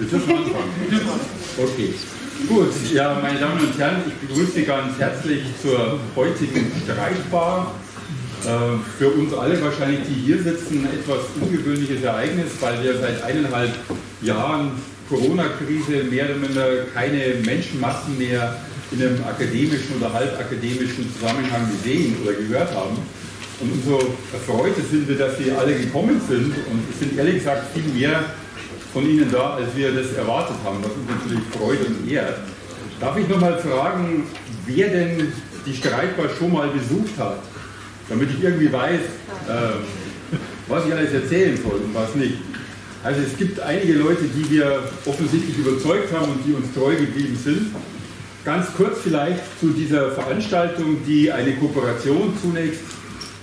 Wir dürfen anfangen. Okay. Gut, ja, meine Damen und Herren, ich begrüße Sie ganz herzlich zur heutigen Streitbar. Äh, für uns alle wahrscheinlich, die hier sitzen, ein etwas ungewöhnliches Ereignis, weil wir seit eineinhalb Jahren Corona-Krise mehr oder minder keine Menschenmassen mehr in einem akademischen oder halbakademischen Zusammenhang gesehen oder gehört haben. Und umso erfreuter sind wir, dass Sie alle gekommen sind. Und es sind ehrlich gesagt viel mehr von Ihnen da, als wir das erwartet haben, was uns natürlich freut und ehrt. Darf ich nochmal fragen, wer denn die Streitbar schon mal besucht hat, damit ich irgendwie weiß, äh, was ich alles erzählen soll und was nicht. Also es gibt einige Leute, die wir offensichtlich überzeugt haben und die uns treu geblieben sind. Ganz kurz vielleicht zu dieser Veranstaltung, die eine Kooperation zunächst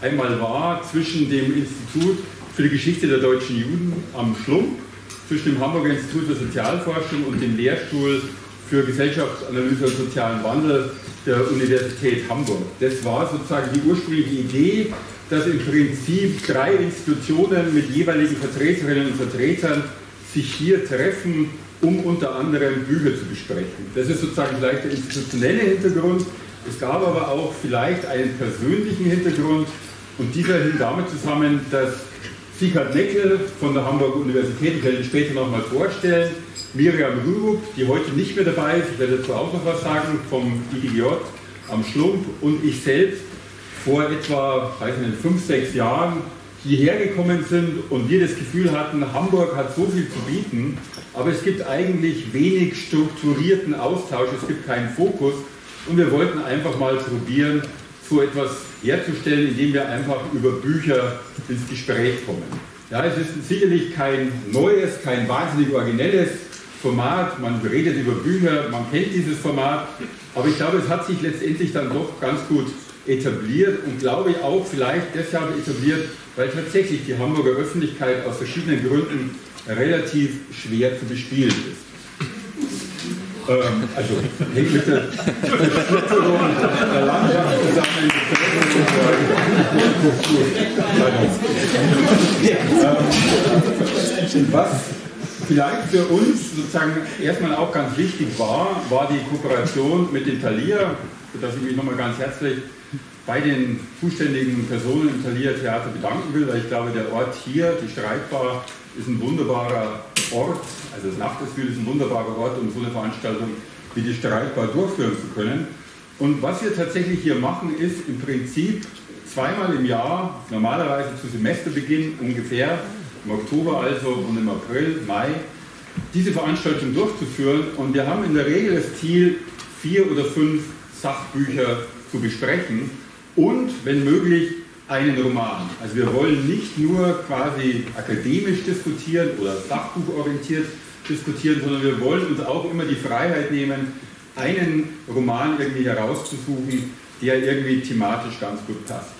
einmal war zwischen dem Institut für die Geschichte der deutschen Juden am Schlump zwischen dem Hamburger Institut für Sozialforschung und dem Lehrstuhl für Gesellschaftsanalyse und sozialen Wandel der Universität Hamburg. Das war sozusagen die ursprüngliche Idee, dass im Prinzip drei Institutionen mit jeweiligen Vertreterinnen und Vertretern sich hier treffen, um unter anderem Bücher zu besprechen. Das ist sozusagen vielleicht der institutionelle Hintergrund. Es gab aber auch vielleicht einen persönlichen Hintergrund und dieser hing damit zusammen, dass Sieghard Neckel von der Hamburger Universität, ich werde ihn später nochmal vorstellen, Miriam Rürup, die heute nicht mehr dabei ist, ich werde dazu auch noch was sagen, vom IDJ am Schlump. Und ich selbst vor etwa, weiß nicht, fünf, sechs Jahren hierher gekommen sind und wir das Gefühl hatten, Hamburg hat so viel zu bieten, aber es gibt eigentlich wenig strukturierten Austausch, es gibt keinen Fokus. Und wir wollten einfach mal probieren, so etwas herzustellen, indem wir einfach über Bücher ins Gespräch kommen. Ja, es ist sicherlich kein neues, kein wahnsinnig originelles Format. Man redet über Bücher, man kennt dieses Format, aber ich glaube, es hat sich letztendlich dann doch ganz gut etabliert und glaube ich auch vielleicht deshalb etabliert, weil tatsächlich die Hamburger Öffentlichkeit aus verschiedenen Gründen relativ schwer zu bespielen ist. Ähm, also hängt mit der Versplitterung der Landschaft zusammen. Ähm, was vielleicht für uns sozusagen erstmal auch ganz wichtig war, war die Kooperation mit dem Thalia, für ich mich nochmal ganz herzlich bei den zuständigen Personen im Thalia Theater bedanken will, weil ich glaube, der Ort hier, die Streitbar, ist ein wunderbarer Ort, also das Nachtesfühl ist ein wunderbarer Ort, um so eine Veranstaltung wie die Streitbar durchführen zu können. Und was wir tatsächlich hier machen, ist im Prinzip zweimal im Jahr, normalerweise zu Semesterbeginn ungefähr, im Oktober also und im April, Mai, diese Veranstaltung durchzuführen. Und wir haben in der Regel das Ziel, vier oder fünf Sachbücher zu besprechen und, wenn möglich, einen Roman. Also wir wollen nicht nur quasi akademisch diskutieren oder sachbuchorientiert diskutieren, sondern wir wollen uns auch immer die Freiheit nehmen, einen Roman irgendwie herauszusuchen, der irgendwie thematisch ganz gut passt.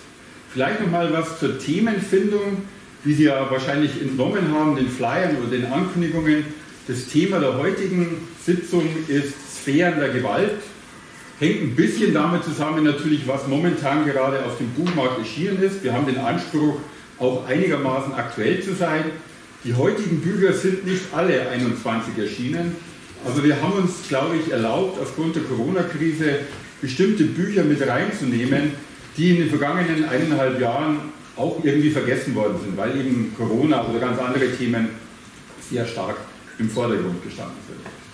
Vielleicht nochmal was zur Themenfindung, wie Sie ja wahrscheinlich entnommen haben, den Flyern oder den Ankündigungen. Das Thema der heutigen Sitzung ist Sphären der Gewalt Hängt ein bisschen damit zusammen natürlich, was momentan gerade auf dem Buchmarkt erschienen ist. Wir haben den Anspruch, auch einigermaßen aktuell zu sein. Die heutigen Bücher sind nicht alle 21 erschienen. Also wir haben uns, glaube ich, erlaubt, aufgrund der Corona-Krise bestimmte Bücher mit reinzunehmen, die in den vergangenen eineinhalb Jahren auch irgendwie vergessen worden sind, weil eben Corona oder ganz andere Themen sehr stark im Vordergrund gestanden sind.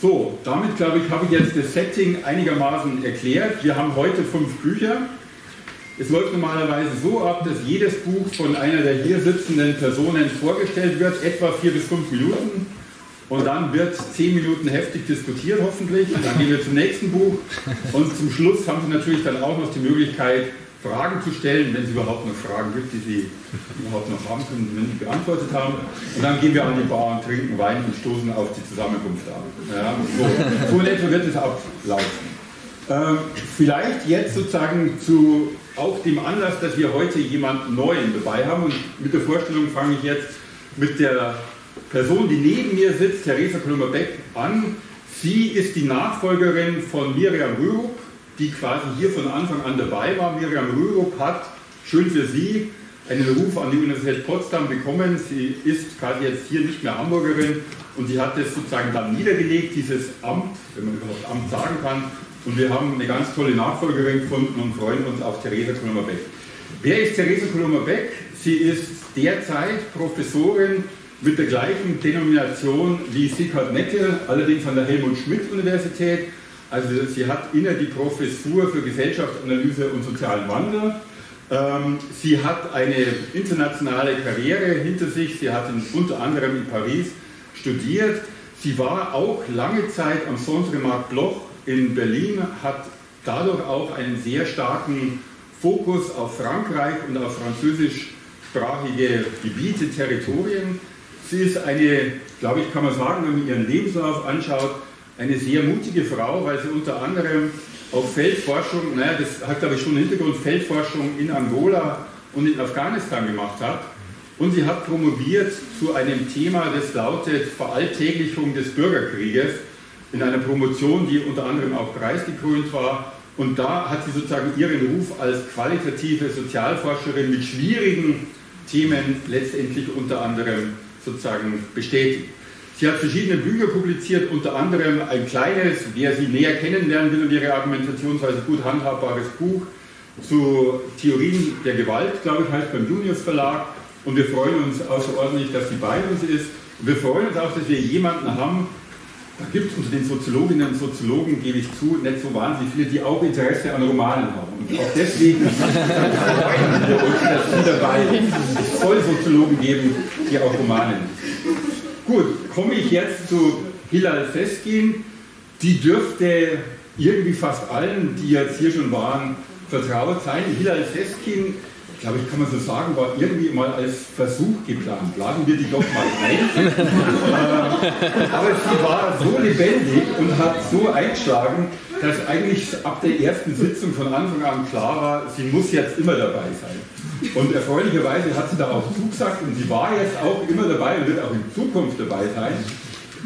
So, damit glaube ich, habe ich jetzt das Setting einigermaßen erklärt. Wir haben heute fünf Bücher. Es läuft normalerweise so ab, dass jedes Buch von einer der hier sitzenden Personen vorgestellt wird, etwa vier bis fünf Minuten. Und dann wird zehn Minuten heftig diskutiert, hoffentlich. Dann gehen wir zum nächsten Buch. Und zum Schluss haben Sie natürlich dann auch noch die Möglichkeit, Fragen zu stellen, wenn es überhaupt noch Fragen gibt, die Sie überhaupt noch haben können, wenn Sie beantwortet haben. Und dann gehen wir an die Bar und trinken Wein und stoßen auf die Zusammenkunft an. Ja, so. so in etwa wird es ablaufen. Ähm, vielleicht jetzt sozusagen zu auch dem Anlass, dass wir heute jemanden Neuen dabei haben. Und mit der Vorstellung fange ich jetzt mit der Person, die neben mir sitzt, Theresa Klummer-Beck, an. Sie ist die Nachfolgerin von Miriam Rürup die quasi hier von Anfang an dabei war. Miriam Rürup hat, schön für Sie, einen Ruf an die Universität Potsdam bekommen. Sie ist gerade jetzt hier nicht mehr Hamburgerin und sie hat es sozusagen dann niedergelegt, dieses Amt, wenn man überhaupt Amt sagen kann. Und wir haben eine ganz tolle Nachfolgerin gefunden und freuen uns auf Theresa Kolummer-Beck. Wer ist Theresa Kolummer-Beck? Sie ist derzeit Professorin mit der gleichen Denomination wie Sigurd Neckel, allerdings an der Helmut-Schmidt-Universität. Also sie hat inne die Professur für Gesellschaftsanalyse und sozialen Wandel. Ähm, sie hat eine internationale Karriere hinter sich. Sie hat unter anderem in Paris studiert. Sie war auch lange Zeit am Centre Marc Bloch in Berlin, hat dadurch auch einen sehr starken Fokus auf Frankreich und auf französischsprachige Gebiete, Territorien. Sie ist eine, glaube ich, kann man sagen, wenn man ihren Lebenslauf anschaut, eine sehr mutige Frau, weil sie unter anderem auf Feldforschung, naja, das hat glaube ich schon Hintergrund, Feldforschung in Angola und in Afghanistan gemacht hat. Und sie hat promoviert zu einem Thema, das lautet Veralltäglichung des Bürgerkrieges, in einer Promotion, die unter anderem auch preisgekrönt war. Und da hat sie sozusagen ihren Ruf als qualitative Sozialforscherin mit schwierigen Themen letztendlich unter anderem sozusagen bestätigt. Sie hat verschiedene Bücher publiziert, unter anderem ein kleines, wer sie näher kennenlernen will und ihre Argumentationsweise gut handhabbares Buch zu Theorien der Gewalt, glaube ich, heißt beim Junius Verlag. Und wir freuen uns außerordentlich, dass sie bei uns ist. Und wir freuen uns auch, dass wir jemanden haben, da gibt es unter den Soziologinnen und Soziologen, gebe ich zu, nicht so wahnsinnig viele, die auch Interesse an Romanen haben. Und auch deswegen freuen wir uns, dass Sie dabei es soll Soziologen geben, die auch Romane lesen. Gut, komme ich jetzt zu Hilal Seskin. Die dürfte irgendwie fast allen, die jetzt hier schon waren, vertraut sein. Hilal Seskin glaube ich, kann man so sagen, war irgendwie mal als Versuch geplant. Laden wir die doch mal ein. Äh, aber sie war so lebendig und hat so eingeschlagen, dass eigentlich ab der ersten Sitzung von Anfang an klar war, sie muss jetzt immer dabei sein. Und erfreulicherweise hat sie da auch zugesagt und sie war jetzt auch immer dabei und wird auch in Zukunft dabei sein.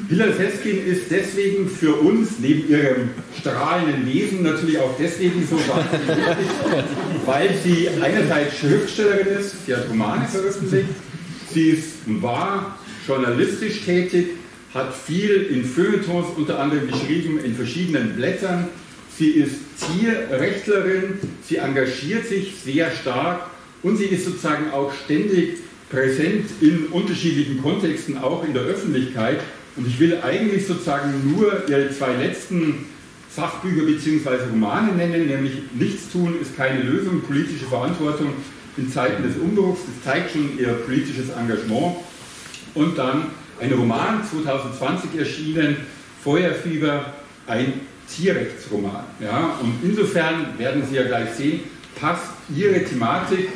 Hilal Feskin ist deswegen für uns, neben ihrem strahlenden Wesen, natürlich auch deswegen so wichtig, weil sie einerseits Schriftstellerin ist, sie hat Romane veröffentlicht, sie ist und war journalistisch tätig, hat viel in Feuilletons unter anderem geschrieben, in verschiedenen Blättern. Sie ist Tierrechtlerin, sie engagiert sich sehr stark und sie ist sozusagen auch ständig präsent in unterschiedlichen Kontexten, auch in der Öffentlichkeit. Und ich will eigentlich sozusagen nur ihre zwei letzten Fachbücher bzw. Romane nennen, nämlich Nichts tun ist keine Lösung, politische Verantwortung in Zeiten des Umbruchs. Das zeigt schon ihr politisches Engagement. Und dann ein Roman, 2020 erschienen, Feuerfieber, ein Tierrechtsroman. Ja, und insofern werden Sie ja gleich sehen, passt Ihre Thematik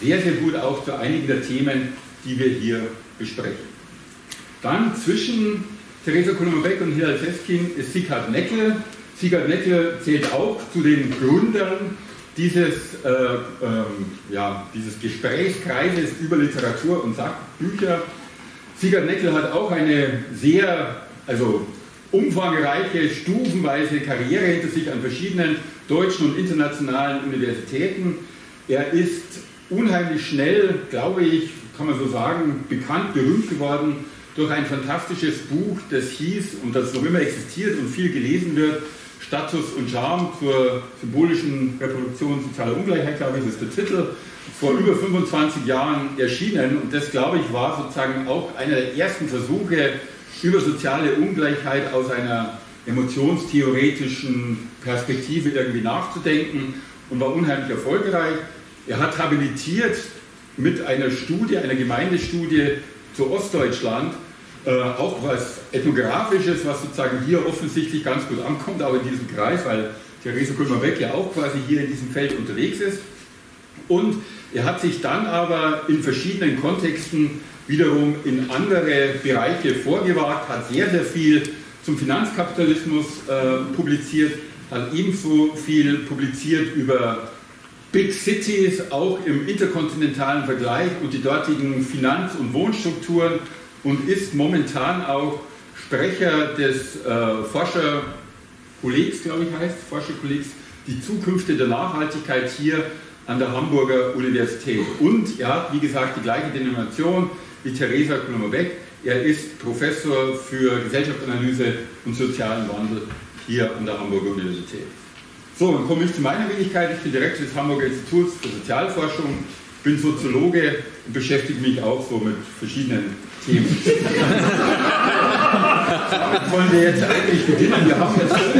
sehr, sehr gut auch zu einigen der Themen, die wir hier besprechen. Dann zwischen Theresa Kolumbeck und Hilal Seskin ist Sigurd Neckel. Sigurd Neckel zählt auch zu den Gründern dieses, äh, ähm, ja, dieses Gesprächskreises über Literatur und Sachbücher. Sigurd Neckel hat auch eine sehr also umfangreiche, stufenweise Karriere hinter sich an verschiedenen deutschen und internationalen Universitäten. Er ist unheimlich schnell, glaube ich, kann man so sagen, bekannt, berühmt geworden durch ein fantastisches Buch, das hieß und das noch immer existiert und viel gelesen wird, Status und Charme zur symbolischen Reproduktion sozialer Ungleichheit, glaube ich, ist der Titel, vor über 25 Jahren erschienen. Und das, glaube ich, war sozusagen auch einer der ersten Versuche, über soziale Ungleichheit aus einer emotionstheoretischen Perspektive irgendwie nachzudenken und war unheimlich erfolgreich. Er hat habilitiert mit einer Studie, einer Gemeindestudie zu Ostdeutschland, äh, auch was Ethnografisches, was sozusagen hier offensichtlich ganz gut ankommt, aber in diesem Kreis, weil Therese Kulmer-Beck ja auch quasi hier in diesem Feld unterwegs ist. Und er hat sich dann aber in verschiedenen Kontexten wiederum in andere Bereiche vorgewagt, hat sehr, sehr viel zum Finanzkapitalismus äh, publiziert, hat ebenso viel publiziert über Big Cities, auch im interkontinentalen Vergleich und die dortigen Finanz- und Wohnstrukturen und ist momentan auch Sprecher des äh, Forscherkollegs, glaube ich heißt, Forscherkollegs, die Zukünfte der Nachhaltigkeit hier an der Hamburger Universität. Und er hat, wie gesagt, die gleiche Denomination wie Theresa Klummer-Beck. Er ist Professor für Gesellschaftsanalyse und sozialen Wandel hier an der Hamburger Universität. So, dann komme ich zu meiner Wenigkeit. Ich bin Direktor des Hamburger Instituts für Sozialforschung, bin Soziologe und beschäftige mich auch so mit verschiedenen Themen. Damit wollen wir jetzt eigentlich beginnen. Wir haben jetzt schon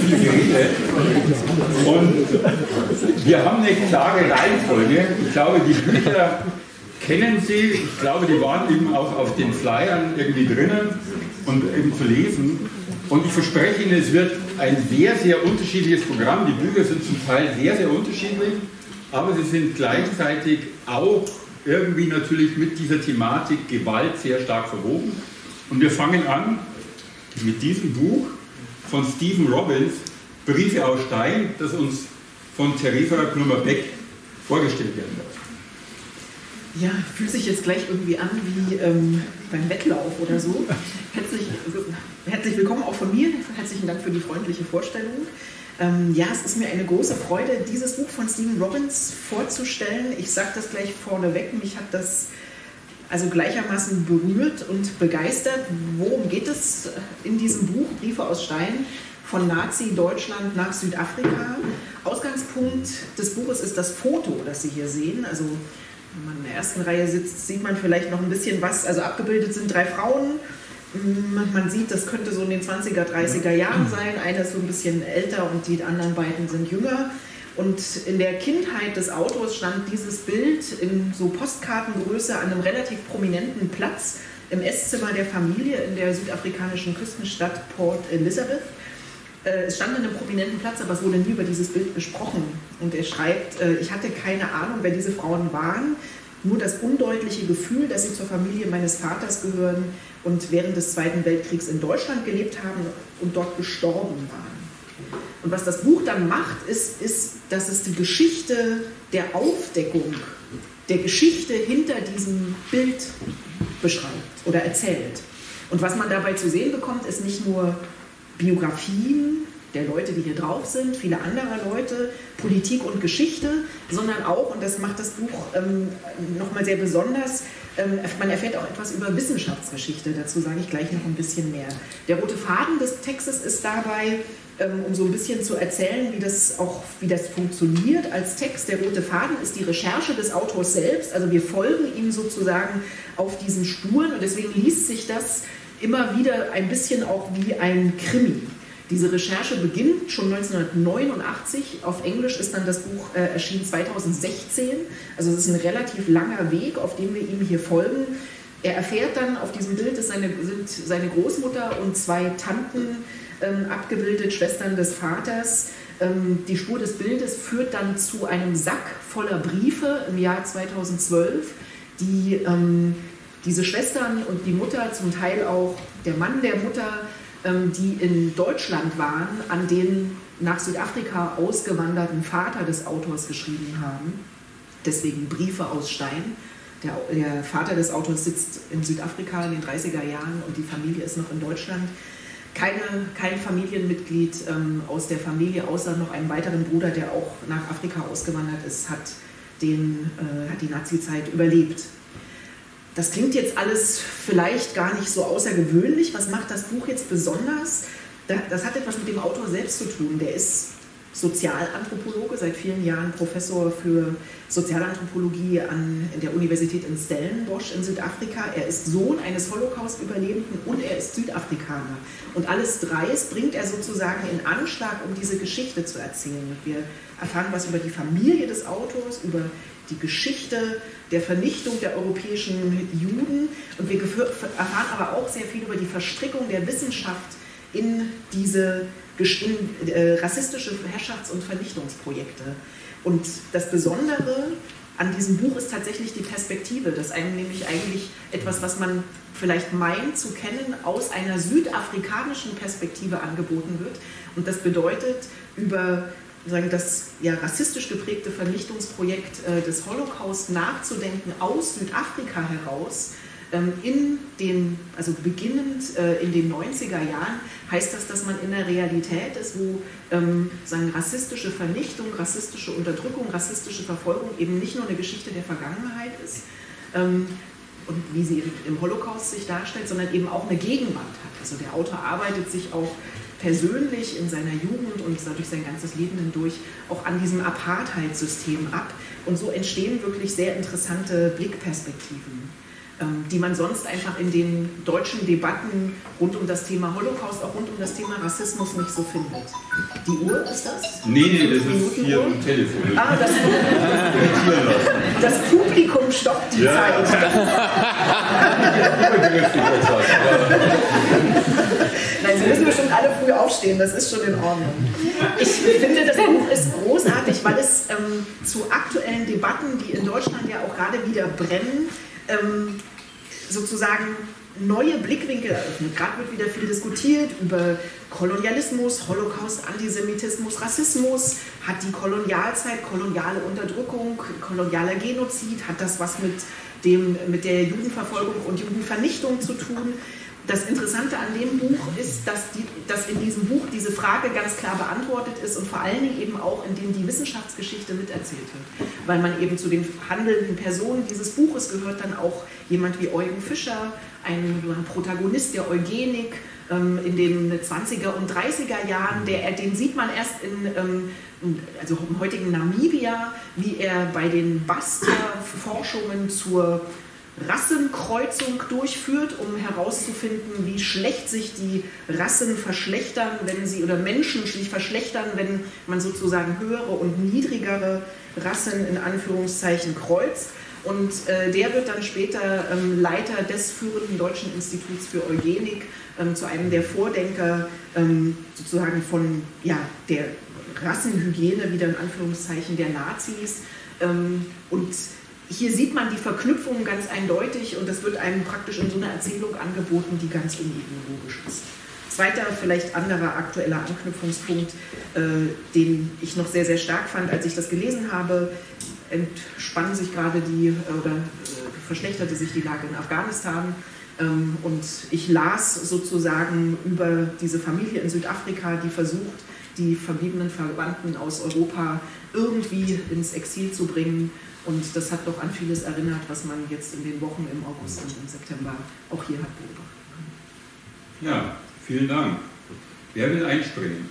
viel geredet. Und wir haben eine klare Reihenfolge. Ich glaube, die Bücher kennen Sie. Ich glaube, die waren eben auch auf den Flyern irgendwie drinnen und eben zu lesen. Und ich verspreche Ihnen, es wird ein sehr, sehr unterschiedliches Programm. Die Bücher sind zum Teil sehr, sehr unterschiedlich, aber sie sind gleichzeitig auch irgendwie natürlich mit dieser Thematik Gewalt sehr stark verwoben. Und wir fangen an mit diesem Buch von Stephen Robbins, Briefe aus Stein, das uns von Theresa Klummer-Beck vorgestellt werden darf. Ja, fühlt sich jetzt gleich irgendwie an wie ähm, beim Wettlauf oder so. Herzlich, herzlich willkommen auch von mir. Herzlichen Dank für die freundliche Vorstellung. Ähm, ja, es ist mir eine große Freude, dieses Buch von Stephen Robbins vorzustellen. Ich sage das gleich vorneweg. Mich hat das also gleichermaßen berührt und begeistert. Worum geht es in diesem Buch Briefe aus Stein von Nazi-Deutschland nach Südafrika? Ausgangspunkt des Buches ist das Foto, das Sie hier sehen. Also wenn man in der ersten Reihe sitzt, sieht man vielleicht noch ein bisschen was. Also abgebildet sind drei Frauen. Man sieht, das könnte so in den 20er, 30er Jahren sein. Eine ist so ein bisschen älter und die anderen beiden sind jünger. Und in der Kindheit des Autors stand dieses Bild in so Postkartengröße an einem relativ prominenten Platz im Esszimmer der Familie in der südafrikanischen Küstenstadt Port Elizabeth. Äh, es stand an einem prominenten Platz, aber es wurde nie über dieses Bild gesprochen. Und er schreibt, äh, ich hatte keine Ahnung, wer diese Frauen waren, nur das undeutliche Gefühl, dass sie zur Familie meines Vaters gehören und während des Zweiten Weltkriegs in Deutschland gelebt haben und dort gestorben waren. Und was das Buch dann macht, ist, ist, dass es die Geschichte der Aufdeckung, der Geschichte hinter diesem Bild beschreibt oder erzählt. Und was man dabei zu sehen bekommt, ist nicht nur Biografien der Leute, die hier drauf sind, viele andere Leute, Politik und Geschichte, sondern auch, und das macht das Buch ähm, nochmal sehr besonders, ähm, man erfährt auch etwas über Wissenschaftsgeschichte, dazu sage ich gleich noch ein bisschen mehr. Der rote Faden des Textes ist dabei, ähm, um so ein bisschen zu erzählen, wie das auch wie das funktioniert als Text. Der rote Faden ist die Recherche des Autors selbst, also wir folgen ihm sozusagen auf diesen Spuren und deswegen liest sich das immer wieder ein bisschen auch wie ein Krimi. Diese Recherche beginnt schon 1989. Auf Englisch ist dann das Buch äh, erschienen 2016. Also es ist ein relativ langer Weg, auf dem wir ihm hier folgen. Er erfährt dann, auf diesem Bild seine, sind seine Großmutter und zwei Tanten ähm, abgebildet, Schwestern des Vaters. Ähm, die Spur des Bildes führt dann zu einem Sack voller Briefe im Jahr 2012, die ähm, diese Schwestern und die Mutter, zum Teil auch der Mann der Mutter, die in Deutschland waren, an den nach Südafrika ausgewanderten Vater des Autors geschrieben haben. Deswegen Briefe aus Stein. Der, der, Vater des Autors sitzt in Südafrika in den 30er Jahren und die Familie ist noch in Deutschland. Keine, kein Familienmitglied ähm, aus der Familie, außer noch einen weiteren Bruder, der auch nach Afrika ausgewandert ist, hat, den, äh, hat die Nazi-Zeit überlebt. Das klingt jetzt alles vielleicht gar nicht so außergewöhnlich. Was macht das Buch jetzt besonders? Das hat etwas mit dem Autor selbst zu tun. Der ist Sozialanthropologe, seit vielen Jahren Professor für Sozialanthropologie an der Universität in Stellenbosch in Südafrika. Er ist Sohn eines Holocaust-Überlebenden und er ist Südafrikaner. Und alles dreis bringt er sozusagen in Anschlag, um diese Geschichte zu erzählen. Wir erfahren was über die Familie des Autors, über die Geschichte der Vernichtung der europäischen Juden und wir erfahren aber auch sehr viel über die Verstrickung der Wissenschaft in diese in, äh, rassistische Herrschafts- und Vernichtungsprojekte. Und das Besondere an diesem Buch ist tatsächlich die Perspektive, dass einem nämlich eigentlich etwas, was man vielleicht meint zu kennen, aus einer südafrikanischen Perspektive angeboten wird. Und das bedeutet, über sagen, das ja, rassistisch geprägte Vernichtungsprojekt äh, des Holocaust nachzudenken aus Südafrika heraus, ähm, in den, also beginnend äh, in den 90er Jahren, heißt das, dass man in der Realität ist, wo ähm, sagen, rassistische Vernichtung, rassistische Unterdrückung, rassistische Verfolgung eben nicht nur eine Geschichte der Vergangenheit ist, ähm, und wie sie im Holocaust sich darstellt, sondern eben auch eine Gegenwart hat. Also der Autor arbeitet sich auch persönlich in seiner Jugend und dadurch sein ganzes Leben hindurch auch an diesem Apartheid-System ab. Und so entstehen wirklich sehr interessante Blickperspektiven. Ähm, die man sonst einfach in den deutschen Debatten rund um das Thema Holocaust, auch rund um das Thema Rassismus nicht so findet. Die Uhr ist das? Nee, nee, das ist hier ein Telefon. Ah, das, das Publikum stoppt die ja. Zeit. Nein, Sie müssen bestimmt alle früh aufstehen, das ist schon in Ordnung. Ich finde, das Buch ist großartig, weil es ähm, zu aktuellen Debatten, die in Deutschland ja auch gerade wieder brennen, ähm, sozusagen neue Blickwinkel eröffnet. Gerade wird wieder viel diskutiert über Kolonialismus, Holocaust, Antisemitismus, Rassismus. Hat die Kolonialzeit, koloniale Unterdrückung, kolonialer Genozid, hat das was mit, dem, mit der Judenverfolgung und Judenvernichtung zu tun? Das Interessante an dem Buch ist, dass, die, dass, in diesem Buch diese Frage ganz klar beantwortet ist und vor allen Dingen eben auch, in dem die Wissenschaftsgeschichte miterzählt wird. Weil man eben zu den handelnden Personen dieses Buches gehört dann auch jemand wie Eugen Fischer, ein Protagonist der Eugenik ähm, in den 20er und 30er Jahren. Der, den sieht man erst in, ähm, also im heutigen Namibia, wie er bei den Basta-Forschungen zur Rassenkreuzung durchführt, um herauszufinden, wie schlecht sich die Rassen verschlechtern, wenn sie oder Menschen sich verschlechtern, wenn man sozusagen höhere und niedrigere Rassen in Anführungszeichen kreuzt. Und äh, der wird dann später ähm, Leiter des führenden Deutschen Instituts für Eugenik, ähm, zu einem der Vordenker ähm, sozusagen von ja, der Rassenhygiene, wieder in Anführungszeichen der Nazis. Ähm, und hier sieht man die Verknüpfung ganz eindeutig und das wird einem praktisch in so einer Erzählung angeboten, die ganz unideologisch ist. Zweiter, vielleicht anderer aktueller Anknüpfungspunkt, äh, den ich noch sehr, sehr stark fand, als ich das gelesen habe, entspann sich gerade die äh, oder äh, verschlechterte sich die Lage in Afghanistan. Ähm, und ich las sozusagen über diese Familie in Südafrika, die versucht, die verbliebenen Verwandten aus Europa irgendwie ins Exil zu bringen und das hat doch an vieles erinnert, was man jetzt in den Wochen im August und im September auch hier hat beobachten können. Ja, vielen Dank. Wer will einspringen?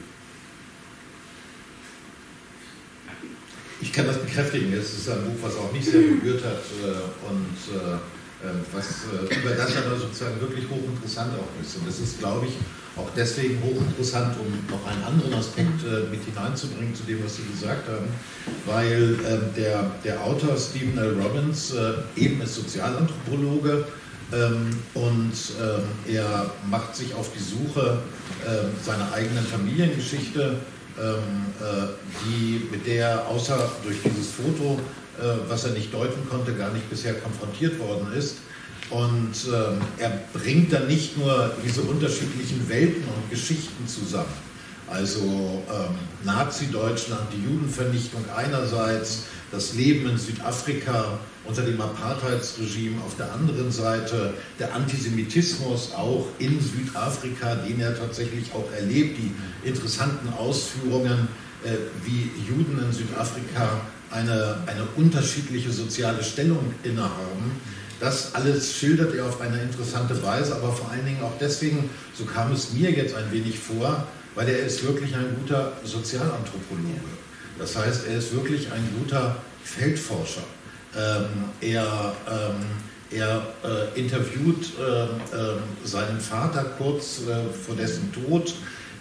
Ich kann das bekräftigen. Es ist ein Buch, was auch nicht sehr berührt hat äh, und äh, äh, was über das aber sozusagen wirklich hochinteressant auch ist. Und das ist, glaube ich, auch deswegen hochinteressant, um noch einen anderen Aspekt äh, mit hineinzubringen zu dem, was Sie gesagt haben, weil äh, der, der Autor Stephen L. Robbins äh, eben ist Sozialanthropologe ähm, und ähm, er macht sich auf die Suche ähm, seiner eigenen Familiengeschichte, ähm, äh, die, mit der außer durch dieses Foto, äh, was er nicht deuten konnte, gar nicht bisher konfrontiert worden ist. Und ähm, er bringt dann nicht nur diese unterschiedlichen Welten und Geschichten zusammen. Also ähm, Nazi-Deutschland, die Judenvernichtung einerseits, das Leben in Südafrika unter dem Apartheidsregime auf der anderen Seite, der Antisemitismus auch in Südafrika, den er tatsächlich auch erlebt, die interessanten Ausführungen, äh, wie Juden in Südafrika eine, eine unterschiedliche soziale Stellung innehaben das alles schildert er auf eine interessante Weise, aber vor allen Dingen auch deswegen, so kam es mir jetzt ein wenig vor, weil er ist wirklich ein guter Sozialanthropologe. Das heißt, er ist wirklich ein guter Feldforscher. Ähm, er ähm, er äh, interviewt äh, seinen Vater kurz äh, vor dessen Tod.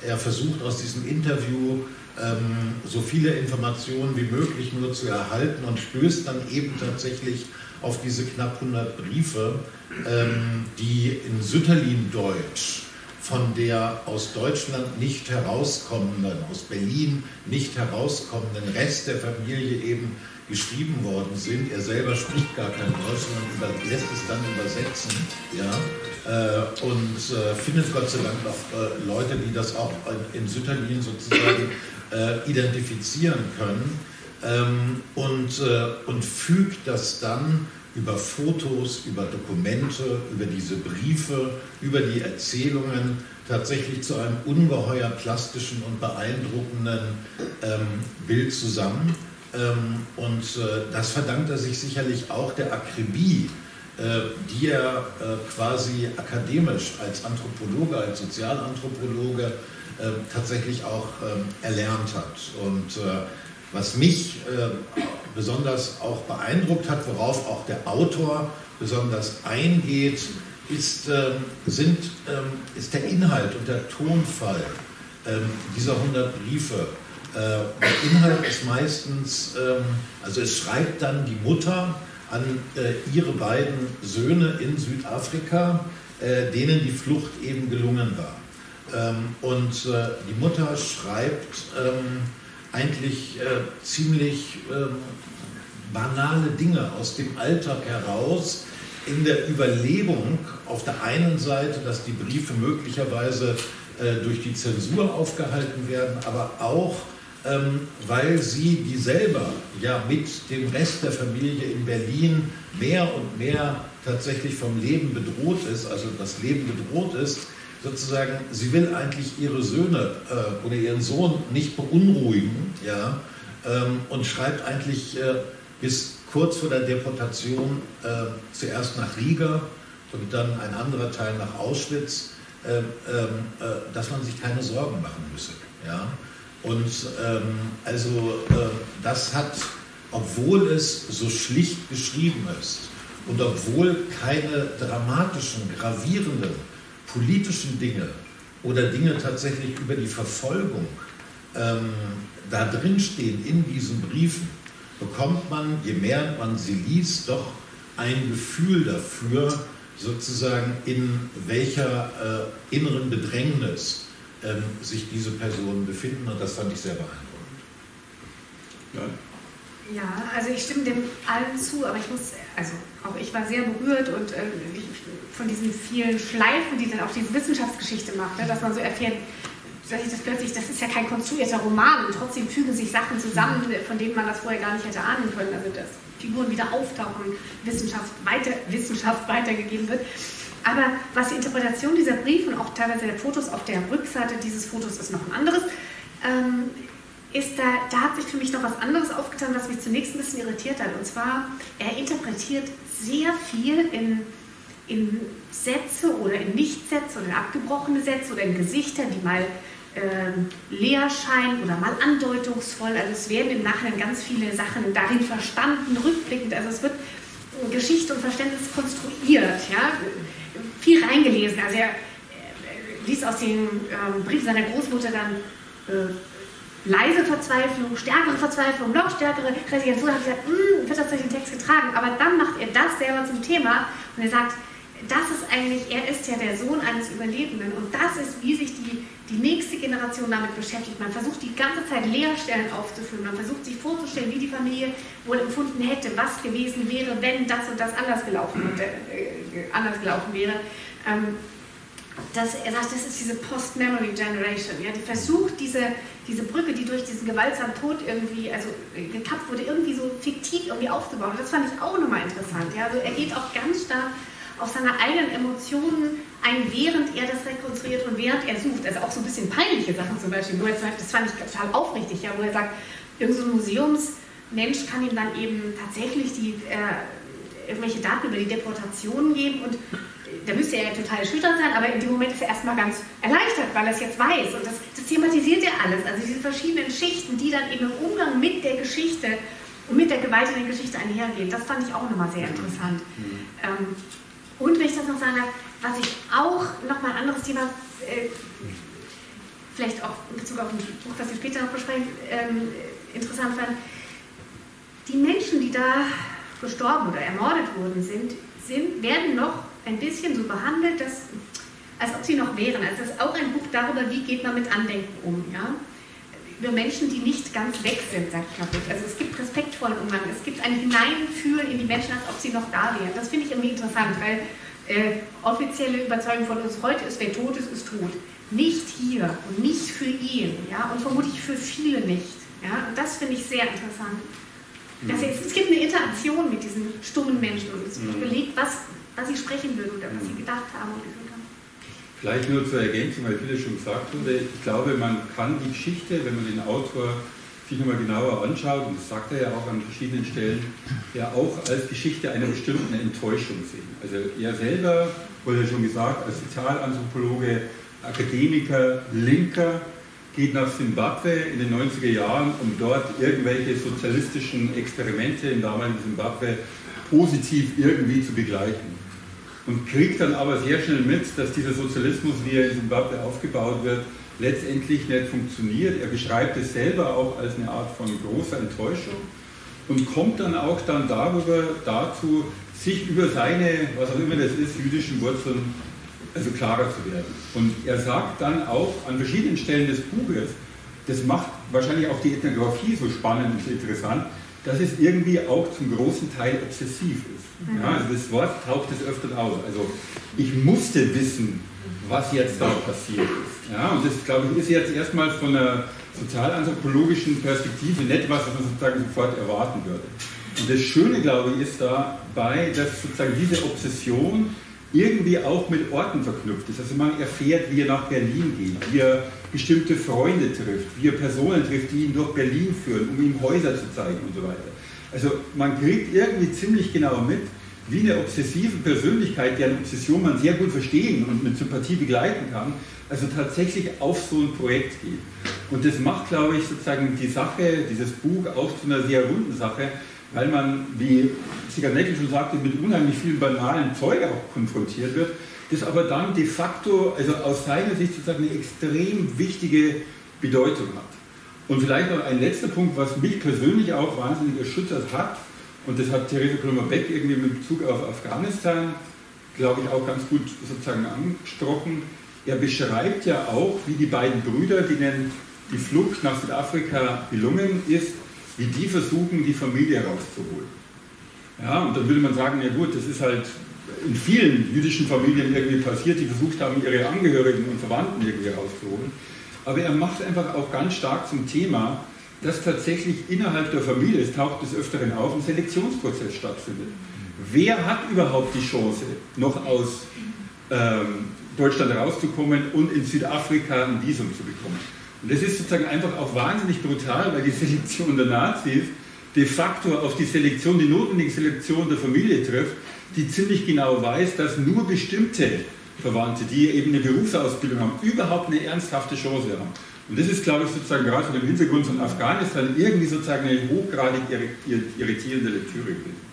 Er versucht aus diesem Interview ähm, so viele Informationen wie möglich nur zu erhalten und stößt dann eben tatsächlich auf diese knapp 100 Briefe, ähm, die in Sütterlin-Deutsch von der aus Deutschland nicht herauskommenden, aus Berlin nicht herauskommenden Rest der Familie eben geschrieben worden sind. Er selber spricht gar kein Deutsch, sondern lässt es dann übersetzen. Ja? Äh, und äh, findet Gott sei Dank noch äh, Leute, die das auch in Sütterlin sozusagen äh, identifizieren können ähm, und, äh, und fügt das dann über Fotos, über Dokumente, über diese Briefe, über die Erzählungen tatsächlich zu einem ungeheuer plastischen und beeindruckenden ähm, Bild zusammen. Ähm, und äh, das verdankt er sich sicherlich auch der Akribie, äh, die er äh, quasi akademisch als Anthropologe, als Sozialanthropologe äh, tatsächlich auch ähm, erlernt hat. Und äh, was mich äh, besonders auch beeindruckt hat, worauf auch der Autor besonders eingeht, ist, ähm, sind, ähm, ist der Inhalt und der Tonfall ähm, dieser 100 Briefe. Äh, der Inhalt ist meistens, also es schreibt dann die Mutter an äh, ihre beiden Söhne in Südafrika, äh, denen die Flucht eben gelungen war. Und die Mutter schreibt eigentlich ziemlich banale Dinge aus dem Alltag heraus, in der Überlegung auf der einen Seite, dass die Briefe möglicherweise äh, durch die Zensur aufgehalten werden, aber auch, ähm, weil sie, die selber ja mit dem Rest der Familie in Berlin mehr und mehr tatsächlich vom Leben bedroht ist, also das Leben bedroht ist, sozusagen, sie will eigentlich ihre Söhne äh, oder ihren Sohn nicht beunruhigen, ja, ähm, und schreibt eigentlich äh, bis kurz vor der Deportation äh, zuerst nach Riga und dann ein anderer Teil nach Auschwitz, äh, äh, dass man sich keine Sorgen machen müsse. Ja? Und ähm, also äh, das hat, obwohl es so schlicht geschrieben ist und obwohl keine dramatischen, gravierenden politischen Dinge oder Dinge tatsächlich über die Verfolgung ähm, da drin stehen in diesen Briefen, bekommt man, je mehr man sie liest, doch ein Gefühl dafür, sozusagen in welcher äh, inneren Bedrängnis ähm, sich diese Personen befinden. Und das fand ich sehr beeindruckend. Ja. Ja, also ich stimme dem allen zu, aber ich muss, also auch ich war sehr berührt und äh, von diesen vielen Schleifen, die dann auch diese Wissenschaftsgeschichte macht, ne, dass man so erfährt, dass ich das plötzlich, das ist ja kein konstruierter Roman und trotzdem fügen sich Sachen zusammen, von denen man das vorher gar nicht hätte ahnen können. Also dass Figuren wieder auftauchen, Wissenschaft, weiter, Wissenschaft weitergegeben wird. Aber was die Interpretation dieser Briefe und auch teilweise der Fotos auf der Rückseite dieses Fotos ist noch ein anderes, ähm, ist da, da hat sich für mich noch was anderes aufgetan, was mich zunächst ein bisschen irritiert hat. Und zwar, er interpretiert sehr viel in, in Sätze oder in Nichtsätze oder in abgebrochene Sätze oder in Gesichter, die mal ähm, leer scheint oder mal andeutungsvoll. Also es werden im Nachhinein ganz viele Sachen darin verstanden, rückblickend. Also es wird Geschichte und Verständnis konstruiert, ja? viel reingelesen. Also er, er liest aus den ähm, Briefen seiner Großmutter dann äh, leise Verzweiflung, stärkere Verzweiflung, noch stärkere Kreativität. So hat er gesagt, hm, wird das durch den Text getragen. Aber dann macht er das selber zum Thema und er sagt, das ist eigentlich, er ist ja der Sohn eines Überlebenden und das ist, wie sich die, die nächste Generation damit beschäftigt. Man versucht die ganze Zeit Leerstellen aufzufüllen, man versucht sich vorzustellen, wie die Familie wohl empfunden hätte, was gewesen wäre, wenn das und das anders gelaufen, äh, anders gelaufen wäre. Ähm, das, er sagt, das ist diese Post-Memory Generation. Ja, die versucht, diese, diese Brücke, die durch diesen gewaltsamen Tod irgendwie, also äh, gekappt wurde, irgendwie so fiktiv irgendwie aufzubauen. Das fand ich auch nochmal interessant. Ja, also er geht auch ganz stark auf seine eigenen Emotionen ein, während er das rekonstruiert und während er sucht. Also auch so ein bisschen peinliche Sachen zum Beispiel, wo er sagt, das fand ich total aufrichtig, ja, wo er sagt, irgendein so Museumsmensch kann ihm dann eben tatsächlich die, äh, irgendwelche Daten über die Deportationen geben und da müsste er ja total erschüttert sein, aber in dem Moment ist er erstmal ganz erleichtert, weil er es jetzt weiß. Und das, das thematisiert er alles. Also diese verschiedenen Schichten, die dann eben im Umgang mit der Geschichte und mit der Gewalt in der Geschichte einhergehen, das fand ich auch nochmal sehr interessant. Mhm. Ähm, und wenn ich das noch sagen darf, was ich auch nochmal ein anderes Thema, äh, vielleicht auch in Bezug auf ein Buch, das wir später noch besprechen, ähm, interessant fand, die Menschen, die da gestorben oder ermordet worden sind, sind, werden noch ein bisschen so behandelt, dass, als ob sie noch wären. Also es ist auch ein Buch darüber, wie geht man mit Andenken um. Ja? Über Menschen, die nicht ganz weg sind, sagt Kapitel. Also es gibt respektvollen Umgang, es gibt ein Hineinfühlen in die Menschen, als ob sie noch da wären. Das finde ich irgendwie interessant, weil äh, offizielle Überzeugung von uns heute ist, wer tot ist, ist tot. Nicht hier und nicht für ihn ja? und vermutlich für viele nicht. Ja? Und das finde ich sehr interessant. Das heißt, es gibt eine Interaktion mit diesen stummen Menschen und es wird mhm. belegt, was, was sie sprechen würden oder was sie gedacht haben und gefühlt haben. Vielleicht nur zur Ergänzung, weil viele schon gesagt wurde. Ich glaube, man kann die Geschichte, wenn man den Autor sich nochmal genauer anschaut, und das sagt er ja auch an verschiedenen Stellen, ja auch als Geschichte einer bestimmten Enttäuschung sehen. Also er selber, wurde ja schon gesagt, als Sozialanthropologe, Akademiker, Linker, geht nach Simbabwe in den 90er Jahren, um dort irgendwelche sozialistischen Experimente im damaligen Simbabwe positiv irgendwie zu begleiten. Und kriegt dann aber sehr schnell mit, dass dieser Sozialismus, wie er in Simbabwe aufgebaut wird, letztendlich nicht funktioniert. Er beschreibt es selber auch als eine Art von großer Enttäuschung und kommt dann auch dann darüber dazu, sich über seine, was auch immer das ist, jüdischen Wurzeln also klarer zu werden. Und er sagt dann auch an verschiedenen Stellen des Buches, das macht wahrscheinlich auch die Ethnographie so spannend und interessant, dass es irgendwie auch zum großen Teil obsessiv ist. Ja, also das Wort taucht es öfter auf. Also ich musste wissen, was jetzt da passiert ist. Ja, und das, glaube ich, ist jetzt erstmal von einer sozialanthropologischen Perspektive nicht was, was man sozusagen sofort erwarten würde. Und das Schöne, glaube ich, ist dabei, dass sozusagen diese Obsession irgendwie auch mit Orten verknüpft ist. Also man erfährt, wie er nach Berlin geht, wie er bestimmte Freunde trifft, wie er Personen trifft, die ihn durch Berlin führen, um ihm Häuser zu zeigen und so weiter. Also man kriegt irgendwie ziemlich genau mit, wie eine obsessive Persönlichkeit, deren Obsession man sehr gut verstehen und mit Sympathie begleiten kann, also tatsächlich auf so ein Projekt geht. Und das macht, glaube ich, sozusagen die Sache, dieses Buch auch zu einer sehr runden Sache, weil man, wie Siganecki schon sagte, mit unheimlich vielen banalen Zeug auch konfrontiert wird, das aber dann de facto, also aus seiner Sicht sozusagen eine extrem wichtige Bedeutung hat. Und vielleicht noch ein letzter Punkt, was mich persönlich auch wahnsinnig erschüttert hat, und das hat Theresa Plummer-Beck irgendwie mit Bezug auf Afghanistan, glaube ich, auch ganz gut sozusagen angesprochen. Er beschreibt ja auch, wie die beiden Brüder, denen die Flucht nach Südafrika gelungen ist, wie die versuchen, die Familie rauszuholen. Ja, und dann würde man sagen, ja gut, das ist halt in vielen jüdischen Familien irgendwie passiert, die versucht haben, ihre Angehörigen und Verwandten irgendwie rauszuholen. Aber er macht einfach auch ganz stark zum Thema, dass tatsächlich innerhalb der Familie, es taucht des Öfteren auf, ein Selektionsprozess stattfindet. Wer hat überhaupt die Chance, noch aus ähm, Deutschland rauszukommen und in Südafrika ein Visum zu bekommen? Und das ist sozusagen einfach auch wahnsinnig brutal, weil die Selektion der Nazis de facto auf die Selektion, die notwendige Selektion der Familie trifft, die ziemlich genau weiß, dass nur bestimmte Verwandte, die eben eine Berufsausbildung haben, überhaupt eine ernsthafte Chance haben. Und das ist, glaube ich, sozusagen gerade vor dem Hintergrund von Afghanistan irgendwie sozusagen eine hochgradig irritierende Lektüre gewesen.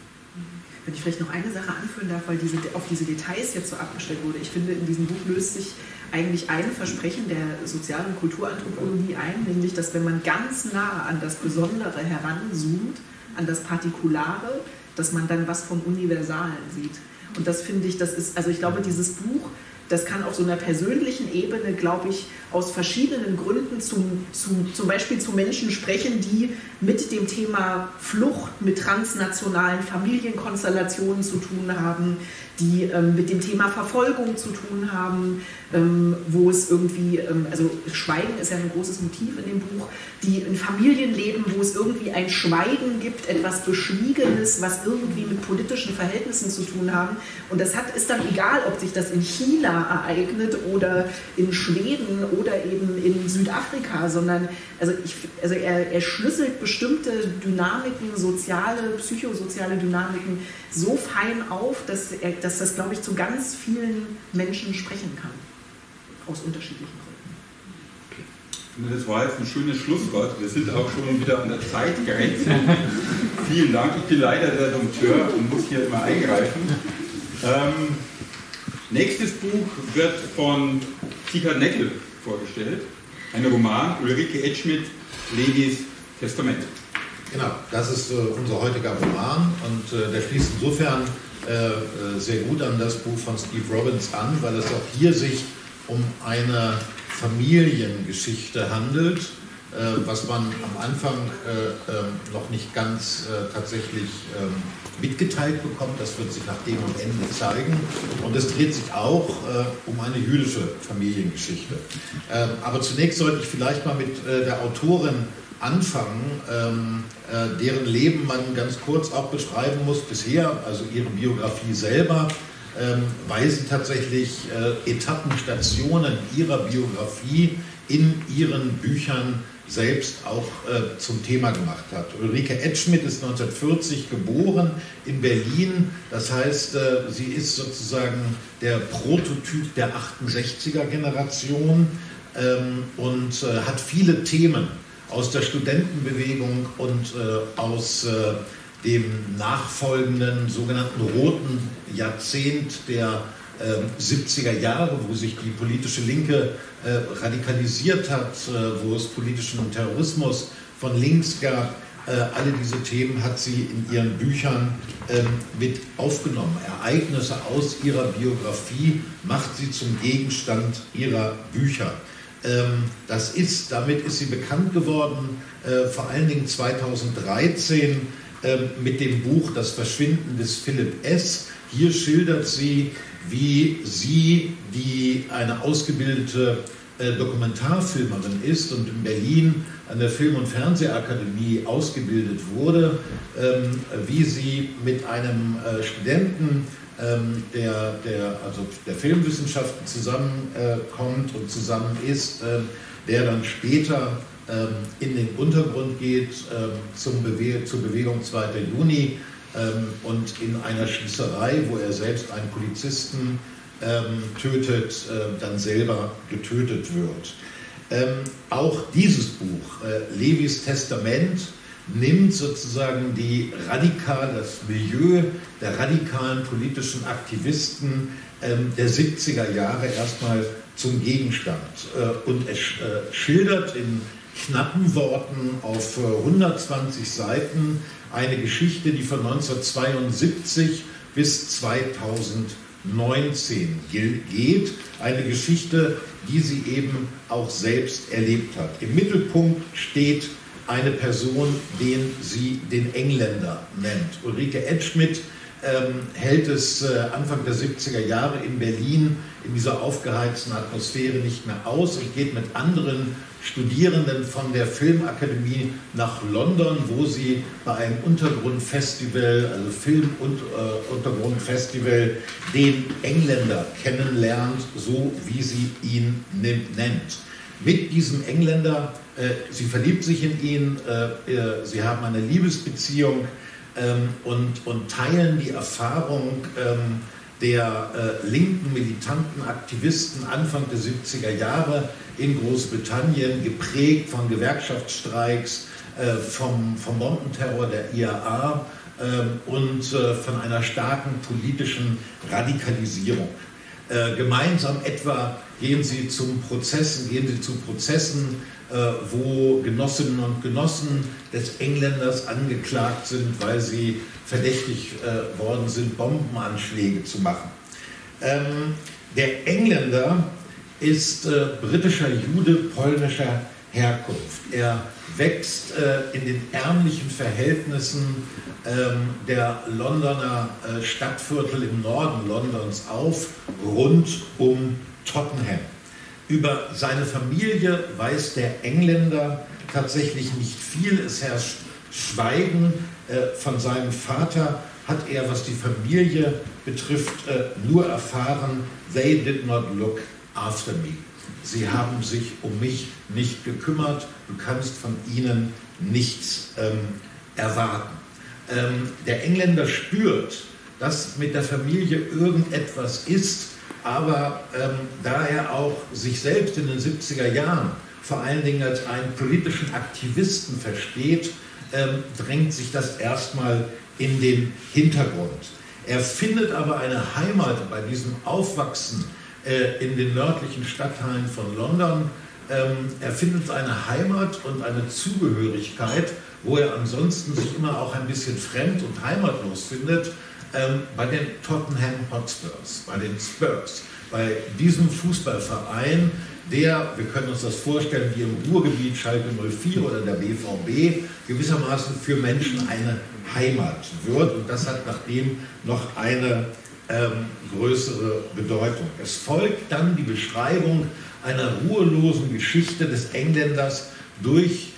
Wenn ich vielleicht noch eine Sache anführen darf, weil diese, auf diese Details jetzt so abgestellt wurde. Ich finde, in diesem Buch löst sich eigentlich ein Versprechen der Sozial- und Kulturanthropologie ein, nämlich, dass wenn man ganz nah an das Besondere heranzoomt, an das Partikulare, dass man dann was vom Universalen sieht. Und das finde ich, das ist, also ich glaube, dieses Buch das kann auf so einer persönlichen Ebene, glaube ich, aus verschiedenen Gründen zum, zum, zum Beispiel zu Menschen sprechen, die mit dem Thema Flucht, mit transnationalen Familienkonstellationen zu tun haben, die ähm, mit dem Thema Verfolgung zu tun haben, ähm, wo es irgendwie, ähm, also Schweigen ist ja ein großes Motiv in dem Buch, die in Familien leben, wo es irgendwie ein Schweigen gibt, etwas Beschwiegenes, was irgendwie mit politischen Verhältnissen zu tun haben. Und das hat, ist dann egal, ob sich das in China ereignet oder in Schweden oder eben in Südafrika, sondern also, ich, also er, er schlüsselt bestimmte Dynamiken, soziale, psychosoziale Dynamiken so fein auf, dass, er, dass das, glaube ich, zu ganz vielen Menschen sprechen kann. Aus unterschiedlichen Gründen. Das war jetzt ein schönes Schlusswort. Wir sind auch schon wieder an der Zeitgrenze. Vielen Dank. Ich bin leider der Dompteur und muss hier immer eingreifen. Ähm, nächstes Buch wird von Tika Neckel vorgestellt. Ein Roman, Ulrike Edschmidt, Lenis Testament. Genau, das ist äh, unser heutiger Roman und äh, der schließt insofern äh, äh, sehr gut an das Buch von Steve Robbins an, weil es auch hier sich um eine Familiengeschichte handelt, äh, was man am Anfang äh, ähm, noch nicht ganz tatsächlich ähm, mitgeteilt bekommt. Das wird sich nach dem und Ende zeigen. Und es dreht sich auch um eine jüdische Familiengeschichte. Ähm, aber zunächst sollte ich vielleicht mal mit der Autorin anfangen, ähm, äh, deren Leben man ganz kurz auch beschreiben muss bisher, also ihre Biografie selber, ähm, weil sie tatsächlich äh, Etappenstationen ihrer Biografie in ihren Büchern selbst auch äh, zum Thema gemacht hat. Ulrike Edschmidt ist 1940 geboren in Berlin. Das heißt, äh, sie ist sozusagen der Prototyp der 68er Generation ähm, und äh, hat viele Themen aus der Studentenbewegung und äh, aus äh, dem nachfolgenden sogenannten roten Jahrzehnt der 70er ähm, Jahre, wo sich die politische Linke äh, radikalisiert hat, äh, wo es politischen Terrorismus von links gab. Äh, alle diese Themen hat sie in ihren Büchern ähm, mit aufgenommen. Ereignisse aus ihrer Biografie macht sie zum Gegenstand ihrer Bücher. Ähm, das ist, damit ist sie bekannt geworden, vor allen Dingen 2013 mit dem Buch Das Verschwinden des Philipp S. Hier schildert sie wie sie, die eine ausgebildete äh, Dokumentarfilmerin ist und in Berlin an der Film- und Fernsehakademie ausgebildet wurde, ähm, wie sie mit einem äh, Studenten ähm, der, der, also der Filmwissenschaften zusammenkommt und zusammen ist, ähm, der dann später in den Untergrund geht zum Bewe zur Bewegung 2. Juni ähm, und in einer Schießerei, wo er selbst einen Polizisten ähm, tötet, äh, dann selber getötet wird. Ähm, auch dieses Buch, äh, Levis Testament, nimmt sozusagen die radikal, das Milieu der radikalen politischen Aktivisten ähm, der 70er Jahre erstmal zum Gegenstand. Äh, und es äh, schildert in knappen Worten auf 120 äh, Seiten eine Geschichte, die von 1972 bis 2019 geht. Eine Geschichte, die sie eben auch selbst erlebt hat. Im Mittelpunkt steht eine Person, den sie den Engländer nennt. Ulrike Edschmidt ähm, hält es äh, Anfang der 70er Jahre in Berlin in dieser aufgeheizten Atmosphäre nicht mehr aus und geht mit anderen Studierenden von der Filmakademie nach London, wo sie bei einem Untergrundfestival, also Filmuntergrundfestival, äh, den Engländer kennenlernt, so wie sie ihn nennt. Mit diesem Engländer, sie verliebt sich in ihn, äh, äh sie haben eine Liebesbeziehung ähm, und, und teilen die Erfahrung, ähm, der äh, linken militanten Aktivisten Anfang der 70er Jahre in Großbritannien, geprägt von Gewerkschaftsstreiks, äh, vom, vom Bombenterror der IAA äh, und äh, von einer starken politischen Radikalisierung. Äh, gemeinsam etwa gehen sie zum Prozessen, gehen sie zu Prozessen, äh, wo Genossinnen und Genossen des Engländers angeklagt sind, weil sie verdächtig äh, worden sind, Bombenanschläge zu machen. Ähm, der Engländer ist äh, britischer Jude polnischer Herkunft. Er wächst äh, in den ärmlichen Verhältnissen ähm, der Londoner äh, Stadtviertel im Norden Londons auf, rund um Tottenham. Über seine Familie weiß der Engländer tatsächlich nicht viel. Es herrscht Schweigen. Äh, von seinem Vater hat er, was die Familie betrifft, äh, nur erfahren, they did not look after me. Sie haben sich um mich nicht gekümmert, du kannst von ihnen nichts ähm, erwarten. Ähm, der Engländer spürt, dass mit der Familie irgendetwas ist, aber ähm, da er auch sich selbst in den 70er Jahren vor allen Dingen als einen politischen Aktivisten versteht, ähm, drängt sich das erstmal in den Hintergrund. Er findet aber eine Heimat bei diesem Aufwachsen äh, in den nördlichen Stadtteilen von London. Ähm, er findet eine Heimat und eine Zugehörigkeit, wo er ansonsten sich immer auch ein bisschen fremd und heimatlos findet ähm, bei den Tottenham Hotspurs, bei den Spurs, bei diesem Fußballverein, der, wir können uns das vorstellen, wie im Ruhrgebiet Schalke 04 oder der BVB, gewissermaßen für Menschen eine Heimat wird. Und das hat nachdem noch eine ähm, größere Bedeutung. Es folgt dann die Beschreibung einer ruhelosen Geschichte des Engländers durch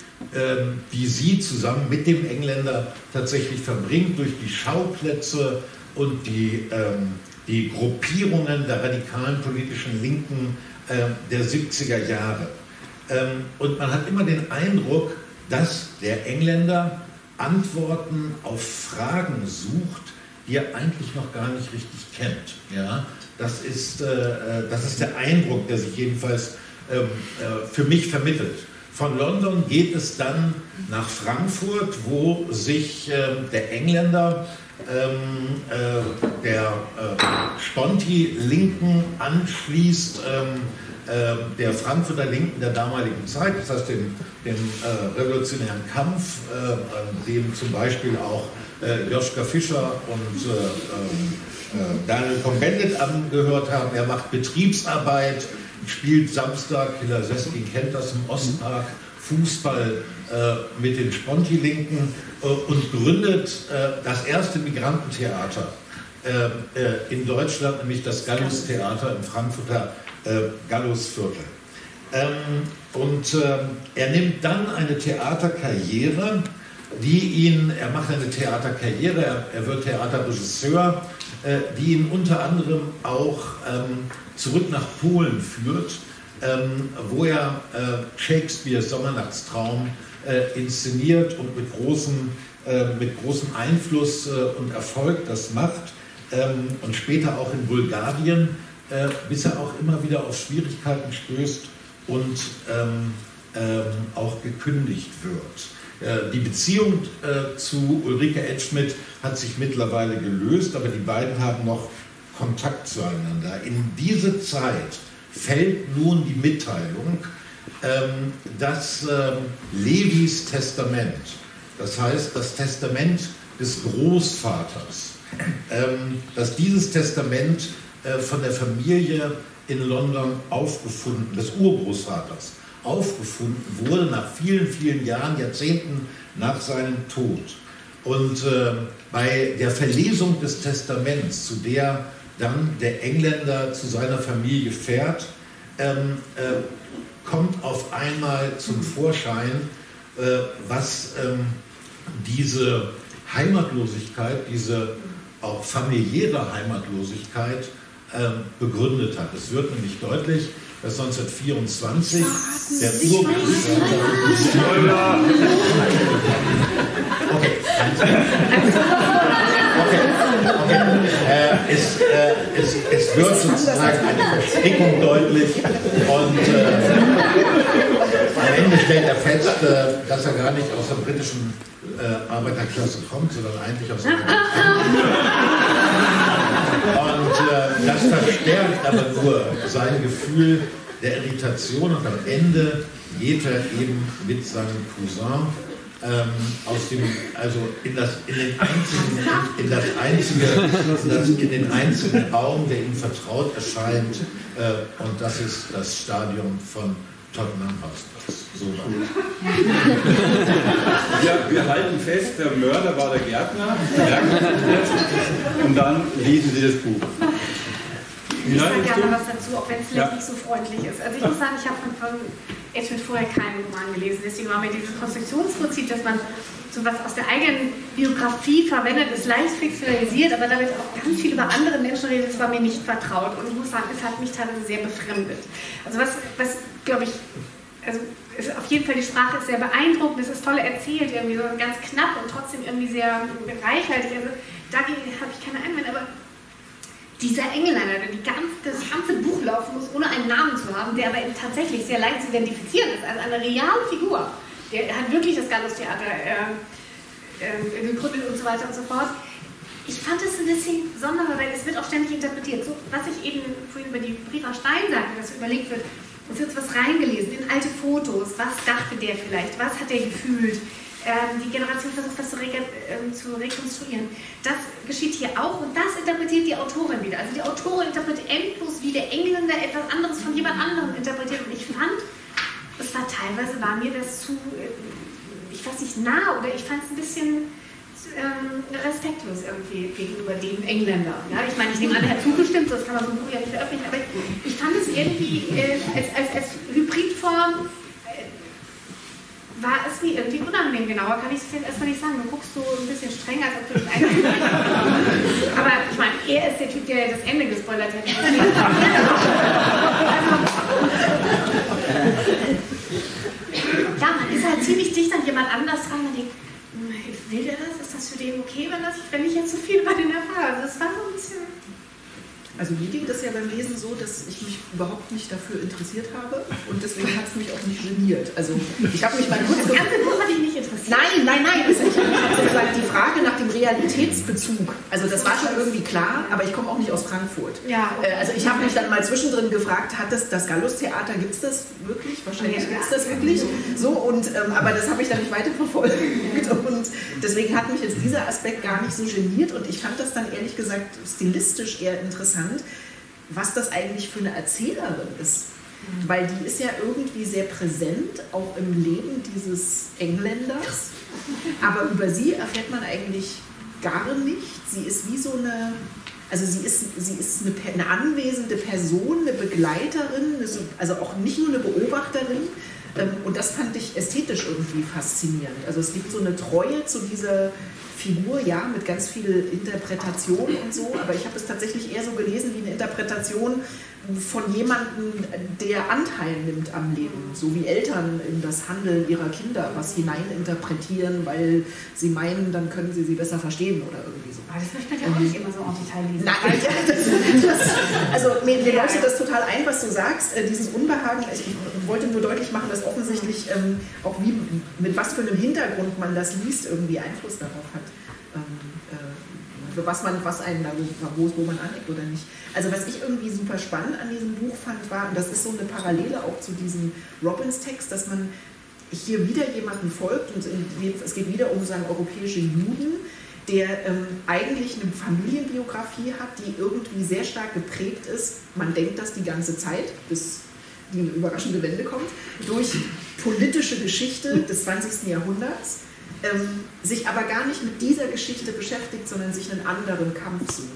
die sie zusammen mit dem Engländer tatsächlich verbringt durch die Schauplätze und die, ähm, die Gruppierungen der radikalen politischen Linken äh, der 70er Jahre. Ähm, und man hat immer den Eindruck, dass der Engländer Antworten auf Fragen sucht, die er eigentlich noch gar nicht richtig kennt. Ja? Das, ist, äh, äh das ist der Eindruck, der sich jedenfalls ähm, äh, für mich vermittelt. Von London geht es dann nach Frankfurt, wo sich äh, der Engländer ähm, äh, der äh, Sponti-Linken anschließt, ähm, äh, der Frankfurter Linken der damaligen Zeit, das heißt dem, dem äh, revolutionären Kampf, äh, dem zum Beispiel auch Joschka Fischer und ähm, Daniel Cohn-Bendit angehört haben. Er macht Betriebsarbeit, spielt Samstag, Hiller Seskin kennt das im Ostpark, Fußball äh, mit den Sponti-Linken äh, und gründet äh, das erste Migrantentheater äh, äh, in Deutschland, nämlich das Gallus-Theater im Frankfurter äh, Gallusviertel. Ähm, und er nimmt dann eine Theaterkarriere, die ihn, er macht eine Theaterkarriere, er, er wird Theaterregisseur, die ihn unter anderem auch ähm, zurück nach Polen führt, ähm, wo er äh, Shakespeares Sommernachtstraum äh, inszeniert und mit großem, äh, mit großem Einfluss äh, und Erfolg das macht ähm, und später auch in Bulgarien, äh, bis er auch immer wieder auf Schwierigkeiten stößt und ähm, ähm auch gekündigt wird. Äh, die Beziehung zu Ulrike Edschmidt hat sich mittlerweile gelöst, aber die beiden haben noch Kontakt zueinander. In diese Zeit fällt nun die Mitteilung, ähm, dass ähm, Levis Testament, das heißt das Testament des Großvaters, ähm, dass dieses Testament äh, von der Familie in London aufgefunden, des Urgroßvaters, aufgefunden wurde nach vielen, vielen Jahren, Jahrzehnten nach seinem Tod. Und äh, bei der Verlesung des Testaments, zu der dann der Engländer zu seiner Familie fährt, ähm, äh, kommt auf einmal zum Vorschein, äh, was ähm, diese Heimatlosigkeit, diese auch familiäre Heimatlosigkeit äh, begründet hat. Es wird nämlich deutlich, dass 1924 der Urgroßvater. Okay. Okay. okay. Äh, es, äh, es, es, wird sozusagen eine Verstrickung deutlich und äh, am Ende stellt er fest, äh, dass er gar nicht aus der britischen äh, Arbeiterklasse kommt, sondern eigentlich aus der Und das verstärkt aber nur sein Gefühl der Irritation und am Ende geht er eben mit seinem Cousin ähm, aus dem, also in, das, in, den einzigen, in, das einzige, das, in den einzigen Raum, der ihm vertraut erscheint, äh, und das ist das Stadion von Tottenham Hotspur. So ja, wir halten fest, der Mörder war der Gärtner, und dann lesen Sie das Buch. Ich sage gerne was dazu, auch wenn es vielleicht ja. nicht so freundlich ist. Also ich muss sagen, ich habe von, von Edwin vorher keinen Roman gelesen. Deswegen war mir dieses Konstruktionsprinzip, dass man so was aus der eigenen Biografie verwendet, ist leicht fiktionalisiert, aber damit auch ganz viel über andere Menschen redet, das war mir nicht vertraut. Und ich muss sagen, es hat mich teilweise sehr befremdet. Also was, was glaube ich, also ist auf jeden Fall die Sprache ist sehr beeindruckend, es ist toll erzählt, irgendwie so ganz knapp und trotzdem irgendwie sehr reichhaltig. Also dagegen habe ich keine Einwände, aber dieser Engländer, der die ganze, das ganze Buch laufen muss, ohne einen Namen zu haben, der aber tatsächlich sehr leicht zu identifizieren ist, also eine reale Figur. Der hat wirklich das Gallus-Theater äh, äh, gegründet und so weiter und so fort. Ich fand es ein bisschen sonderbar, weil es wird auch ständig interpretiert. So, was ich eben vorhin über die Briefer Stein sagte, dass überlegt wird, es wird was reingelesen in alte Fotos. Was dachte der vielleicht? Was hat er gefühlt? Ähm, die Generation versucht, das zu, re äh, zu, rekonstruieren. Das geschieht hier auch und das interpretiert die Autorin wieder. Also die Autorin interpretiert endlos, wie der Engländer etwas anderes von jemand anderem interpretiert. Und ich fand, es war teilweise, war mir das zu, äh, ich weiß nicht, nah oder ich fand es ein bisschen ähm, respektlos irgendwie gegenüber dem Engländer. Ja, ich meine, ich nehme an, er hat zugestimmt, das kann man so ein Buch ja nicht veröffentlichen, aber ich fand es irgendwie äh, als, als, als Hybridform war es mir irgendwie unangenehm. Genauer kann ich es jetzt erstmal nicht sagen. Du guckst so ein bisschen streng, als ob du das eigentlich Aber ich meine, er ist der Typ, der das Ende gespoilert hätte. also, ja, man ist halt ziemlich dicht an jemand anders dran. Man denkt, hm, will der das? Ist das für den okay, wenn, wenn ich jetzt so viel über den erfahre? Also das war so ein bisschen also mir ging das ja beim Lesen so, dass ich mich überhaupt nicht dafür interessiert habe und deswegen hat es mich auch nicht geniert. Also ich habe mich mal kurz... Das ganze Buch hat dich nicht interessiert? Nein, nein, nein. Also ich habe sozusagen die Frage nach dem Realitätsbezug. Also das war schon irgendwie klar, aber ich komme auch nicht aus Frankfurt. Ja. Okay. Äh, also ich habe mich dann mal zwischendrin gefragt, hat das, das Gallus-Theater, gibt es das wirklich? Wahrscheinlich ja. gibt es das wirklich. So, und, ähm, aber das habe ich dann nicht weiter verfolgt. Und deswegen hat mich jetzt dieser Aspekt gar nicht so geniert und ich fand das dann ehrlich gesagt stilistisch eher interessant interessant, was das eigentlich für eine Erzählerin ist. Weil die ist ja irgendwie sehr präsent, auch im Leben dieses Engländers. Aber über sie erfährt man eigentlich gar nichts. Sie ist wie so eine, also sie ist, sie ist eine, eine anwesende Person, eine Begleiterin, also auch nicht nur eine Beobachterin. Ähm, und das fand ich ästhetisch irgendwie faszinierend. Also es gibt so eine Treue zu dieser Figur, ja, mit ganz viel Interpretation und so, aber ich habe es tatsächlich eher so gelesen wie eine Interpretation von jemandem, der Anteil nimmt am Leben, so wie Eltern in das Handeln ihrer Kinder was hineininterpretieren, weil sie meinen, dann können sie sie besser verstehen oder irgendwie so. Aber das möchte man ja auch nicht immer so en Detail lesen. Nein, das, also mir, mir leuchtet das total ein, was du sagst, äh, dieses Unbehagen. Ich wollte nur deutlich machen, dass offensichtlich ähm, auch wie, mit was für einem Hintergrund man das liest, irgendwie Einfluss darauf hat. Ähm, äh, was man, was einen da, wo, wo man aneckt oder nicht. Also was ich irgendwie super spannend an diesem Buch fand, war, und das ist so eine Parallele auch zu diesem Robbins-Text, dass man hier wieder jemanden folgt und es geht wieder um sagen europäische Juden, der ähm, eigentlich eine Familienbiografie hat, die irgendwie sehr stark geprägt ist. Man denkt das die ganze Zeit, bis die überraschende Wende kommt, durch politische Geschichte des 20. Jahrhunderts, ähm, sich aber gar nicht mit dieser Geschichte beschäftigt, sondern sich einen anderen Kampf sucht.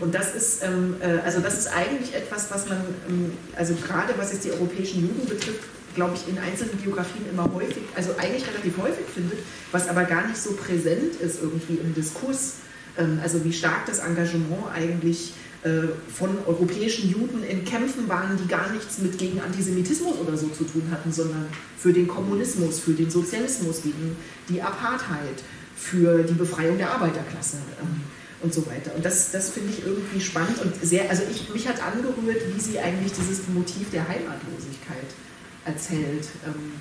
Und das ist, ähm, äh, also das ist eigentlich etwas, was man, ähm, also gerade was jetzt die europäischen Juden betrifft, glaube ich, in einzelnen Biografien immer häufig, also eigentlich relativ häufig findet, was aber gar nicht so präsent ist irgendwie im Diskurs. Ähm, also wie stark das Engagement eigentlich äh, von europäischen Juden in Kämpfen waren, die gar nichts mit gegen Antisemitismus oder so zu tun hatten, sondern für den Kommunismus, für den Sozialismus, gegen die Apartheid, für die Befreiung der Arbeiterklasse. Ähm, und so weiter. Und das, das finde ich irgendwie spannend und sehr, also ich, mich hat angerührt, wie sie eigentlich dieses Motiv der Heimatlosigkeit erzählt. Ähm,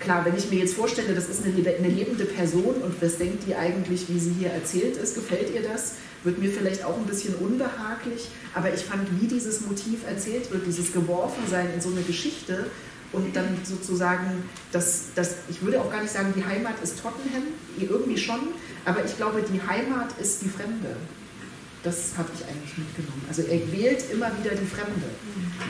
klar, wenn ich mir jetzt vorstelle, das ist eine, eine, lebende Person und was denkt die eigentlich, wie sie hier erzählt ist, gefällt ihr das, wird mir vielleicht auch ein bisschen unbehaglich, aber ich fand, wie dieses Motiv erzählt wird, dieses Geworfensein in so eine Geschichte und dann sozusagen, das, das, ich würde auch gar nicht sagen, die Heimat ist Tottenham, irgendwie schon, aber ich glaube, die Heimat ist die Fremde. Das habe ich eigentlich mitgenommen. Also er wählt immer wieder die Fremde.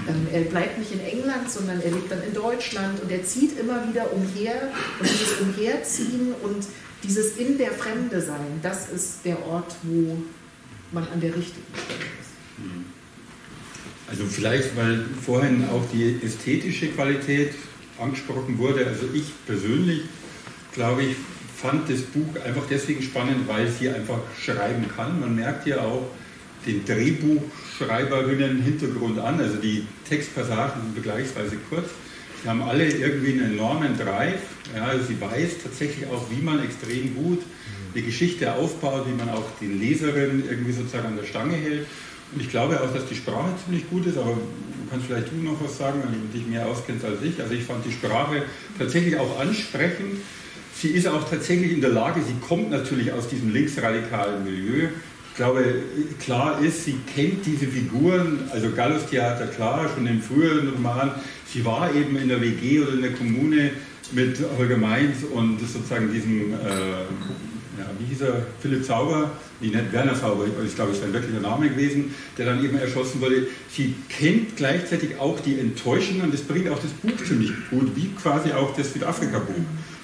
Ähm, er bleibt nicht in England, sondern er lebt dann in Deutschland und er zieht immer wieder umher. Und dieses Umherziehen und dieses in der Fremde sein, das ist der Ort, wo man an der richtigen Stelle ist. Also vielleicht, weil vorhin auch die ästhetische Qualität angesprochen wurde. Also ich persönlich, glaube ich, fand das Buch einfach deswegen spannend, weil sie einfach schreiben kann. Man merkt hier auch den Drehbuchschreiberinnen Hintergrund an. Also die Textpassagen sind vergleichsweise kurz. Sie haben alle irgendwie einen enormen Drive. Ja, also sie weiß tatsächlich auch, wie man extrem gut eine Geschichte aufbaut, wie man auch den Leserinnen irgendwie sozusagen an der Stange hält. Und ich glaube auch, dass die Sprache ziemlich gut ist, aber du kannst vielleicht du noch was sagen, weil du dich mehr auskennst als ich. Also ich fand die Sprache tatsächlich auch ansprechend. Sie ist auch tatsächlich in der Lage, sie kommt natürlich aus diesem linksradikalen Milieu. Ich glaube, klar ist, sie kennt diese Figuren, also Gallus Theater, klar, schon im früheren Roman. Sie war eben in der WG oder in der Kommune mit Holger Mainz und sozusagen diesem, äh, ja, wie hieß er, Philipp Zauber, wie nennt Werner Zauber, ich glaube, es ist ein wirklicher Name gewesen, der dann eben erschossen wurde. Sie kennt gleichzeitig auch die Enttäuschung und das bringt auch das Buch ziemlich gut, wie quasi auch das Südafrika-Buch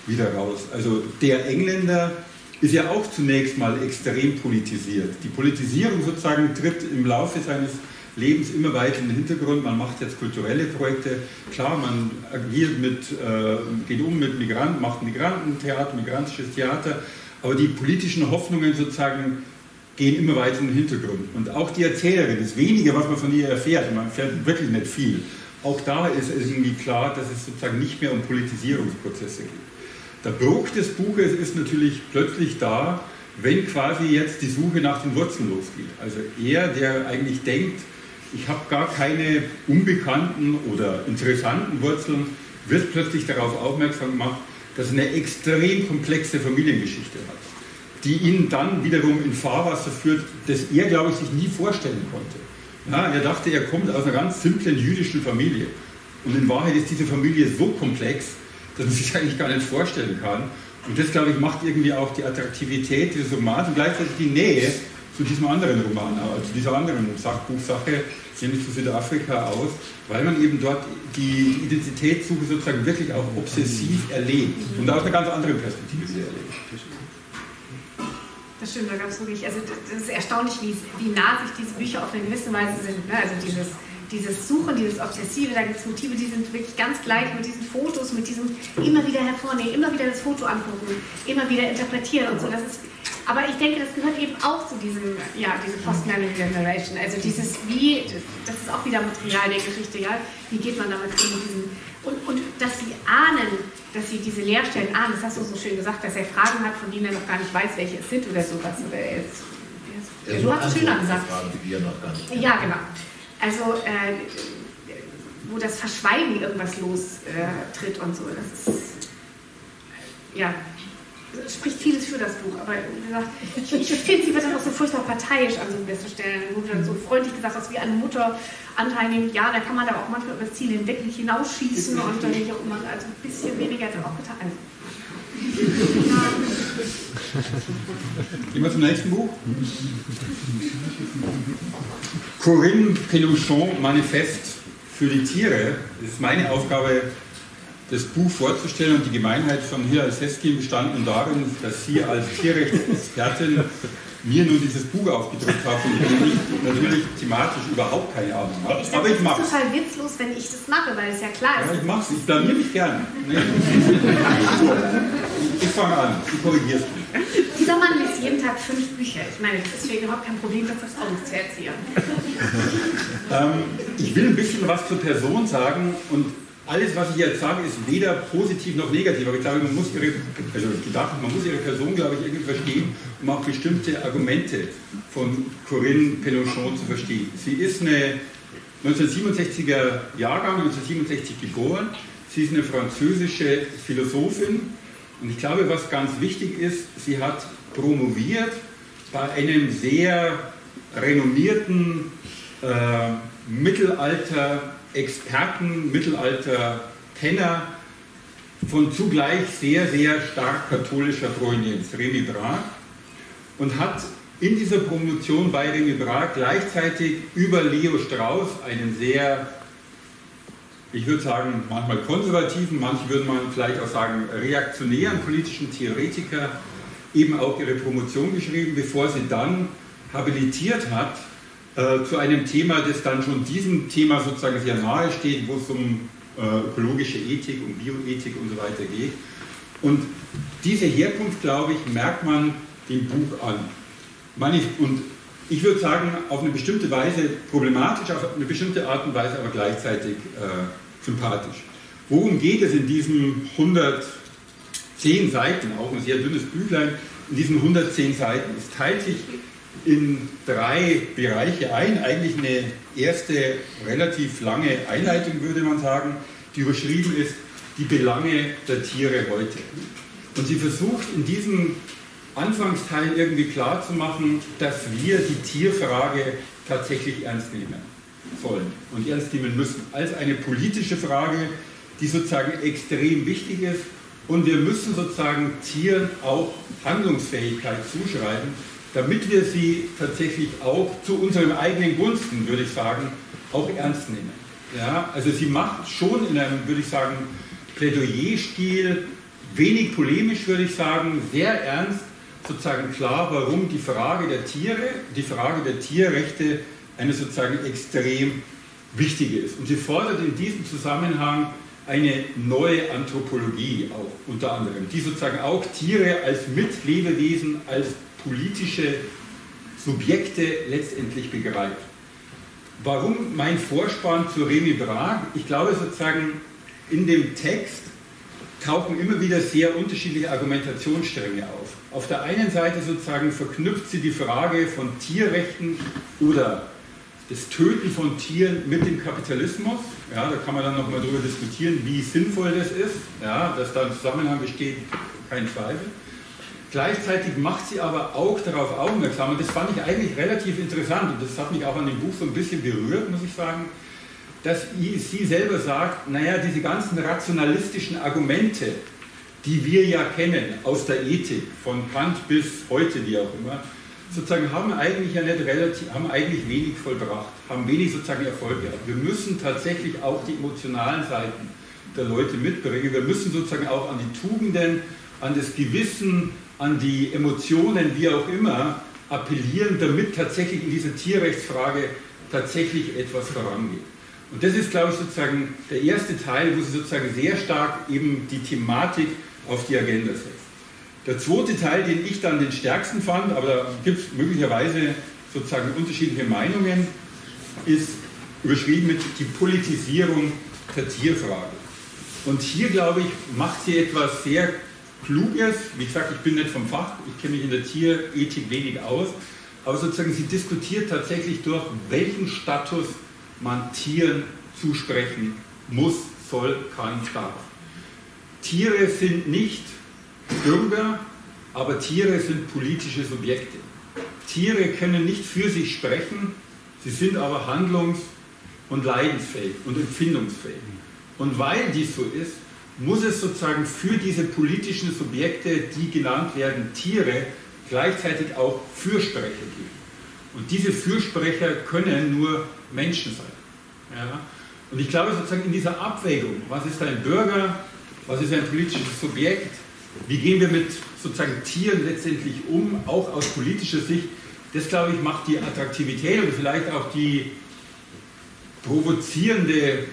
wieder raus. Also der Engländer ist ja auch zunächst mal extrem politisiert. Die Politisierung sozusagen tritt im Laufe seines Lebens immer weiter in den Hintergrund. Man macht jetzt kulturelle Projekte. Klar, man agiert mit, äh, geht um mit Migranten, macht Migrantentheater, migrantisches Theater. Aber die politischen Hoffnungen sozusagen gehen immer weiter in den Hintergrund. Und auch die Erzählerin, das Wenige, was man von ihr erfährt, man erfährt wirklich nicht viel. Auch da ist es irgendwie klar, dass es sozusagen nicht mehr um Politisierungsprozesse geht. Der Bruch des Buches ist natürlich plötzlich da, wenn quasi jetzt die Suche nach den Wurzeln losgeht. Also er, der eigentlich denkt, ich habe gar keine unbekannten oder interessanten Wurzeln, wird plötzlich darauf aufmerksam gemacht, dass er eine extrem komplexe Familiengeschichte hat, die ihn dann wiederum in Fahrwasser führt, das er, glaube ich, sich nie vorstellen konnte. Ja, er dachte, er kommt aus einer ganz simplen jüdischen Familie. Und in Wahrheit ist diese Familie so komplex, dass man sich eigentlich gar nicht vorstellen kann. Und das, glaube ich, macht irgendwie auch die Attraktivität dieses Romans und gleichzeitig die Nähe zu diesem anderen Roman, zu dieser anderen Sachbuchsache, nämlich zu Südafrika aus, weil man eben dort die Identitätssuche sozusagen wirklich auch obsessiv erlebt und aus einer ganz anderen Perspektive sie erlebt. Das stimmt, da gab es wirklich, also das ist erstaunlich, wie, wie nah sich diese Bücher auf eine gewisse Weise sind. Ne? Also dieses dieses Suchen, dieses Obsessive, da gibt es Motive, die sind wirklich ganz gleich mit diesen Fotos, mit diesem immer wieder hervornehmen, immer wieder das Foto angucken, immer wieder interpretieren und so. Das ist, aber ich denke, das gehört eben auch zu diesem, ja, diese Post-Millennial Generation. Also dieses, wie, das ist auch wieder Material der Geschichte, ja, wie geht man damit um mit diesem, und, und dass sie ahnen, dass sie diese Leerstellen ahnen, das hast du so schön gesagt, dass er Fragen hat, von denen er noch gar nicht weiß, welche es sind oder sowas. Oder er ist, ja, du hast es schöner gesagt. Fragen, die wir noch gar nicht ja, genau. Also, äh, wo das Verschweigen irgendwas lostritt äh, und so. Das ist, ja, spricht vieles für das Buch. Aber wie gesagt, ich, ich finde, sie wird dann auch so furchtbar parteiisch an so gewissen Stellen, wo dann so freundlich gesagt dass wie eine Mutter Anteil nimmt. Ja, da kann man da auch manchmal über das Ziel hinweg nicht hinausschießen und dann nicht auch immer, also ein bisschen weniger hat auch getan. Also, Gehen wir zum nächsten Buch. Corinne Peluchon, Manifest für die Tiere. Es ist meine Aufgabe, das Buch vorzustellen und die Gemeinheit von Hilal Seskin bestand darin, dass sie als Tierrechtsexpertin mir nur dieses Buch aufgedrückt habe und ich natürlich thematisch überhaupt keine Ahnung habe. Ich Aber ich mache es. ist total witzlos, wenn ich das mache, weil es ja klar ist. Ja, ich mache es, ich blamier mich gerne. ich fange an, du korrigierst mich. Dieser Mann liest jeden Tag fünf Bücher. Ich meine, das ist für ihn überhaupt kein Problem, das auch nicht zu erzählen. ähm, ich will ein bisschen was zur Person sagen und alles, was ich jetzt sage, ist weder positiv noch negativ, aber ich glaube, man muss ihre, also gedacht, man muss ihre Person, glaube ich, irgendwie verstehen, um auch bestimmte Argumente von Corinne Pelochon zu verstehen. Sie ist eine 1967er Jahrgang, 1967 geboren. Sie ist eine französische Philosophin und ich glaube, was ganz wichtig ist, sie hat promoviert bei einem sehr renommierten äh, Mittelalter Experten, Mittelalter-Kenner von zugleich sehr, sehr stark katholischer Provenienz, Remy Brag, und hat in dieser Promotion bei Remy Brag gleichzeitig über Leo Strauss, einen sehr, ich würde sagen, manchmal konservativen, manche würden man vielleicht auch sagen reaktionären politischen Theoretiker, eben auch ihre Promotion geschrieben, bevor sie dann habilitiert hat äh, zu einem Thema, das dann schon diesem Thema sozusagen sehr nahe steht, wo es um äh, ökologische Ethik, um Bioethik und so weiter geht. Und diese Herkunft, glaube ich, merkt man dem Buch an. Und ich würde sagen, auf eine bestimmte Weise problematisch, auf eine bestimmte Art und Weise aber gleichzeitig äh, sympathisch. Worum geht es in diesen 110 Seiten, auch ein sehr dünnes Büchlein, in diesen 110 Seiten? Es teilt sich in drei Bereiche ein. Eigentlich eine erste relativ lange Einleitung, würde man sagen, die überschrieben ist, die Belange der Tiere heute. Und sie versucht in diesem Anfangsteil irgendwie klarzumachen, dass wir die Tierfrage tatsächlich ernst nehmen sollen und ernst nehmen müssen, als eine politische Frage, die sozusagen extrem wichtig ist. Und wir müssen sozusagen Tieren auch Handlungsfähigkeit zuschreiben, damit wir sie tatsächlich auch zu unserem eigenen Gunsten, würde ich sagen, auch ernst nehmen. Ja, also sie macht schon in einem, würde ich sagen, Plädoyerstil, wenig polemisch, würde ich sagen, sehr ernst sozusagen klar, warum die Frage der Tiere, die Frage der Tierrechte eine sozusagen extrem wichtige ist. Und sie fordert in diesem Zusammenhang eine neue Anthropologie auch unter anderem, die sozusagen auch Tiere als Mitlebewesen, als politische Subjekte letztendlich begreift. Warum mein Vorspann zu Remy Brag? Ich glaube sozusagen in dem Text tauchen immer wieder sehr unterschiedliche Argumentationsstränge auf. Auf der einen Seite sozusagen verknüpft sie die Frage von Tierrechten oder das Töten von Tieren mit dem Kapitalismus. Ja, da kann man dann nochmal darüber diskutieren, wie sinnvoll das ist. Ja, dass da ein Zusammenhang besteht, kein Zweifel. Gleichzeitig macht sie aber auch darauf aufmerksam, und das fand ich eigentlich relativ interessant, und das hat mich auch an dem Buch so ein bisschen berührt, muss ich sagen, dass sie selber sagt, naja, diese ganzen rationalistischen Argumente, die wir ja kennen aus der Ethik, von Kant bis heute, wie auch immer, sozusagen haben eigentlich ja nicht relativ, haben eigentlich wenig vollbracht, haben wenig sozusagen Erfolg gehabt. Wir müssen tatsächlich auch die emotionalen Seiten der Leute mitbringen. Wir müssen sozusagen auch an die Tugenden, an das Gewissen, an die Emotionen, wie auch immer, appellieren, damit tatsächlich in dieser Tierrechtsfrage tatsächlich etwas vorangeht. Und das ist, glaube ich, sozusagen der erste Teil, wo sie sozusagen sehr stark eben die Thematik auf die Agenda setzt. Der zweite Teil, den ich dann den stärksten fand, aber da gibt es möglicherweise sozusagen unterschiedliche Meinungen, ist überschrieben mit die Politisierung der Tierfrage. Und hier, glaube ich, macht sie etwas sehr Kluges. Wie gesagt, ich bin nicht vom Fach, ich kenne mich in der Tierethik wenig aus, aber sozusagen sie diskutiert tatsächlich durch, welchen Status man Tieren zusprechen muss, soll, kann, darf. Tiere sind nicht Bürger, aber Tiere sind politische Subjekte. Tiere können nicht für sich sprechen, sie sind aber handlungs- und leidensfähig und empfindungsfähig. Und weil dies so ist, muss es sozusagen für diese politischen Subjekte, die genannt werden Tiere, gleichzeitig auch Fürsprecher geben. Und diese Fürsprecher können nur Menschen sein. Ja? Und ich glaube sozusagen in dieser Abwägung, was ist ein Bürger, was ist ein politisches Subjekt, wie gehen wir mit sozusagen Tieren letztendlich um, auch aus politischer Sicht, das glaube ich macht die Attraktivität und vielleicht auch die provozierende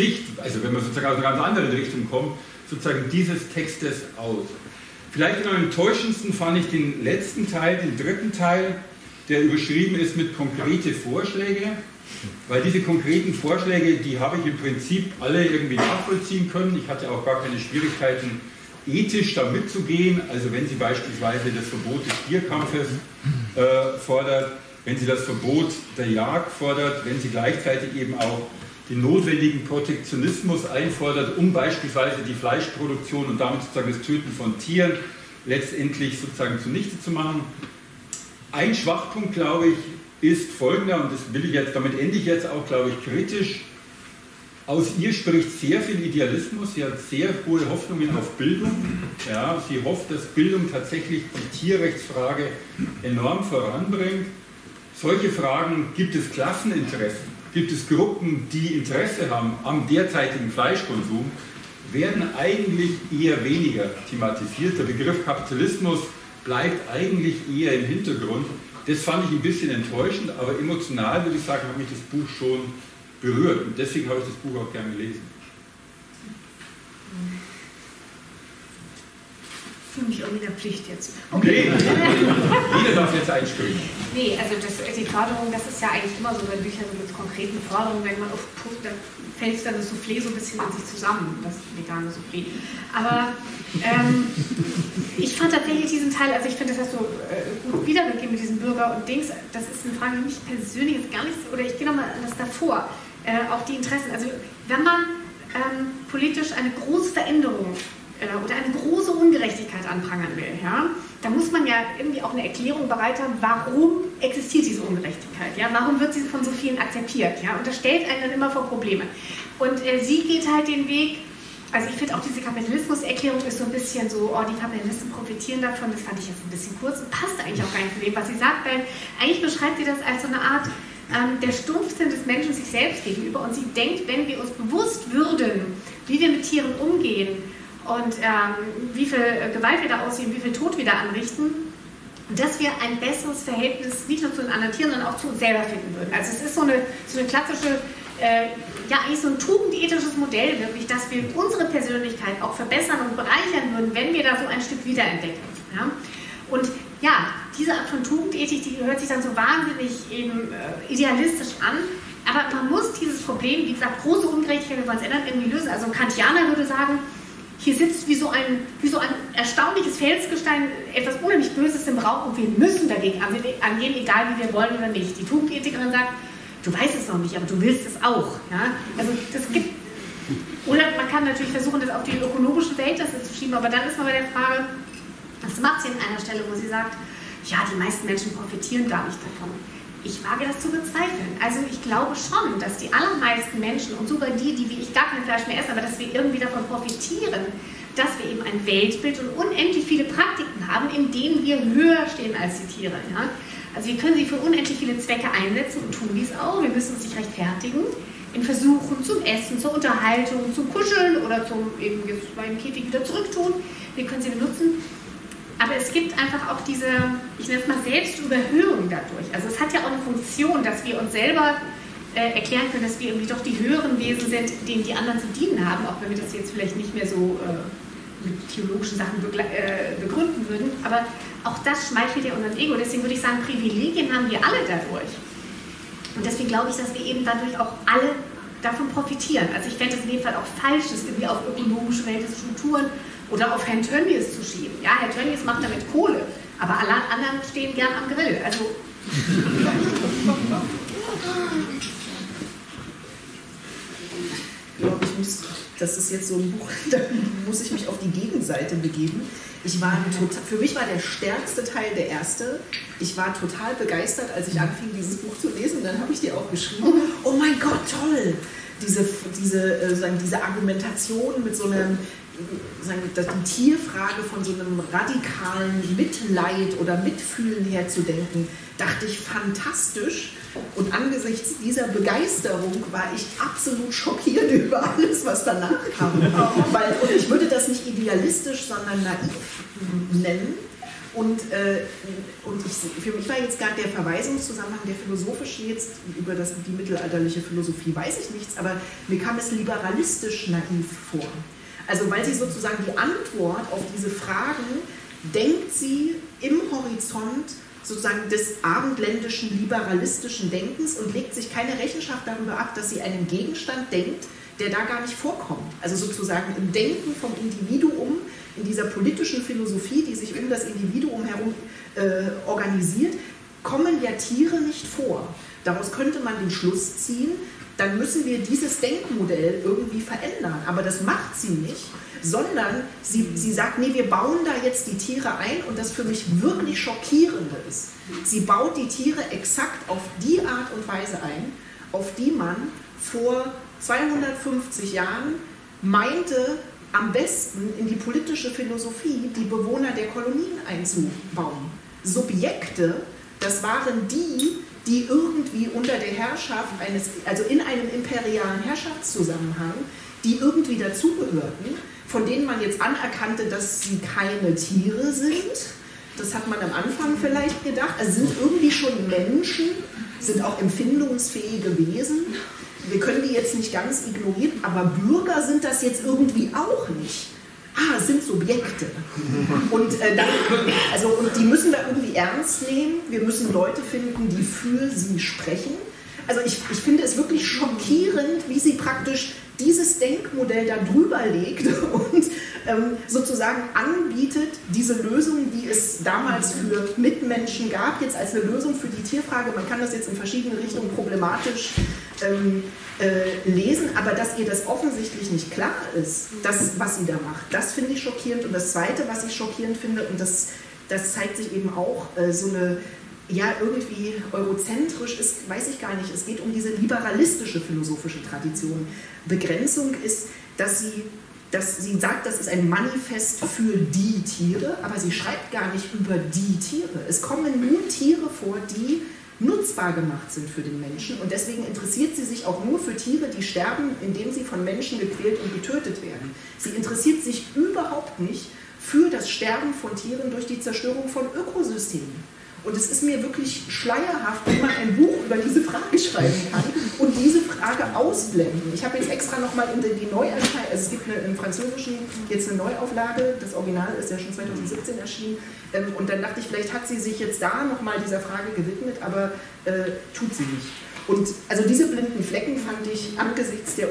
Sicht, also wenn man sozusagen aus einer ganz anderen Richtung kommt, sozusagen dieses Textes aus. Vielleicht am enttäuschendsten fand ich den letzten Teil, den dritten Teil, der überschrieben ist mit konkrete Vorschläge, weil diese konkreten Vorschläge, die habe ich im Prinzip alle irgendwie nachvollziehen können. Ich hatte auch gar keine Schwierigkeiten, ethisch da mitzugehen. Also wenn Sie beispielsweise das Verbot des Tierkampfes äh, fordert, wenn Sie das Verbot der Jagd fordert, wenn Sie gleichzeitig eben auch den notwendigen Protektionismus einfordert, um beispielsweise die Fleischproduktion und damit sozusagen das Töten von Tieren letztendlich sozusagen zunichte zu machen. Ein Schwachpunkt, glaube ich, ist folgender, und das will ich jetzt, damit ende ich jetzt auch, glaube ich, kritisch. Aus ihr spricht sehr viel Idealismus, sie hat sehr hohe Hoffnungen auf Bildung. Ja, sie hofft, dass Bildung tatsächlich die Tierrechtsfrage enorm voranbringt. Solche Fragen gibt es Klasseninteressen gibt es Gruppen, die Interesse haben am derzeitigen Fleischkonsum, werden eigentlich eher weniger thematisiert. Der Begriff Kapitalismus bleibt eigentlich eher im Hintergrund. Das fand ich ein bisschen enttäuschend, aber emotional würde ich sagen, hat mich das Buch schon berührt und deswegen habe ich das Buch auch gerne gelesen. Fühle mich irgendwie in der Pflicht jetzt. Okay. Jeder darf jetzt einspringen. Nee, also das, die Förderung, das ist ja eigentlich immer so bei Büchern so mit konkreten Forderungen, wenn man auf Punkt, dann fällt dann das Soufflé so ein bisschen in sich zusammen, das vegane Soufflé. Aber ähm, ich fand tatsächlich diesen Teil, also ich finde, das hast du äh, gut wiedergegeben mit diesen Bürger und Dings, das ist eine Frage, die mich persönlich jetzt gar nicht, oder ich gehe nochmal an das davor, äh, auch die Interessen. Also wenn man ähm, politisch eine große Veränderung oder eine große Ungerechtigkeit anprangern will, ja, da muss man ja irgendwie auch eine Erklärung bereit haben, warum existiert diese Ungerechtigkeit, ja, warum wird sie von so vielen akzeptiert, ja, und das stellt einen dann immer vor Probleme. Und äh, sie geht halt den Weg, also ich finde auch diese Kapitalismuserklärung ist so ein bisschen so, oh, die Kapitalisten profitieren davon, das fand ich jetzt ein bisschen kurz und passt eigentlich auch gar nicht zu dem, was sie sagt, weil eigentlich beschreibt sie das als so eine Art ähm, der Stumpfsinn des Menschen sich selbst gegenüber und sie denkt, wenn wir uns bewusst würden, wie wir mit Tieren umgehen, und ähm, wie viel Gewalt wir da ausüben, wie viel Tod wir da anrichten, dass wir ein besseres Verhältnis nicht nur zu den anderen Tieren, sondern auch zu uns selber finden würden. Also es ist so eine, so eine klassische, äh, ja eigentlich so ein tugendethisches Modell wirklich, dass wir unsere Persönlichkeit auch verbessern und bereichern würden, wenn wir da so ein Stück wiederentdecken. Ja? Und ja, diese Art von Tugendethik, die hört sich dann so wahnsinnig eben äh, idealistisch an, aber man muss dieses Problem, wie gesagt, große Ungerechtigkeit, wenn man es ändert, irgendwie lösen. Also Kantianer würde sagen, hier sitzt wie so ein, wie so ein erstaunliches Felsgestein, etwas unheimlich Böses im Raum und wir müssen dagegen angehen, egal wie wir wollen oder nicht. Die Tugendethikerin sagt, du weißt es noch nicht, aber du willst es auch. Ja? Also das gibt, oder man kann natürlich versuchen, das auf die ökonomische Welt das zu schieben, aber dann ist man bei der Frage, was macht sie an einer Stelle, wo sie sagt, ja, die meisten Menschen profitieren gar nicht davon. Ich wage das zu bezweifeln. Also ich glaube schon, dass die allermeisten Menschen und sogar die, die wie ich gar kein Fleisch mehr essen, aber dass wir irgendwie davon profitieren, dass wir eben ein Weltbild und unendlich viele Praktiken haben, in denen wir höher stehen als die Tiere. Ja? Also wir können sie für unendlich viele Zwecke einsetzen und tun dies auch. Wir müssen uns nicht rechtfertigen in Versuchen zum Essen, zur Unterhaltung, zum Kuscheln oder zum eben jetzt beim Käfig wieder zurücktun. Wir können sie benutzen aber es gibt einfach auch diese, ich nenne es mal Selbstüberhöhung dadurch. Also es hat ja auch eine Funktion, dass wir uns selber äh, erklären können, dass wir irgendwie doch die höheren Wesen sind, denen die anderen zu dienen haben, auch wenn wir das jetzt vielleicht nicht mehr so äh, mit theologischen Sachen äh, begründen würden. Aber auch das schmeichelt ja unserem Ego. Deswegen würde ich sagen, Privilegien haben wir alle dadurch. Und deswegen glaube ich, dass wir eben dadurch auch alle davon profitieren. Also ich fände es in dem Fall auch falsch, das irgendwie auf ökonomische Strukturen oder auf Herrn Tönnies zu schieben. Ja, Herr Tönnies macht damit Kohle, aber alle anderen stehen gern am Grill. Also das ist jetzt so ein Buch, da muss ich mich auf die Gegenseite begeben. Ich war total, für mich war der stärkste Teil der erste. Ich war total begeistert, als ich anfing, dieses Buch zu lesen. Dann habe ich dir auch geschrieben, oh mein Gott, toll! Diese, diese, äh, diese Argumentation mit so einem sagen, die Tierfrage von so einem radikalen Mitleid oder Mitfühlen her zu denken, dachte ich fantastisch. Und angesichts dieser Begeisterung war ich absolut schockiert über alles, was danach kam. Weil, und ich würde das nicht idealistisch, sondern naiv nennen. Und, äh, und ich, für mich war jetzt gar der Verweisungszusammenhang, der philosophische jetzt, über das, die mittelalterliche Philosophie weiß ich nichts, aber mir kam es liberalistisch naiv vor. Also weil sie sozusagen die Antwort auf diese Fragen denkt sie im Horizont sozusagen des abendländischen liberalistischen Denkens und legt sich keine Rechenschaft darüber ab, dass sie einen Gegenstand denkt, der da gar nicht vorkommt. Also sozusagen im Denken vom Individuum, in dieser politischen Philosophie, die sich um das Individuum herum äh, organisiert, kommen ja Tiere nicht vor. Daraus könnte man den Schluss ziehen, dann müssen wir dieses Denkmodell irgendwie verändern. Aber das macht sie nicht, sondern sie, sie sagt, nee, wir bauen da jetzt die Tiere ein und das für mich wirklich schockierende ist. Sie baut die Tiere exakt auf die Art und Weise ein, auf die man vor 250 Jahren meinte, am besten in die politische Philosophie die Bewohner der Kolonien einzubauen. Subjekte, das waren die, die irgendwie unter der Herrschaft eines, also in einem imperialen Herrschaftszusammenhang, die irgendwie dazugehörten, von denen man jetzt anerkannte, dass sie keine Tiere sind. Das hat man am Anfang vielleicht gedacht. Also sind irgendwie schon Menschen, sind auch empfindungsfähige Wesen. Wir können die jetzt nicht ganz ignorieren, aber Bürger sind das jetzt irgendwie auch nicht ah, sind Subjekte. Und, äh, dann, also, und die müssen wir irgendwie ernst nehmen. Wir müssen Leute finden, die für sie sprechen. Also ich, ich finde es wirklich schockierend, wie sie praktisch dieses Denkmodell da drüber legt und ähm, sozusagen anbietet, diese Lösung, die es damals für Mitmenschen gab, jetzt als eine Lösung für die Tierfrage. Man kann das jetzt in verschiedene Richtungen problematisch ähm, äh, lesen, aber dass ihr das offensichtlich nicht klar ist, das, was sie da macht, das finde ich schockierend. Und das Zweite, was ich schockierend finde, und das, das zeigt sich eben auch, äh, so eine ja, irgendwie eurozentrisch ist, weiß ich gar nicht. Es geht um diese liberalistische philosophische Tradition. Begrenzung ist, dass sie, dass sie sagt, das ist ein Manifest für die Tiere, aber sie schreibt gar nicht über die Tiere. Es kommen nur Tiere vor, die nutzbar gemacht sind für den Menschen. Und deswegen interessiert sie sich auch nur für Tiere, die sterben, indem sie von Menschen gequält und getötet werden. Sie interessiert sich überhaupt nicht für das Sterben von Tieren durch die Zerstörung von Ökosystemen. Und es ist mir wirklich schleierhaft, wie man ein Buch über diese Frage schreiben kann und diese Frage ausblenden. Ich habe jetzt extra nochmal in die Neuerscheinung, also es gibt eine, im Französischen jetzt eine Neuauflage, das Original ist ja schon 2017 erschienen, ähm, und dann dachte ich, vielleicht hat sie sich jetzt da nochmal dieser Frage gewidmet, aber äh, tut sie nicht. Und also diese blinden Flecken fand ich angesichts der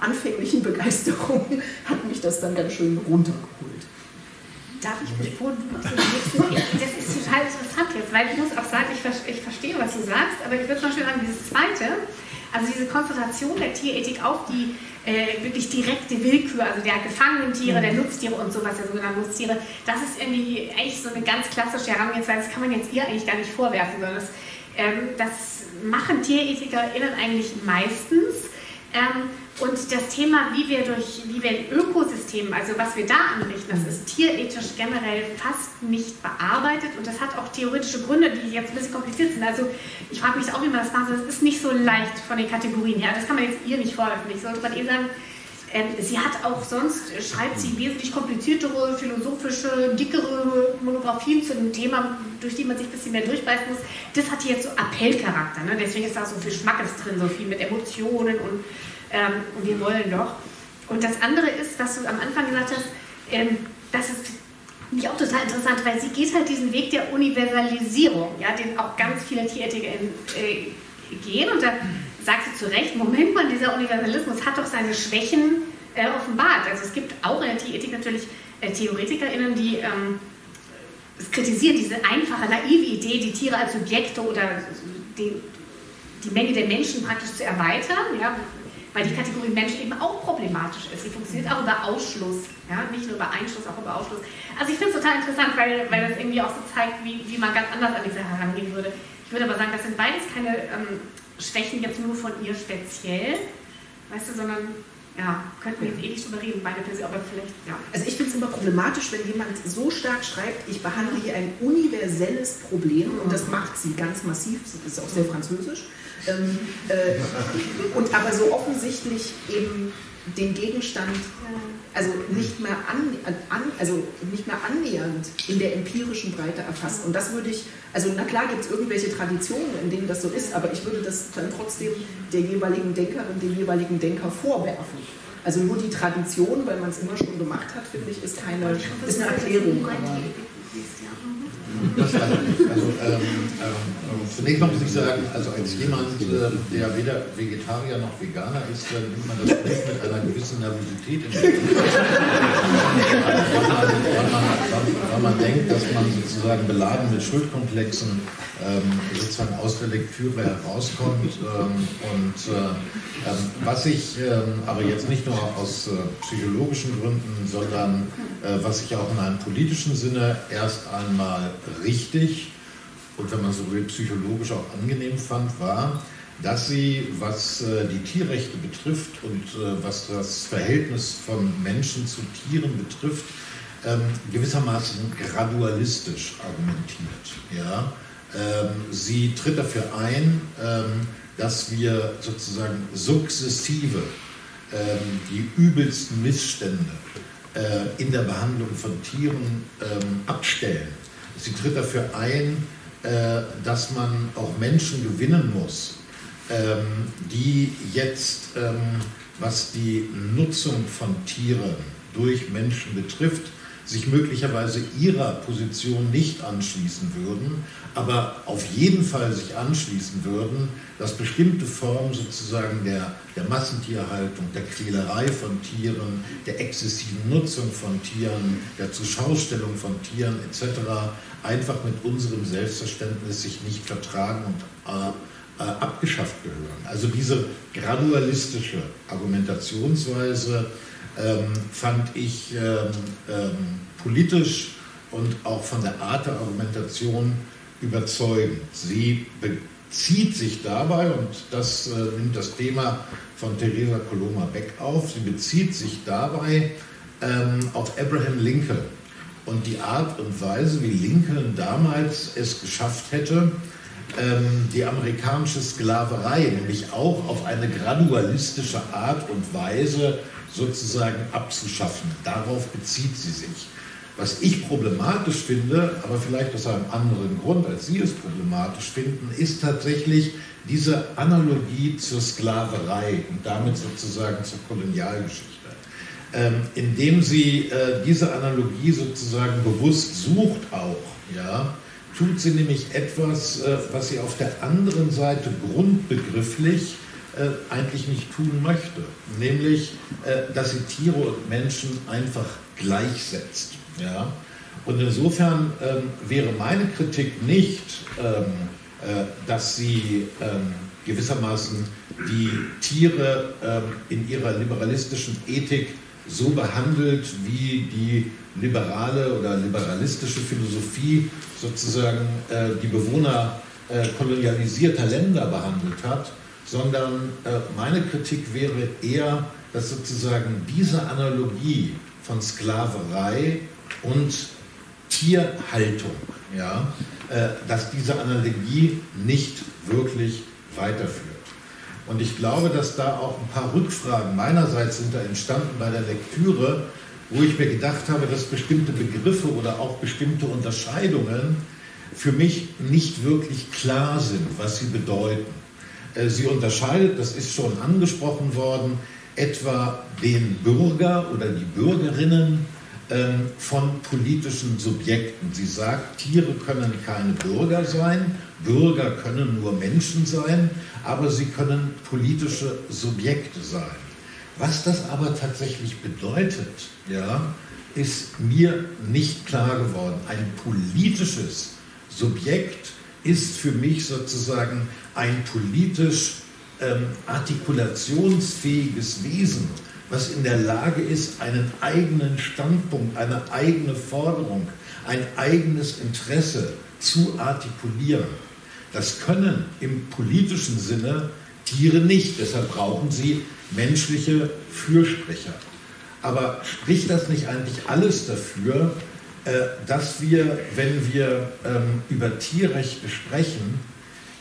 anfänglichen Begeisterung, hat mich das dann ganz schön runtergeholt. Darf ich, noch so das ist total interessant jetzt, weil ich muss auch sagen, ich, ich verstehe, was du sagst, aber ich würde zum Beispiel sagen, dieses zweite, also diese Konzentration der Tierethik auf die äh, wirklich direkte Willkür, also der gefangenen Tiere, der mhm. Nutztiere und sowas, der sogenannten Nutztiere, das ist irgendwie eigentlich so eine ganz klassische Herangehensweise, das kann man jetzt ihr eigentlich gar nicht vorwerfen, sondern das, ähm, das machen TierethikerInnen eigentlich meistens. Ähm, und das Thema, wie wir durch, wie wir in Ökosystemen, also was wir da anrichten, das ist tierethisch generell fast nicht bearbeitet und das hat auch theoretische Gründe, die jetzt ein bisschen kompliziert sind. Also ich frage mich auch, wie man das macht. Das ist nicht so leicht von den Kategorien her. Das kann man jetzt ihr nicht vorwerfen. Ich sollte gerade eh sagen, ähm, sie hat auch sonst, schreibt sie wesentlich kompliziertere, philosophische, dickere Monographien zu dem Thema, durch die man sich ein bisschen mehr durchbeißen muss. Das hat hier jetzt so Appellcharakter. Ne? Deswegen ist da so viel Schmackes drin, so viel mit Emotionen und ähm, und wir wollen doch. Und das andere ist, was du am Anfang gesagt hast, ähm, das ist mich auch total interessant, weil sie geht halt diesen Weg der Universalisierung, ja, den auch ganz viele Tierethiker äh, gehen. Und da sagt sie zu Recht, Moment mal, dieser Universalismus hat doch seine Schwächen äh, offenbart. Also es gibt auch in der Tierethik natürlich äh, TheoretikerInnen, die ähm, kritisieren diese einfache, naive Idee, die Tiere als Subjekte oder die, die Menge der Menschen praktisch zu erweitern. Ja, weil die Kategorie Mensch eben auch problematisch ist. Sie funktioniert auch über Ausschluss, ja? nicht nur über Einschluss, auch über Ausschluss. Also ich finde es total interessant, weil, weil das irgendwie auch so zeigt, wie, wie man ganz anders an diese herangehen würde. Ich würde aber sagen, das sind beides keine ähm, Schwächen jetzt nur von ihr speziell, weißt du, sondern ja, könnten wir jetzt eh nicht drüber reden, beide per se, aber vielleicht, ja. Also ich finde es immer problematisch, wenn jemand so stark schreibt, ich behandle hier ein universelles Problem und das macht sie ganz massiv, das ist auch sehr französisch. Ähm, äh, und aber so offensichtlich eben den Gegenstand also nicht mehr, an, an, also nicht mehr annähernd in der empirischen Breite erfasst. Und das würde ich, also na klar gibt es irgendwelche Traditionen, in denen das so ist, aber ich würde das dann trotzdem der jeweiligen Denkerin, dem jeweiligen Denker vorwerfen. Also nur die Tradition, weil man es immer schon gemacht hat, finde ich, ist keine ist eine Erklärung. Aber also, also ähm, ähm, zunächst mal muss ich sagen, also als jemand, äh, der weder Vegetarier noch Veganer ist, dann nimmt man das nicht mit einer gewissen Nervosität in weil man, weil man denkt, dass man sozusagen beladen mit Schuldkomplexen ähm, sozusagen aus der Lektüre herauskommt. Ähm, und äh, ähm, was ich ähm, aber jetzt nicht nur aus äh, psychologischen Gründen, sondern äh, was ich auch in einem politischen Sinne erst einmal richtig und wenn man so will, psychologisch auch angenehm fand, war, dass sie, was äh, die Tierrechte betrifft und äh, was das Verhältnis von Menschen zu Tieren betrifft, ähm, gewissermaßen gradualistisch argumentiert. Ja? Ähm, sie tritt dafür ein, ähm, dass wir sozusagen sukzessive die übelsten Missstände äh, in der Behandlung von Tieren abstellen. Sie tritt dafür ein, äh, dass man auch Menschen gewinnen muss, die jetzt, was die Nutzung von Tieren durch Menschen betrifft, sich möglicherweise ihrer Position nicht anschließen würden, aber auf jeden Fall sich anschließen würden, dass bestimmte Formen sozusagen der, der Massentierhaltung, der Quälerei von Tieren, der exzessiven Nutzung von Tieren, der Zuschaustellung von Tieren etc. einfach mit unserem Selbstverständnis sich nicht vertragen und äh, äh, abgeschafft gehören. Also diese gradualistische Argumentationsweise ähm, fand ich ähm, ähm, politisch und auch von der Art der Argumentation überzeugend. Sie bezieht sich dabei, und das äh, nimmt das Thema von Theresa Coloma Beck auf, sie bezieht sich dabei ähm, auf Abraham Lincoln und die Art und Weise, wie Lincoln damals es geschafft hätte, ähm, die amerikanische Sklaverei nämlich auch auf eine gradualistische Art und Weise sozusagen abzuschaffen. Darauf bezieht sie sich. Was ich problematisch finde, aber vielleicht aus einem anderen Grund, als Sie es problematisch finden, ist tatsächlich diese Analogie zur Sklaverei und damit sozusagen zur Kolonialgeschichte. Ähm, indem sie äh, diese Analogie sozusagen bewusst sucht auch, ja, tut sie nämlich etwas, äh, was sie auf der anderen Seite grundbegrifflich äh, eigentlich nicht tun möchte, nämlich, äh, dass sie Tiere und Menschen einfach gleichsetzt. Ja? Und insofern ähm, wäre meine Kritik nicht, ähm, äh, dass sie ähm, gewissermaßen die Tiere ähm, in ihrer liberalistischen Ethik so behandelt, wie die liberale oder liberalistische Philosophie sozusagen äh, die Bewohner äh, kolonialisierter Länder behandelt hat, sondern äh, meine Kritik wäre eher, dass sozusagen diese Analogie von Sklaverei und Tierhaltung, ja, äh, dass diese Analogie nicht wirklich weiterführt. Und ich glaube, dass da auch ein paar Rückfragen meinerseits sind da entstanden bei der Lektüre, wo ich mir gedacht habe, dass bestimmte Begriffe oder auch bestimmte Unterscheidungen für mich nicht wirklich klar sind, was sie bedeuten. Äh, sie unterscheidet, das ist schon angesprochen worden, etwa den Bürger oder die Bürgerinnen von politischen Subjekten. Sie sagt, Tiere können keine Bürger sein, Bürger können nur Menschen sein, aber sie können politische Subjekte sein. Was das aber tatsächlich bedeutet, ja, ist mir nicht klar geworden. Ein politisches Subjekt ist für mich sozusagen ein politisch ähm, artikulationsfähiges Wesen, was in der Lage ist, einen eigenen Standpunkt, eine eigene Forderung, ein eigenes Interesse zu artikulieren. Das können im politischen Sinne Tiere nicht, deshalb brauchen sie menschliche Fürsprecher. Aber spricht das nicht eigentlich alles dafür, äh, dass wir, wenn wir ähm, über Tierrechte sprechen,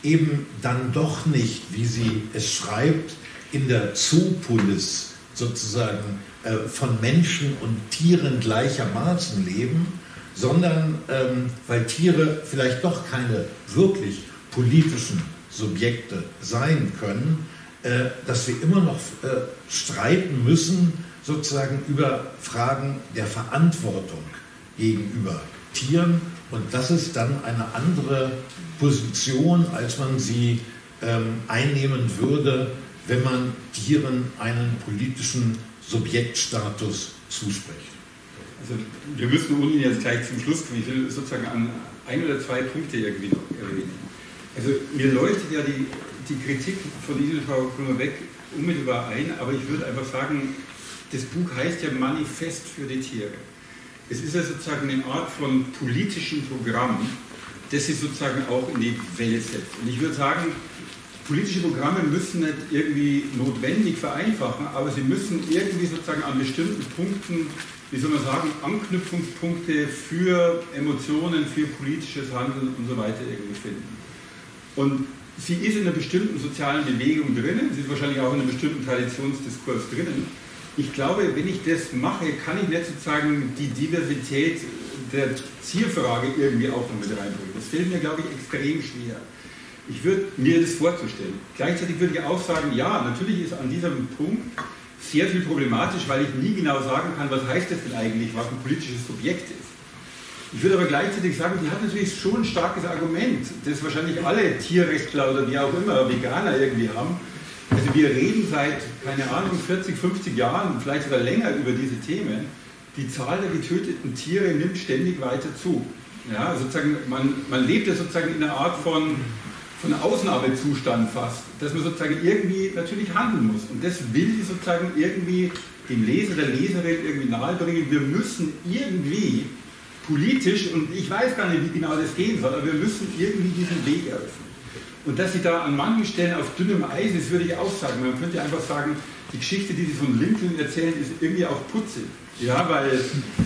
eben dann doch nicht, wie sie es schreibt, in der Zoopolis sozusagen äh, von Menschen und Tieren gleichermaßen leben, sondern ähm, weil Tiere vielleicht doch keine wirklich politischen Subjekte sein können, äh, dass wir immer noch äh, streiten müssen, sozusagen über Fragen der Verantwortung gegenüber Tieren. Und das ist dann eine andere Position, als man sie ähm, einnehmen würde, wenn man Tieren einen politischen Subjektstatus zuspricht. Also wir müssen ohne jetzt gleich zum Schluss kommen. Ich will sozusagen an ein oder zwei Punkte irgendwie noch erwähnen. Also mir leuchtet ja die, die Kritik von Ihnen, Frau Krummer-Beck, unmittelbar ein, aber ich würde einfach sagen, das Buch heißt ja Manifest für die Tiere. Es ist ja sozusagen eine Art von politischem Programm, das sie sozusagen auch in die Welt setzt. Und ich würde sagen, politische Programme müssen nicht irgendwie notwendig vereinfachen, aber sie müssen irgendwie sozusagen an bestimmten Punkten, wie soll man sagen, Anknüpfungspunkte für Emotionen, für politisches Handeln und so weiter irgendwie finden. Und sie ist in einer bestimmten sozialen Bewegung drinnen, sie ist wahrscheinlich auch in einem bestimmten Traditionsdiskurs drinnen ich glaube, wenn ich das mache, kann ich nicht sozusagen die Diversität der Zielfrage irgendwie auch noch mit reinbringen. Das fällt mir, glaube ich, extrem schwer. Ich würde mir das vorzustellen. Gleichzeitig würde ich auch sagen, ja, natürlich ist an diesem Punkt sehr viel problematisch, weil ich nie genau sagen kann, was heißt das denn eigentlich, was ein politisches Subjekt ist. Ich würde aber gleichzeitig sagen, die hat natürlich schon ein starkes Argument, das wahrscheinlich alle Tierrechtler oder wie auch immer Veganer irgendwie haben, also wir reden seit, keine Ahnung, 40, 50 Jahren, vielleicht sogar länger über diese Themen. Die Zahl der getöteten Tiere nimmt ständig weiter zu. Ja, sozusagen, man, man lebt ja sozusagen in einer Art von, von Ausnahmezustand fast, dass man sozusagen irgendwie natürlich handeln muss. Und das will sie sozusagen irgendwie dem Leser, der Leserin irgendwie nahebringen. Wir müssen irgendwie politisch, und ich weiß gar nicht, wie genau das gehen soll, aber wir müssen irgendwie diesen Weg eröffnen. Und dass sie da an manchen Stellen auf dünnem Eis ist, würde ich auch sagen. Man könnte einfach sagen, die Geschichte, die sie von Lincoln erzählen, ist irgendwie auch putzig. Ja, weil,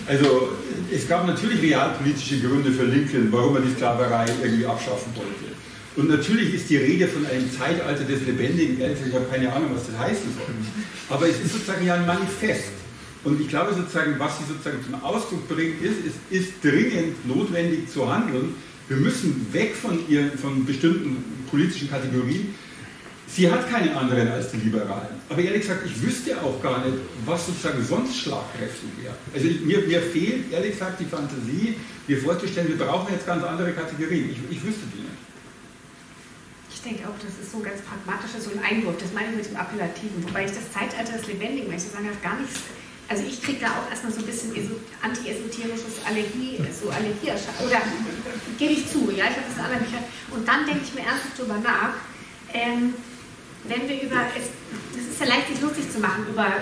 also, es gab natürlich realpolitische Gründe für Lincoln, warum er die Sklaverei irgendwie abschaffen wollte. Und natürlich ist die Rede von einem Zeitalter des lebendigen Eltern, ich habe keine Ahnung, was das heißen soll. Aber es ist sozusagen ja ein Manifest. Und ich glaube sozusagen, was sie sozusagen zum Ausdruck bringt, ist, es ist dringend notwendig zu handeln. Wir müssen weg von, ihr, von bestimmten politischen Kategorien. Sie hat keine anderen als die Liberalen. Aber ehrlich gesagt, ich wüsste auch gar nicht, was sozusagen sonst schlagkräftig wäre. Also mir, mir fehlt ehrlich gesagt die Fantasie, mir vorzustellen, wir brauchen jetzt ganz andere Kategorien. Ich, ich wüsste die nicht. Ich denke auch, das ist so ganz pragmatisch, so ein Einwurf. Das meine ich mit dem Appellativen. Wobei ich das Zeitalter des Lebendigen, wenn ich sagen gar nichts also ich kriege da auch erstmal so ein bisschen anti-esoterisches Allergie, so Allergie oder gebe ich zu, ja, ich habe das Büchern. Und dann denke ich mir ernsthaft darüber nach, ähm, wenn wir über, es, ist ja leicht sich lustig zu machen, über,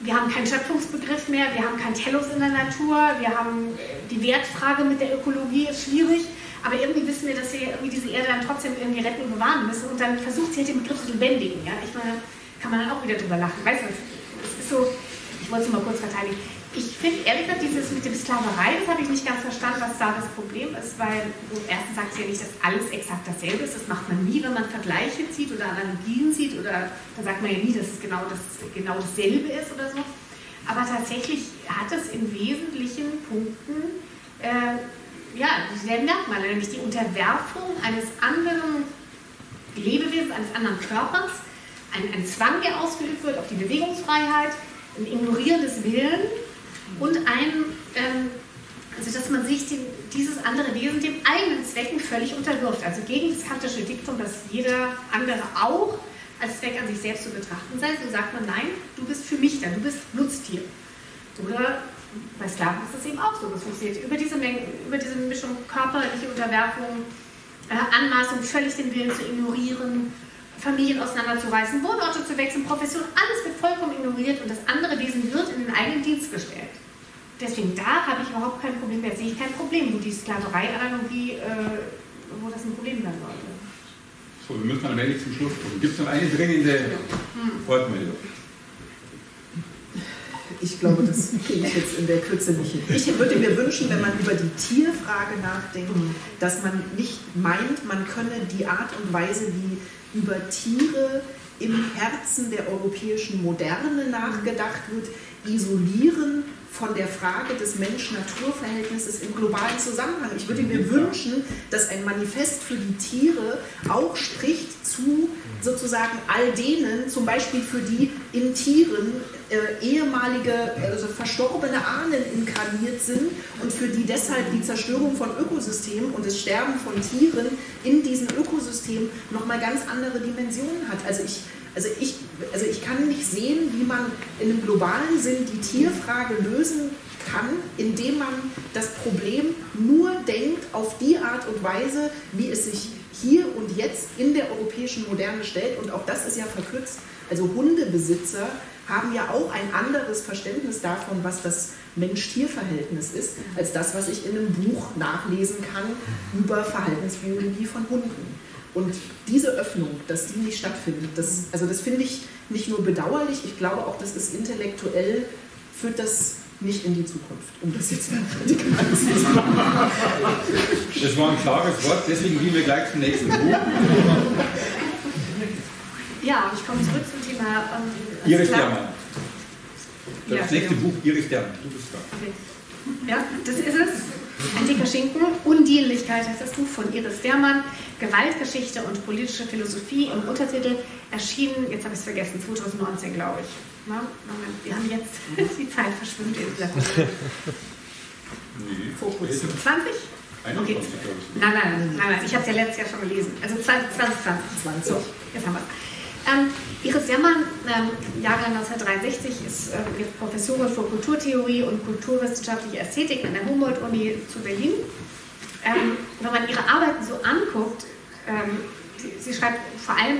wir haben keinen Schöpfungsbegriff mehr, wir haben kein Telos in der Natur, wir haben die Wertfrage mit der Ökologie ist schwierig, aber irgendwie wissen wir, dass wir irgendwie diese Erde dann trotzdem irgendwie retten und bewahren müssen und dann versucht sie halt den Begriff zu lebendigen, ja, ich meine, kann man dann auch wieder drüber lachen, weißt du, so, ich wollte es mal kurz verteidigen. Ich finde ehrlich gesagt, dieses mit dem Sklaverei, das habe ich nicht ganz verstanden, was da das Problem ist, weil erstens sagt sie ja nicht, dass alles exakt dasselbe ist. Das macht man nie, wenn man Vergleiche zieht oder Analogien sieht oder dann sagt man ja nie, dass es genau, das, genau dasselbe ist oder so. Aber tatsächlich hat es in wesentlichen Punkten äh, ja, dieselben Merkmale, nämlich die Unterwerfung eines anderen Lebewesens, eines anderen Körpers ein, ein Zwang, der ausgeübt wird auf die Bewegungsfreiheit, ein Ignorieren des Willens und ein, ähm, also dass man sich den, dieses andere Wesen dem eigenen Zwecken völlig unterwirft. Also gegen das kantische Diktum, dass jeder andere auch als Zweck an sich selbst zu betrachten sei, so sagt man, nein, du bist für mich da, du bist Nutztier. Oder bei Sklaven ist das eben auch so. Das funktioniert über diese, Menge, über diese Mischung körperliche Unterwerfung, äh, Anmaßung, völlig den Willen zu ignorieren, Familien auseinanderzureißen, Wohnorte zu wechseln, Profession, alles wird vollkommen ignoriert und das andere Wesen wird in den eigenen Dienst gestellt. Deswegen da habe ich überhaupt kein Problem mehr, sehe ich kein Problem, wo die Sklaverei-Analogie, äh, wo das ein Problem sein sollte. So, wir müssen allmählich zum Schluss kommen. Gibt es noch eine dringende hm. Ich glaube, das kriege ich jetzt in der Kürze nicht hin. Ich würde mir wünschen, wenn man über die Tierfrage nachdenkt, dass man nicht meint, man könne die Art und Weise, wie über Tiere im Herzen der europäischen Moderne nachgedacht wird, isolieren von der Frage des Mensch-Natur-Verhältnisses im globalen Zusammenhang. Ich würde mir wünschen, dass ein Manifest für die Tiere auch spricht zu sozusagen all denen, zum Beispiel für die in Tieren äh, ehemalige, also verstorbene Ahnen inkarniert sind und für die deshalb die Zerstörung von Ökosystemen und das Sterben von Tieren in diesen Ökosystemen nochmal ganz andere Dimensionen hat. Also ich, also, ich, also ich kann nicht sehen, wie man in einem globalen Sinn die Tierfrage lösen kann, indem man das Problem nur denkt auf die Art und Weise, wie es sich hier und jetzt in der europäischen Moderne stellt. Und auch das ist ja verkürzt. Also Hundebesitzer haben ja auch ein anderes Verständnis davon, was das Mensch-Tier-Verhältnis ist, als das, was ich in einem Buch nachlesen kann über Verhaltensbiologie von Hunden. Und diese Öffnung, dass die nicht stattfindet, das, also das finde ich nicht nur bedauerlich, ich glaube auch, das ist intellektuell, führt das nicht in die Zukunft, um das jetzt mal radikal zu sagen. Das war ein klares Wort, deswegen gehen wir gleich zum nächsten Buch. Ja, ich komme zurück zum Thema. Iris Dermann. Das ja, nächste genau. Buch, Iris Dermann, du bist da. Okay. Ja, das ist es. Ein dicker Schinken. Undienlichkeit heißt das Buch von Iris Dermann. Gewaltgeschichte und politische Philosophie im Untertitel erschienen, jetzt habe ich es vergessen, 2019, glaube ich. Na, Moment, wir haben jetzt die Zeit verschwimmt in dieser nee, Fokus. 20? Okay. Nein, nein, nein, nein, ich habe es ja letztes Jahr schon gelesen. Also 20, 20, 20. So, jetzt haben wir es. Ähm, Iris Jammann, ähm, Jahrgang 1963, ist äh, Professorin für Kulturtheorie und kulturwissenschaftliche Ästhetik an der Humboldt-Uni zu Berlin. Ähm, wenn man ihre Arbeiten so anguckt, ähm, sie, sie, schreibt vor allem,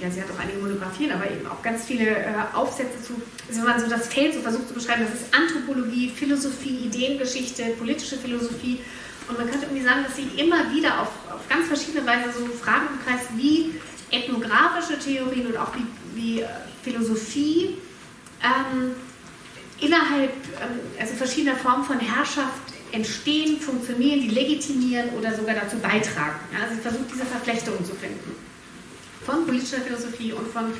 ja, sie hat auch einige Monografien, aber eben auch ganz viele äh, Aufsätze zu, also wenn man so das Feld so versucht zu beschreiben, das ist Anthropologie, Philosophie, Ideengeschichte, politische Philosophie. Und man könnte irgendwie sagen, dass sie immer wieder auf, auf ganz verschiedene Weise so Fragen umkreist, wie ethnografische Theorien und auch wie, wie äh, Philosophie ähm, innerhalb ähm, also verschiedener Formen von Herrschaft entstehen, funktionieren, die legitimieren oder sogar dazu beitragen. Ja, also sie versucht diese Verflechtungen zu finden. Von politischer Philosophie und von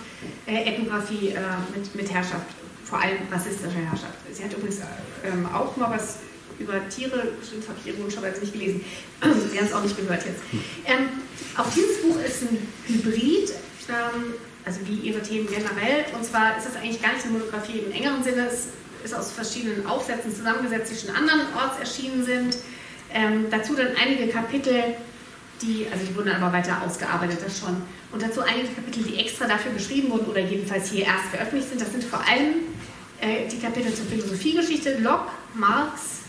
äh, Ethnographie äh, mit, mit Herrschaft vor allem rassistischer Herrschaft. Sie hat übrigens ähm, auch mal was über Tiere, das habe ich ironischerweise nicht gelesen. Sie haben es auch nicht gehört jetzt. Ähm, auch dieses Buch ist ein Hybrid, ähm, also wie ihre Themen generell. Und zwar ist es eigentlich gar nicht eine Monographie im engeren Sinne. Es ist aus verschiedenen Aufsätzen zusammengesetzt, die schon andernorts erschienen sind. Ähm, dazu dann einige Kapitel, die, also die wurden aber weiter ausgearbeitet, das schon. Und dazu einige Kapitel, die extra dafür geschrieben wurden oder jedenfalls hier erst veröffentlicht sind. Das sind vor allem äh, die Kapitel zur Philosophiegeschichte, Locke, Marx,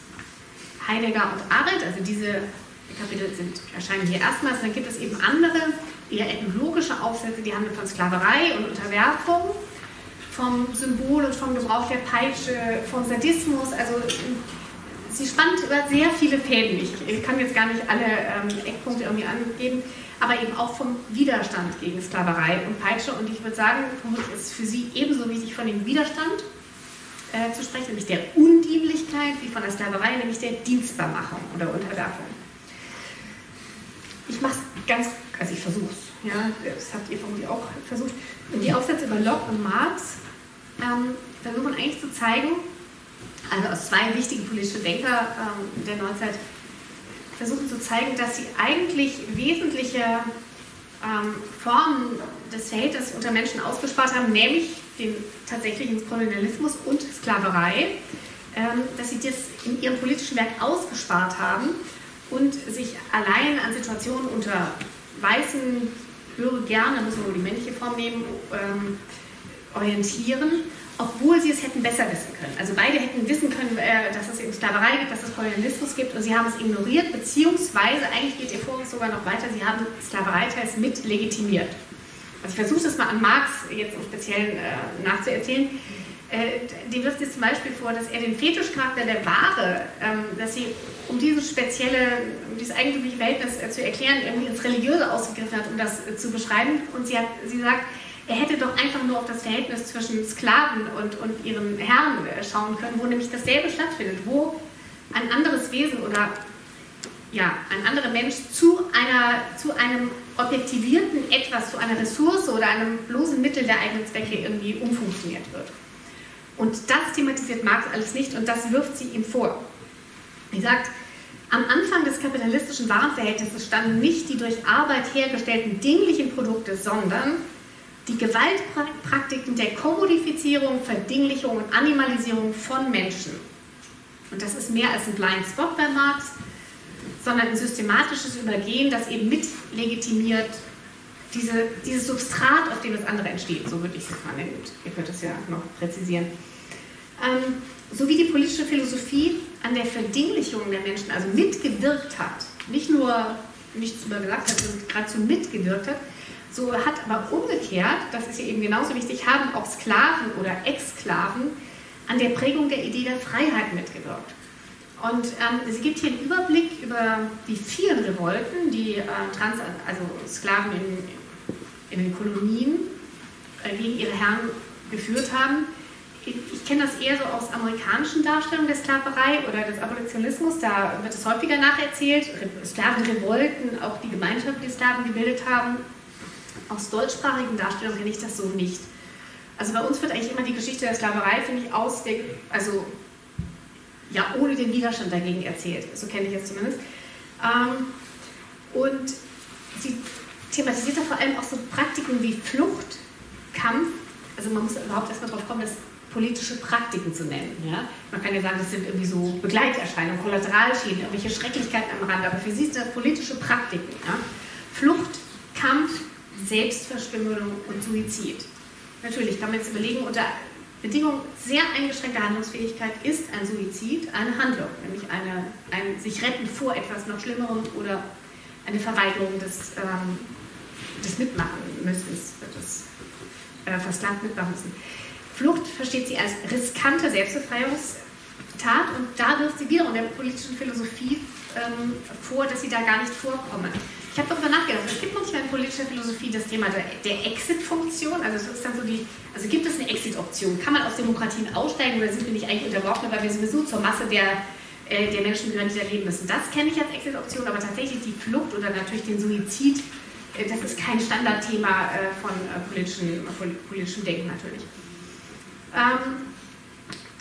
Heidegger und Arendt. Also diese Kapitel sind, erscheinen hier erstmals. Dann gibt es eben andere, eher ethnologische Aufsätze, die handeln von Sklaverei und Unterwerfung, vom Symbol und vom Gebrauch der Peitsche, vom Sadismus. Also sie spannt über sehr viele Fäden. Ich kann jetzt gar nicht alle ähm, Eckpunkte irgendwie angeben, aber eben auch vom Widerstand gegen Sklaverei und Peitsche. Und ich würde sagen, vermutlich ist für sie ebenso wichtig von dem Widerstand äh, zu sprechen, nämlich der Undienlichkeit, wie von der Sklaverei, nämlich der Dienstbarmachung oder Unterwerfung. Ich mache es ganz, also ich versuche es, ja, das habt ihr vermutlich auch versucht. Und die Aufsätze über Locke und Marx ähm, versuchen eigentlich zu zeigen, also aus zwei wichtigen politischen Denker ähm, der Neuzeit, versuchen zu zeigen, dass sie eigentlich wesentliche ähm, Formen des Verhältnisses unter Menschen ausgespart haben, nämlich den tatsächlichen Kolonialismus und Sklaverei, ähm, dass sie das in ihrem politischen Werk ausgespart haben und sich allein an Situationen unter weißen, höre gerne, müssen wir nur die männliche Form nehmen, ähm, orientieren obwohl sie es hätten besser wissen können. Also beide hätten wissen können, äh, dass es eben Sklaverei gibt, dass es Kolonialismus gibt und sie haben es ignoriert, beziehungsweise eigentlich geht ihr Vorwurf sogar noch weiter, sie haben Sklaverei teils mit legitimiert. Also ich versuche das mal an Marx jetzt im Speziellen äh, nachzuerzählen. Äh, dem wirft es zum Beispiel vor, dass er den Fetischcharakter der Ware, ähm, dass sie, um dieses spezielle, um dieses eigentümliche Verhältnis äh, zu erklären, irgendwie ins Religiöse ausgegriffen hat, um das äh, zu beschreiben. Und sie, hat, sie sagt, er hätte doch einfach nur auf das Verhältnis zwischen Sklaven und, und ihren Herren äh, schauen können, wo nämlich dasselbe stattfindet, wo ein anderes Wesen oder ja, ein anderer Mensch zu, einer, zu einem objektivierten Etwas, zu einer Ressource oder einem bloßen Mittel der eigenen Zwecke irgendwie umfunktioniert wird. Und das thematisiert Marx alles nicht und das wirft sie ihm vor. Sie sagt, am Anfang des kapitalistischen Warenverhältnisses standen nicht die durch Arbeit hergestellten dinglichen Produkte, sondern die Gewaltpraktiken der Kommodifizierung, Verdinglichung und Animalisierung von Menschen. Und das ist mehr als ein Blind Spot bei Marx, sondern ein systematisches Übergehen, das eben mit legitimiert diese, dieses Substrat, auf dem das andere entsteht. So würde ich es jetzt mal nennen. Ihr könnt es ja noch präzisieren. Ähm, so wie die politische Philosophie an der Verdinglichung der Menschen also mitgewirkt hat, nicht nur nichts über gesagt hat, sondern geradezu mitgewirkt hat, so hat aber umgekehrt, das ist ja eben genauso wichtig, haben auch Sklaven oder Exsklaven an der Prägung der Idee der Freiheit mitgewirkt. Und ähm, sie gibt hier einen Überblick über die vielen Revolten, die äh, Trans also Sklaven in, in den Kolonien äh, gegen ihre Herren geführt haben. Ich, ich kenne das eher so aus amerikanischen Darstellungen der Sklaverei oder des Abolitionismus. Da wird es häufiger nacherzählt. Sklavenrevolten, auch die Gemeinschaften, die Sklaven gebildet haben, aus deutschsprachigen Darstellungen kenne ich das so nicht. Also bei uns wird eigentlich immer die Geschichte der Sklaverei, finde ich, aus der, also ja, ohne den Widerstand dagegen erzählt. So kenne ich es zumindest. Ähm, und sie thematisiert da vor allem auch so Praktiken wie Flucht, Kampf. Also man muss überhaupt erstmal darauf kommen, das politische Praktiken zu nennen. Ja? Man kann ja sagen, das sind irgendwie so Begleiterscheinungen, Kollateralschäden, irgendwelche Schrecklichkeiten am Rand, aber für sie sind das politische Praktiken. Ja? Flucht, Kampf, Selbstverstümmelung und Suizid. Natürlich kann man jetzt überlegen, unter Bedingung sehr eingeschränkter Handlungsfähigkeit ist ein Suizid eine Handlung, nämlich eine, ein sich retten vor etwas noch Schlimmerem oder eine Verweigerung des, ähm, des Mitmachens, des äh, versklavten Mitmachens. Flucht versteht sie als riskante Selbstbefreiungstat und da wirft sie wiederum der politischen Philosophie ähm, vor, dass sie da gar nicht vorkommen. Ich habe darüber nachgedacht. Es gibt manchmal in politischer Philosophie das Thema der, der Exit-Funktion. Also so also gibt es eine Exit-Option? Kann man aus Demokratien aussteigen oder sind wir nicht eigentlich unterworfen, weil wir sowieso zur Masse der, äh, der Menschen gehören, die da leben müssen? Das kenne ich als Exit-Option, aber tatsächlich die Flucht oder natürlich den Suizid, äh, das ist kein Standardthema äh, von äh, politischen, politischem Denken natürlich. Ähm,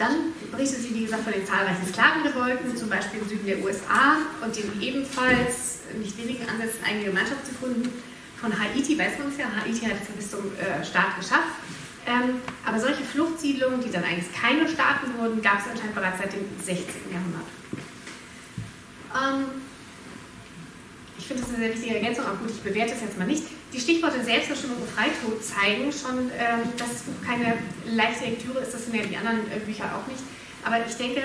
Dann berichtet sie, wie gesagt, von den zahlreichen Sklavenrevolten, zum Beispiel im Süden der USA und den ebenfalls nicht wenigen Ansätzen eigene Gemeinschaft zu gründen. Von Haiti weiß man es ja, Haiti hat es bis zum äh, Staat geschafft. Ähm, aber solche Fluchtsiedlungen, die dann eigentlich keine Staaten wurden, gab es anscheinend bereits seit dem 16. Jahrhundert. Ähm, finde das eine sehr wichtige Ergänzung, aber gut, ich bewerte das jetzt mal nicht. Die Stichworte Selbstbestimmung und Freitod zeigen schon, ähm, dass das Buch keine leichte Lektüre ist, das sind ja die anderen äh, Bücher auch nicht. Aber ich denke,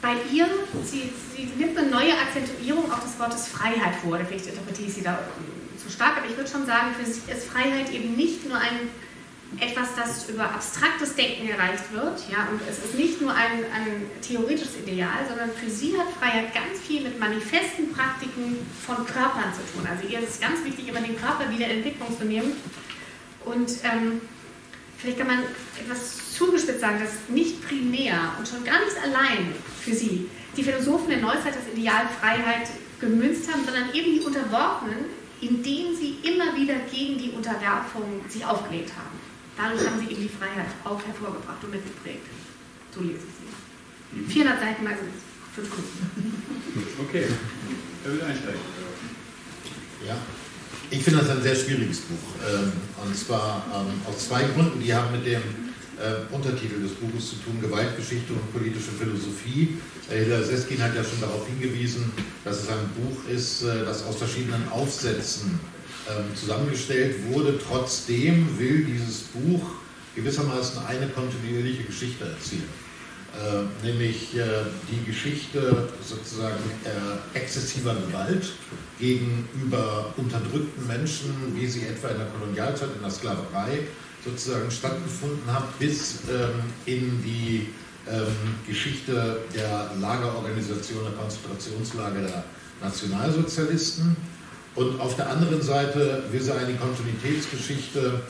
bei ihr, sie, sie nimmt eine neue Akzentuierung auch des Wortes Freiheit vor, vielleicht interpretiere ich sie da zu stark, aber ich würde schon sagen, für sie ist Freiheit eben nicht nur ein etwas, das über abstraktes Denken erreicht wird. Ja, und es ist nicht nur ein, ein theoretisches Ideal, sondern für sie hat Freiheit ganz viel mit manifesten Praktiken von Körpern zu tun. Also ihr ist es ganz wichtig, immer den Körper wieder in Entwicklung zu nehmen. Und ähm, vielleicht kann man etwas zugespitzt sagen, dass nicht primär und schon gar nicht allein für sie die Philosophen der Neuzeit das Ideal Freiheit gemünzt haben, sondern eben die Unterworfenen, indem sie immer wieder gegen die Unterwerfung sich aufgelegt haben. Dadurch haben sie eben die Freiheit auch hervorgebracht und mitgeprägt. So lese ich sie. 400 Seiten, also fünf Minuten. Okay, wer will einsteigen? Ja, ich finde das ein sehr schwieriges Buch. Ähm, und zwar ähm, aus zwei Gründen. Die haben mit dem äh, Untertitel des Buches zu tun, Gewaltgeschichte und politische Philosophie. Hilda Seskin hat ja schon darauf hingewiesen, dass es ein Buch ist, äh, das aus verschiedenen Aufsätzen ähm, zusammengestellt wurde. Trotzdem will dieses Buch gewissermaßen eine kontinuierliche Geschichte erzählen. Äh, nämlich äh, die Geschichte sozusagen äh, exzessiver Gewalt gegenüber unterdrückten Menschen, wie sie etwa in der Kolonialzeit, in der Sklaverei sozusagen stattgefunden hat, bis ähm, in die ähm, Geschichte der Lagerorganisation, der Konzentrationslager der Nationalsozialisten und auf der anderen Seite will sie eine Kontinuitätsgeschichte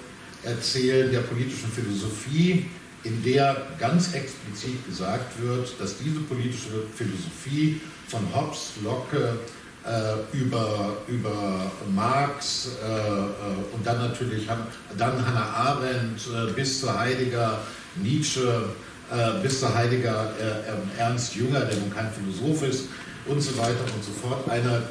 erzählen der politischen Philosophie, in der ganz explizit gesagt wird, dass diese politische Philosophie von Hobbes, Locke äh, über, über Marx äh, äh und dann natürlich dann Hannah Arendt äh, bis zu Heidegger, Nietzsche, äh, bis zu Heidegger äh, Ernst Jünger, der nun kein Philosoph ist und so weiter und so fort, eine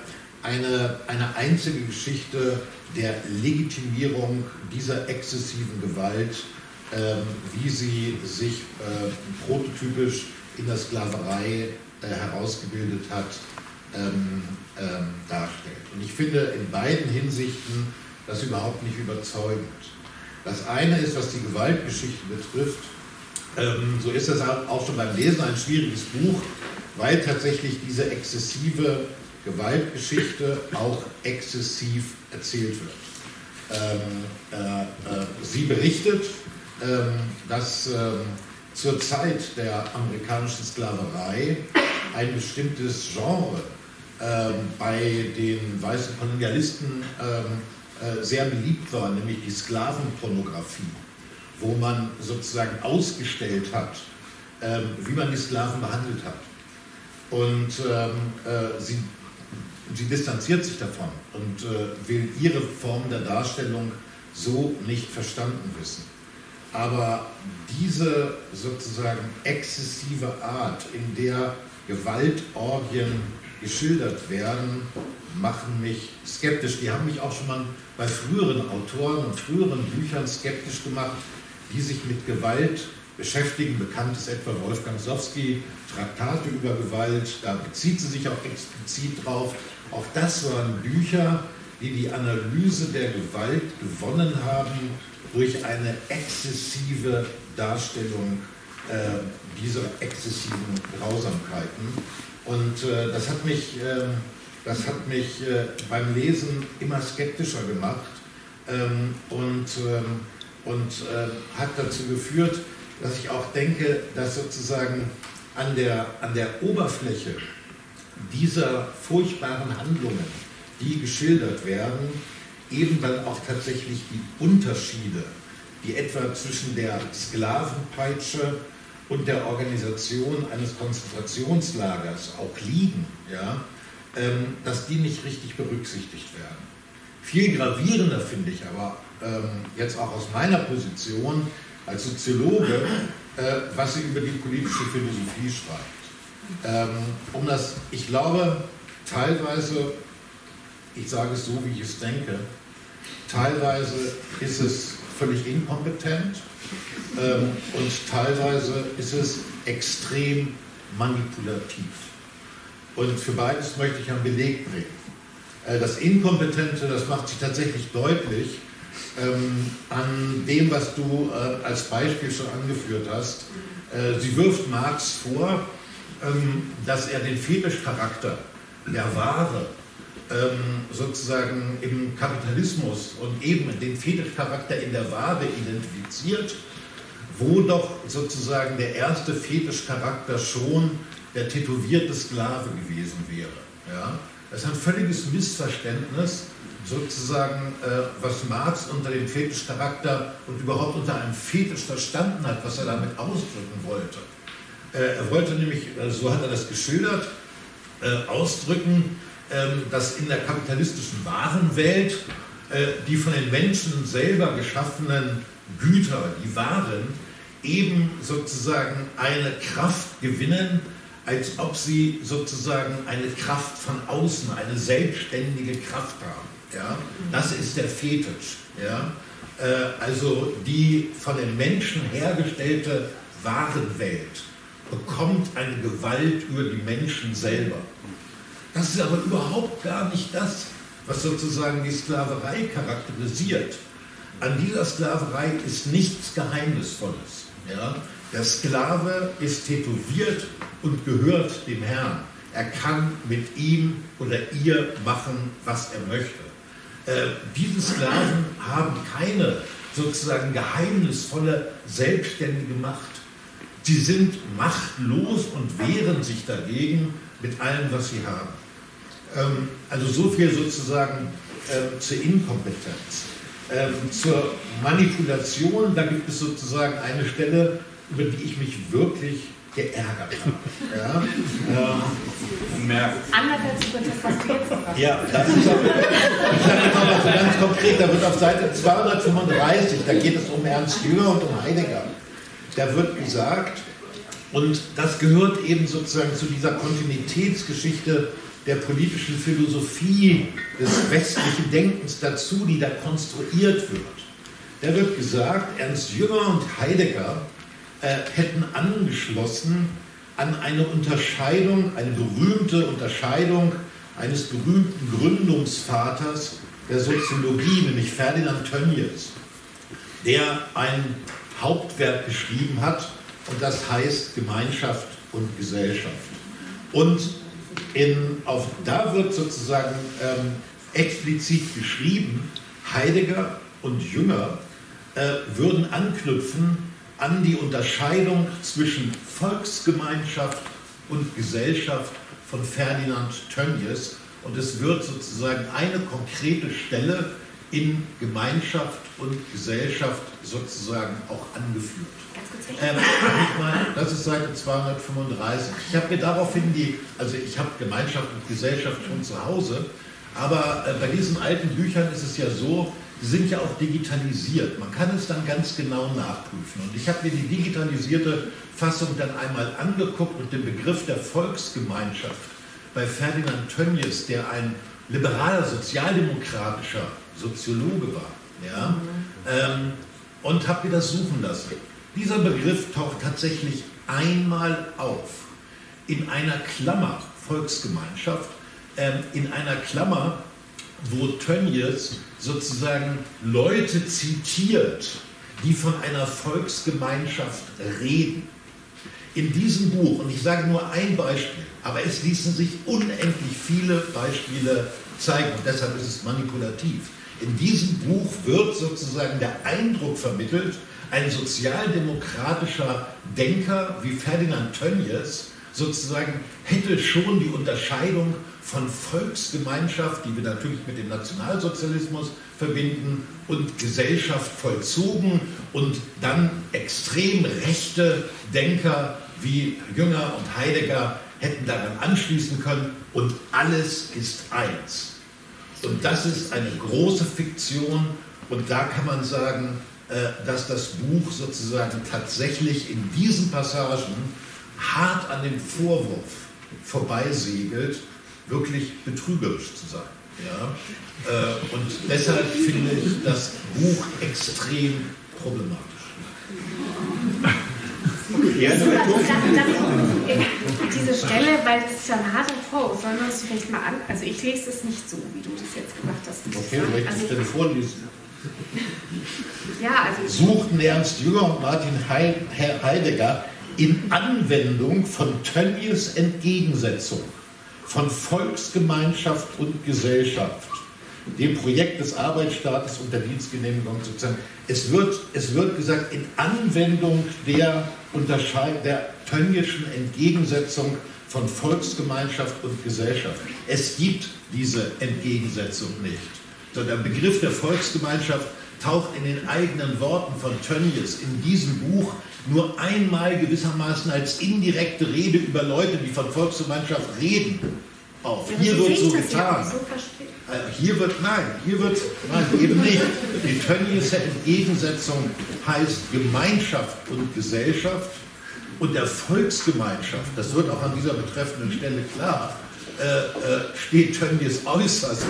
eine, eine einzige Geschichte der Legitimierung dieser exzessiven Gewalt, ähm, wie sie sich äh, prototypisch in der Sklaverei äh, herausgebildet hat, ähm, ähm, darstellt. Und ich finde in beiden Hinsichten das überhaupt nicht überzeugend. Das eine ist, was die Gewaltgeschichte betrifft, ähm, so ist das auch schon beim Lesen ein schwieriges Buch, weil tatsächlich diese exzessive Gewaltgeschichte auch exzessiv erzählt wird. Ähm, äh, äh, sie berichtet, ähm, dass ähm, zur Zeit der amerikanischen Sklaverei ein bestimmtes Genre ähm, bei den weißen Kolonialisten ähm, äh, sehr beliebt war, nämlich die Sklavenpornografie, wo man sozusagen ausgestellt hat, ähm, wie man die Sklaven behandelt hat. Und äh, sie sie distanziert sich davon und äh, will ihre Form der Darstellung so nicht verstanden wissen. Aber diese sozusagen exzessive Art, in der Gewaltorgien geschildert werden, machen mich skeptisch. Die haben mich auch schon mal bei früheren Autoren und früheren Büchern skeptisch gemacht, die sich mit Gewalt beschäftigen. Bekannt ist etwa Wolfgang Sowski, Traktate über Gewalt, da bezieht sie sich auch explizit drauf. Auch das waren Bücher, die die Analyse der Gewalt gewonnen haben durch eine exzessive Darstellung äh, dieser exzessiven Grausamkeiten. Und äh, das hat mich, äh, das hat mich äh, beim Lesen immer skeptischer gemacht ähm, und, ähm, und äh, hat dazu geführt, dass ich auch denke, dass sozusagen an der, an der Oberfläche dieser furchtbaren Handlungen, die geschildert werden, eben dann auch tatsächlich die Unterschiede, die etwa zwischen der Sklavenpeitsche und der Organisation eines Konzentrationslagers auch liegen, ja, ähm, dass die nicht richtig berücksichtigt werden. Viel gravierender finde ich aber ähm, jetzt auch aus meiner Position als Soziologe, äh, was sie über die politische Philosophie schreibt. Ähm, um das, ich glaube, teilweise, ich sage es so, wie ich es denke, teilweise ist es völlig inkompetent ähm, und teilweise ist es extrem manipulativ. Und für beides möchte ich einen Beleg bringen. Äh, das Inkompetente, das macht sich tatsächlich deutlich ähm, an dem, was du äh, als Beispiel schon angeführt hast. Äh, sie wirft Marx vor, ähm, dass er den Fetischcharakter der Ware ähm, sozusagen im Kapitalismus und eben den Fetischcharakter in der Ware identifiziert, wo doch sozusagen der erste Fetischcharakter schon der tätowierte Sklave gewesen wäre. Ja? Das ist ein völliges Missverständnis, sozusagen, äh, was Marx unter dem Fetischcharakter und überhaupt unter einem Fetisch verstanden hat, was er damit ausdrücken wollte. Äh, er wollte nämlich, äh, so hat er das geschildert, äh, ausdrücken, ähm, dass in der kapitalistischen Warenwelt äh, die von den Menschen selber geschaffenen Güter, die Waren, eben sozusagen eine Kraft gewinnen, als ob sie sozusagen eine Kraft von außen, eine selbstständige Kraft haben. Ja? Das ist der Fetisch. Ja? Äh, also die von den Menschen hergestellte Warenwelt bekommt eine Gewalt über die Menschen selber. Das ist aber überhaupt gar nicht das, was sozusagen die Sklaverei charakterisiert. An dieser Sklaverei ist nichts Geheimnisvolles. Ja? Der Sklave ist tätowiert und gehört dem Herrn. Er kann mit ihm oder ihr machen, was er möchte. Äh, diese Sklaven haben keine sozusagen geheimnisvolle, selbstständige Macht. Sie sind machtlos und wehren sich dagegen mit allem, was sie haben. Ähm, also so viel sozusagen äh, zur Inkompetenz. Ähm, zur Manipulation, da gibt es sozusagen eine Stelle, über die ich mich wirklich geärgert habe. Ja, ähm, Anders als über das, was du jetzt Ja, das ist aber, ich sage jetzt mal so ganz konkret, da wird auf Seite 235, da geht es um Ernst Jünger und um Heidegger. Da wird gesagt, und das gehört eben sozusagen zu dieser Kontinuitätsgeschichte der politischen Philosophie des westlichen Denkens dazu, die da konstruiert wird. Da wird gesagt, Ernst Jünger und Heidegger äh, hätten angeschlossen an eine Unterscheidung, eine berühmte Unterscheidung eines berühmten Gründungsvaters der Soziologie, nämlich Ferdinand Tönnies, der ein Hauptwerk geschrieben hat und das heißt Gemeinschaft und Gesellschaft. Und in, auf, da wird sozusagen ähm, explizit geschrieben, Heidegger und Jünger äh, würden anknüpfen an die Unterscheidung zwischen Volksgemeinschaft und Gesellschaft von Ferdinand Tönnies. Und es wird sozusagen eine konkrete Stelle in Gemeinschaft und Gesellschaft sozusagen auch angeführt. Ähm, das ist Seite 235. Ich habe mir daraufhin die, also ich habe Gemeinschaft und Gesellschaft schon zu Hause, aber äh, bei diesen alten Büchern ist es ja so, die sind ja auch digitalisiert. Man kann es dann ganz genau nachprüfen. Und ich habe mir die digitalisierte Fassung dann einmal angeguckt und den Begriff der Volksgemeinschaft bei Ferdinand Tönnies, der ein liberaler, sozialdemokratischer Soziologe war, ja, mhm. ähm, und habe mir das suchen lassen. Dieser Begriff taucht tatsächlich einmal auf in einer Klammer, Volksgemeinschaft, ähm, in einer Klammer, wo Tönnies sozusagen Leute zitiert, die von einer Volksgemeinschaft reden. In diesem Buch, und ich sage nur ein Beispiel, aber es ließen sich unendlich viele Beispiele zeigen und deshalb ist es manipulativ. In diesem Buch wird sozusagen der Eindruck vermittelt, ein sozialdemokratischer Denker wie Ferdinand Tönnies sozusagen hätte schon die Unterscheidung von Volksgemeinschaft, die wir natürlich mit dem Nationalsozialismus verbinden, und Gesellschaft vollzogen und dann extrem rechte Denker wie Jünger und Heidegger hätten daran anschließen können und alles ist eins. Und das ist eine große Fiktion und da kann man sagen, äh, dass das Buch sozusagen tatsächlich in diesen Passagen hart an dem Vorwurf vorbeisegelt, wirklich betrügerisch zu sein. Ja? Äh, und deshalb finde ich das Buch extrem problematisch. Ja, das, das, diese Stelle, weil das ist ja ein harter Vorwurf, sollen wir uns vielleicht mal an. Also ich lese es nicht so, wie du das jetzt gemacht hast. Okay, soll ich also, die Stelle vorlesen? Ja, also. Suchten Ernst Jünger und Martin Heidegger in Anwendung von Tönnies Entgegensetzung von Volksgemeinschaft und Gesellschaft, dem Projekt des Arbeitsstaates unter Dienstgenehmigung sozusagen. Es wird, es wird gesagt, in Anwendung der, Unterscheid der Tönnieschen Entgegensetzung von Volksgemeinschaft und Gesellschaft. Es gibt diese Entgegensetzung nicht. Der Begriff der Volksgemeinschaft taucht in den eigenen Worten von Tönnies in diesem Buch nur einmal gewissermaßen als indirekte Rede über Leute, die von Volksgemeinschaft reden, auf. Ja, hier wird so getan. So äh, hier wird, nein, hier wird, nein, eben nicht. Die Tönnies Entgegensetzung heißt Gemeinschaft und Gesellschaft und der Volksgemeinschaft, das wird auch an dieser betreffenden Stelle klar, steht Tönnies äußerst,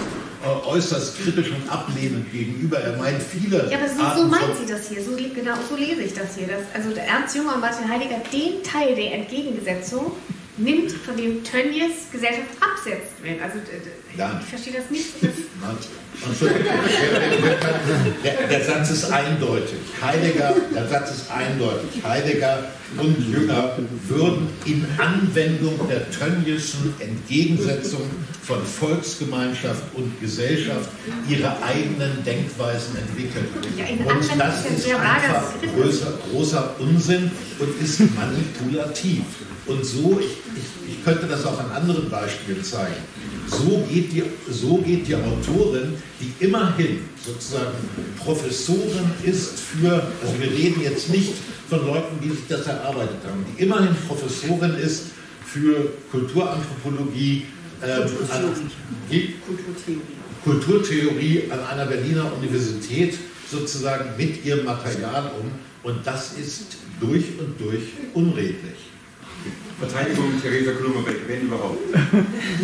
äh, äußerst kritisch und ablehnend gegenüber. Er meint viele. Ja, aber so, so meint sie das hier, so, genau so lese ich das hier. Dass, also Ernst Junger und Martin Heidegger den Teil der Entgegensetzung nimmt, von dem Tönnies Gesellschaft absetzt. Also ja. ich verstehe das nicht. der, der, Satz ist eindeutig. Heidegger, der Satz ist eindeutig. Heidegger und Jünger würden in Anwendung der Tönnieschen Entgegensetzung von Volksgemeinschaft und Gesellschaft ihre eigenen Denkweisen entwickeln. Ja, und das ist einfach größer, großer Unsinn und ist manipulativ. Und so, ich, ich, ich könnte das auch an anderen Beispielen zeigen, so geht, die, so geht die Autorin, die immerhin sozusagen Professorin ist für, also wir reden jetzt nicht von Leuten, die sich das erarbeitet haben, die immerhin Professorin ist für Kulturanthropologie, Kulturtheorie. Kulturtheorie. Kulturtheorie an einer Berliner Universität sozusagen mit ihrem Material um und das ist durch und durch unredlich. Verteidigung Theresa Klummerbeck, wenn überhaupt.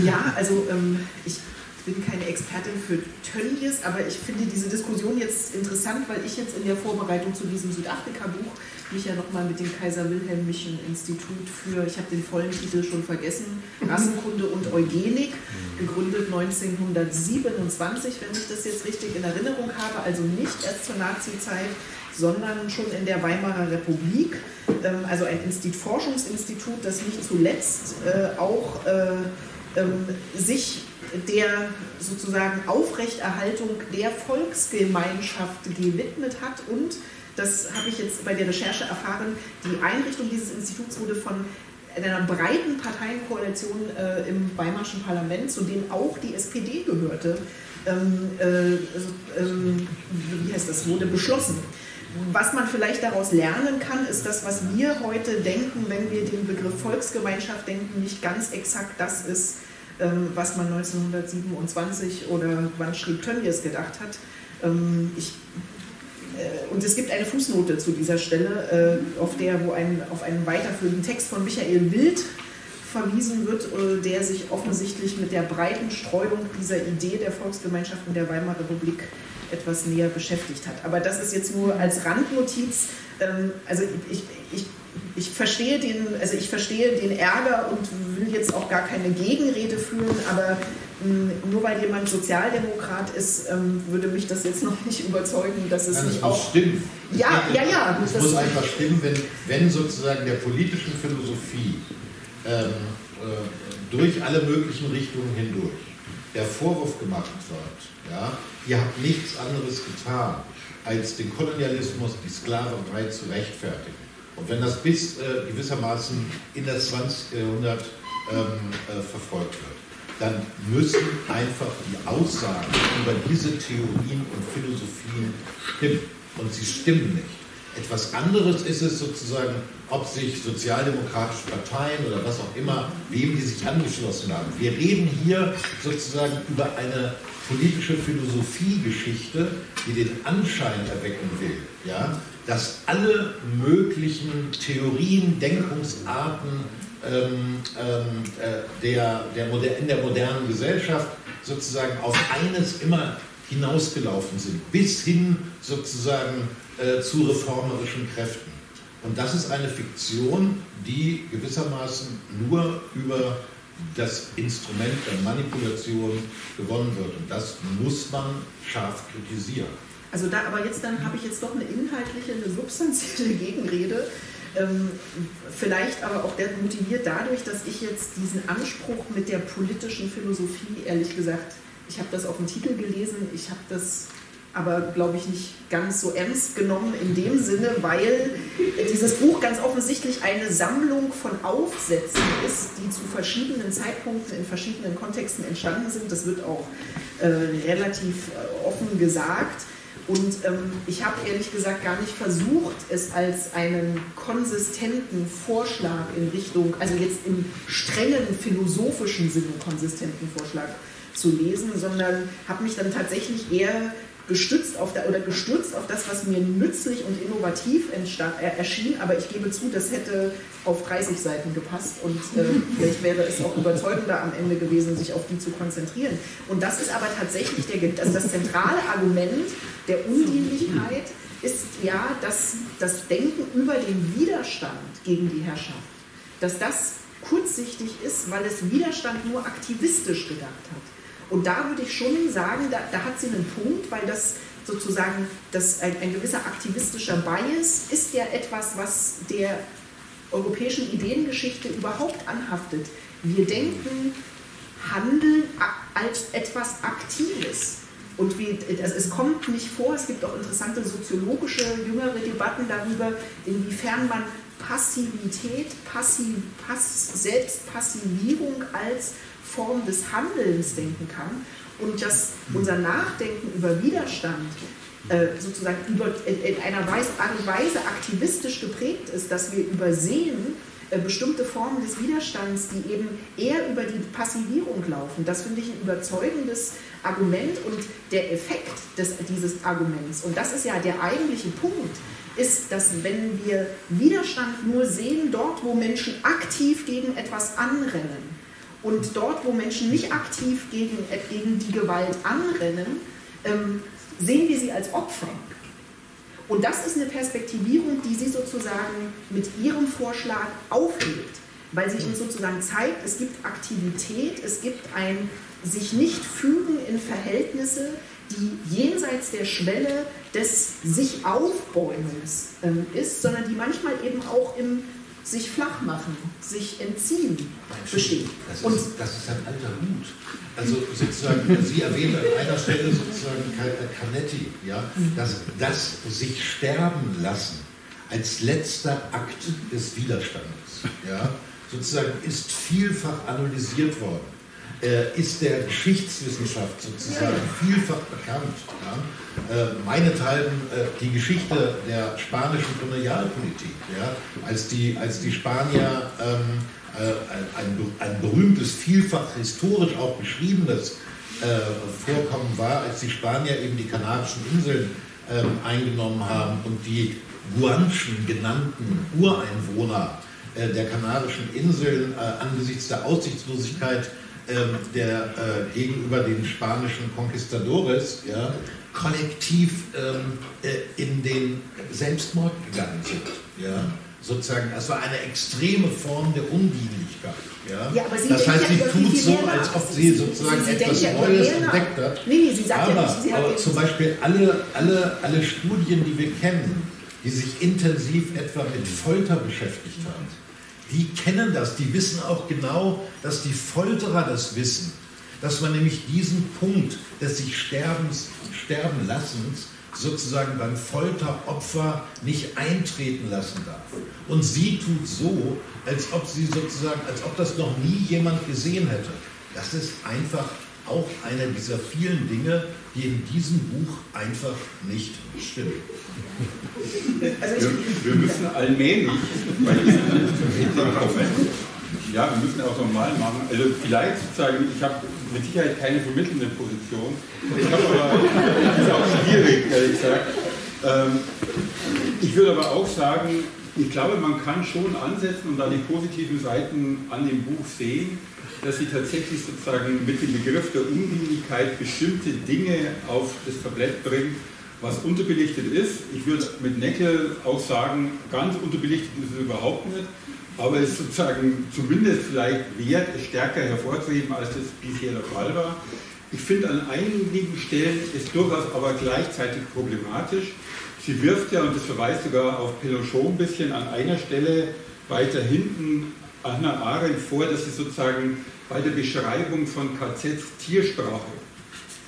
Ja, also ähm, ich bin keine Expertin für Tönnies, aber ich finde diese Diskussion jetzt interessant, weil ich jetzt in der Vorbereitung zu diesem Südafrika-Buch mich ja nochmal mit dem Kaiser Wilhelm Mission Institut für, ich habe den vollen Titel schon vergessen, Rassenkunde und Eugenik, gegründet 1927, wenn ich das jetzt richtig in Erinnerung habe, also nicht erst zur Nazi-Zeit, sondern schon in der Weimarer Republik, ähm, also ein Institut, Forschungsinstitut, das nicht zuletzt äh, auch äh, ähm, sich der sozusagen Aufrechterhaltung der Volksgemeinschaft gewidmet hat und das habe ich jetzt bei der Recherche erfahren, die Einrichtung dieses Instituts wurde von einer breiten Parteienkoalition äh, im Weimarischen Parlament, zu dem auch die SPD gehörte, ähm, äh, also, ähm, wie heißt das, wurde beschlossen. Was man vielleicht daraus lernen kann, ist das, was wir heute denken, wenn wir den Begriff Volksgemeinschaft denken, nicht ganz exakt das ist, ähm, was man 1927 oder wann schrieb Tönnies gedacht hat. Ähm, ich, und es gibt eine Fußnote zu dieser Stelle, äh, auf der wo ein, auf einen weiterführenden Text von Michael Wild verwiesen wird, äh, der sich offensichtlich mit der breiten Streuung dieser Idee der Volksgemeinschaften der Weimarer Republik etwas näher beschäftigt hat. Aber das ist jetzt nur als Randnotiz. Ähm, also ich, ich, verstehe den, also ich verstehe den Ärger und will jetzt auch gar keine Gegenrede führen, aber hm, nur weil jemand Sozialdemokrat ist, ähm, würde mich das jetzt noch nicht überzeugen, dass es Nein, nicht das auch. Stimmen. Ja, ja, ja. Es muss einfach stimmen, wenn, wenn sozusagen der politischen Philosophie ähm, äh, durch alle möglichen Richtungen hindurch der Vorwurf gemacht wird, ja, ihr habt nichts anderes getan, als den Kolonialismus, die Sklaverei zu rechtfertigen. Und wenn das bis äh, gewissermaßen in das 20. Jahrhundert ähm, äh, verfolgt wird, dann müssen einfach die Aussagen über diese Theorien und Philosophien stimmen. Und sie stimmen nicht. Etwas anderes ist es sozusagen, ob sich sozialdemokratische Parteien oder was auch immer, wem die sich angeschlossen haben. Wir reden hier sozusagen über eine politische Philosophiegeschichte, die den Anschein erwecken will, ja, dass alle möglichen Theorien, Denkungsarten ähm, ähm, äh, der, der, in der modernen Gesellschaft sozusagen auf eines immer hinausgelaufen sind, bis hin sozusagen äh, zu reformerischen Kräften. Und das ist eine Fiktion, die gewissermaßen nur über das Instrument der Manipulation gewonnen wird. Und das muss man scharf kritisieren. Also da, aber jetzt dann habe ich jetzt doch eine inhaltliche, eine substanzielle Gegenrede. Ähm, vielleicht aber auch motiviert dadurch, dass ich jetzt diesen Anspruch mit der politischen Philosophie, ehrlich gesagt, ich habe das auf dem Titel gelesen, ich habe das aber, glaube ich, nicht ganz so ernst genommen in dem Sinne, weil dieses Buch ganz offensichtlich eine Sammlung von Aufsätzen ist, die zu verschiedenen Zeitpunkten in verschiedenen Kontexten entstanden sind. Das wird auch äh, relativ äh, offen gesagt. Und ähm, ich habe ehrlich gesagt gar nicht versucht, es als einen konsistenten Vorschlag in Richtung, also jetzt im strengen philosophischen Sinne konsistenten Vorschlag zu lesen, sondern habe mich dann tatsächlich eher gestützt auf der, oder gestürzt auf das, was mir nützlich und innovativ äh, erschien, aber ich gebe zu, das hätte auf 30 Seiten gepasst und äh, vielleicht wäre es auch überzeugender am Ende gewesen, sich auf die zu konzentrieren. Und das ist aber tatsächlich der, also das zentrale Argument der Undienlichkeit ist ja, dass das Denken über den Widerstand gegen die Herrschaft, dass das kurzsichtig ist, weil es Widerstand nur aktivistisch gedacht hat. Und da würde ich schon sagen, da, da hat sie einen Punkt, weil das sozusagen das, ein, ein gewisser aktivistischer Bias ist ja etwas, was der europäischen Ideengeschichte überhaupt anhaftet. Wir denken Handeln als etwas Aktives. Und wie, also es kommt nicht vor, es gibt auch interessante soziologische, jüngere Debatten darüber, inwiefern man Passivität, Passiv, Pass, Selbstpassivierung als Form des Handelns denken kann und dass unser Nachdenken über Widerstand äh, sozusagen über, in, einer Weise, Art Weise aktivistisch geprägt ist, dass wir übersehen äh, bestimmte Formen des Widerstands, die eben eher über die Passivierung laufen. Das finde ich ein überzeugendes Argument und der Effekt des, dieses Arguments, und das ist ja der eigentliche Punkt, ist, dass wenn wir Widerstand nur sehen, dort wo Menschen aktiv gegen etwas anrennen, und dort, wo Menschen nicht aktiv gegen, gegen die Gewalt anrennen, ähm, sehen wir sie als Opfer. Und das ist eine Perspektivierung, die sie sozusagen mit ihrem Vorschlag aufhebt, weil sie uns sozusagen zeigt, es gibt Aktivität, es gibt ein sich nicht fügen in Verhältnisse, die jenseits der Schwelle des sich Aufbäumens ähm, ist, sondern die manchmal eben auch im sich flach machen, sich entziehen besteht. Das ist, das ist ein alter Hut. Also sozusagen, Sie erwähnten an einer Stelle sozusagen Canetti, ja, dass das sich sterben lassen als letzter Akt des Widerstandes, ja, sozusagen ist vielfach analysiert worden äh, ist der Geschichtswissenschaft sozusagen vielfach bekannt. Ja? Äh, meinethalben äh, die Geschichte der spanischen Kolonialpolitik, ja? als, die, als die Spanier ähm, äh, ein, ein, berühmtes, vielfach historisch auch beschriebenes äh, Vorkommen war, als die Spanier eben die Kanarischen Inseln ähm, eingenommen haben und die Guanchen genannten Ureinwohner äh, der Kanarischen Inseln angesichts der Aussichtslosigkeit der äh, gegenüber den spanischen Conquistadores ja, kollektiv ähm, äh, in den Selbstmord gegangen sind. Ja. Sozusagen, es war eine extreme Form der Undienlichkeit. Ja? ja aber sie das heißt, sie tut so, als ob sie, sie sozusagen sie, sie etwas Neues entdeckt hat. Nee, nee, sie sagt aber, ja nicht, sie aber zum Beispiel alle, alle, alle Studien, die wir kennen, die sich intensiv etwa mit Folter beschäftigt haben, die kennen das, die wissen auch genau, dass die Folterer das wissen, dass man nämlich diesen Punkt des sich Sterbens, sterben lassens sozusagen beim Folteropfer nicht eintreten lassen darf. Und sie tut so, als ob sie sozusagen, als ob das noch nie jemand gesehen hätte. Das ist einfach auch einer dieser vielen Dinge, die in diesem Buch einfach nicht stimmen. Also wir, wir, müssen allmählich bei diesem ja, wir müssen auch normal machen. Also vielleicht sozusagen, ich habe mit Sicherheit keine vermittelnde Position. Ich habe aber, das ist auch schwierig, ehrlich gesagt. Ähm, ich würde aber auch sagen, ich glaube, man kann schon ansetzen und da die positiven Seiten an dem Buch sehen, dass sie tatsächlich sozusagen mit dem Begriff der Undienlichkeit bestimmte Dinge auf das Tablett bringt, was unterbelichtet ist. Ich würde mit Neckel auch sagen, ganz unterbelichtet ist es überhaupt nicht, aber es ist sozusagen zumindest vielleicht wert, es stärker hervorzuheben, als das bisher der Fall war. Ich finde an einigen Stellen ist durchaus aber gleichzeitig problematisch. Sie wirft ja, und das verweist sogar auf Pelochon ein bisschen, an einer Stelle weiter hinten Anna Arendt vor, dass sie sozusagen bei der Beschreibung von KZs Tiersprache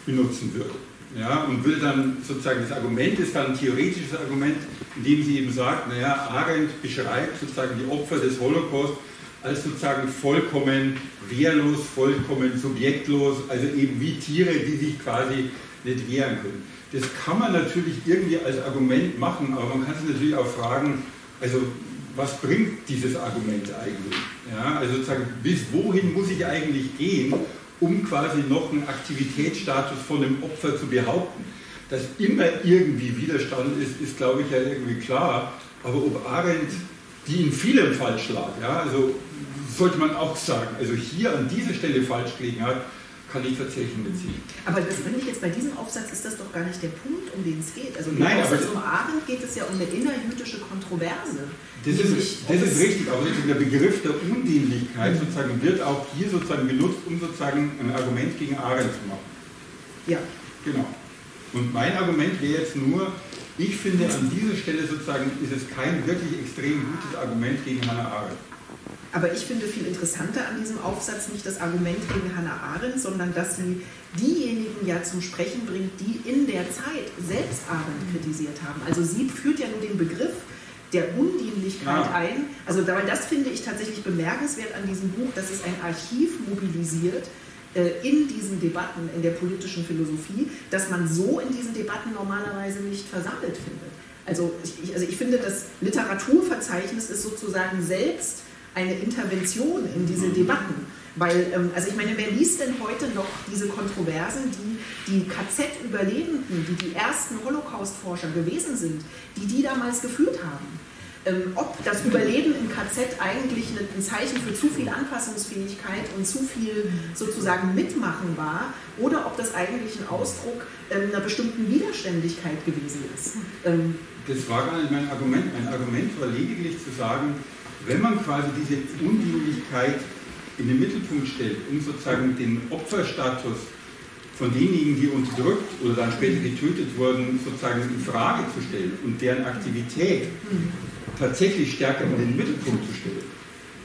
benutzen würde. Ja, und will dann sozusagen, das Argument ist dann ein theoretisches Argument, indem sie eben sagt, naja, Arendt beschreibt sozusagen die Opfer des Holocaust als sozusagen vollkommen wehrlos, vollkommen subjektlos, also eben wie Tiere, die sich quasi nicht wehren können. Das kann man natürlich irgendwie als Argument machen, aber man kann sich natürlich auch fragen, also was bringt dieses Argument eigentlich? Ja, also sozusagen, bis wohin muss ich eigentlich gehen, um quasi noch einen Aktivitätsstatus von dem Opfer zu behaupten? Dass immer irgendwie Widerstand ist, ist glaube ich ja irgendwie klar. Aber ob Arendt die in vielem falsch lag, ja, also sollte man auch sagen, also hier an dieser Stelle falsch gelegen hat, kann ich tatsächlich beziehen. Aber das finde ich jetzt bei diesem Aufsatz ist das doch gar nicht der Punkt, um den es geht. Also im Nein, Aufsatz um Arendt geht es ja um eine innerjüdische Kontroverse. Das ist, das ist richtig, aber der Begriff der Undienlichkeit mhm. sozusagen wird auch hier sozusagen genutzt, um sozusagen ein Argument gegen Arendt zu machen. Ja. Genau. Und mein Argument wäre jetzt nur, ich finde an dieser Stelle sozusagen ist es kein wirklich extrem gutes Argument gegen Hannah Arendt. Aber ich finde viel interessanter an diesem Aufsatz nicht das Argument gegen Hannah Arendt, sondern dass sie diejenigen ja zum Sprechen bringt, die in der Zeit selbst Arendt kritisiert haben. Also sie führt ja nur den Begriff der Undienlichkeit ja. ein. Also das finde ich tatsächlich bemerkenswert an diesem Buch, dass es ein Archiv mobilisiert äh, in diesen Debatten, in der politischen Philosophie, dass man so in diesen Debatten normalerweise nicht versammelt findet. Also ich, also ich finde, das Literaturverzeichnis ist sozusagen selbst eine Intervention in diese Debatten. Weil, ähm, also ich meine, wer liest denn heute noch diese Kontroversen, die die KZ-Überlebenden, die die ersten Holocaust-Forscher gewesen sind, die die damals geführt haben? Ähm, ob das Überleben im KZ eigentlich ein Zeichen für zu viel Anpassungsfähigkeit und zu viel sozusagen Mitmachen war oder ob das eigentlich ein Ausdruck ähm, einer bestimmten Widerständigkeit gewesen ist. das war gar nicht mein Argument. Mein Argument war lediglich zu sagen, wenn man quasi diese Undienlichkeit in den Mittelpunkt stellt, um sozusagen den Opferstatus von denjenigen, die unterdrückt oder dann später getötet wurden, sozusagen in Frage zu stellen und deren Aktivität tatsächlich stärker in den Mittelpunkt zu stellen,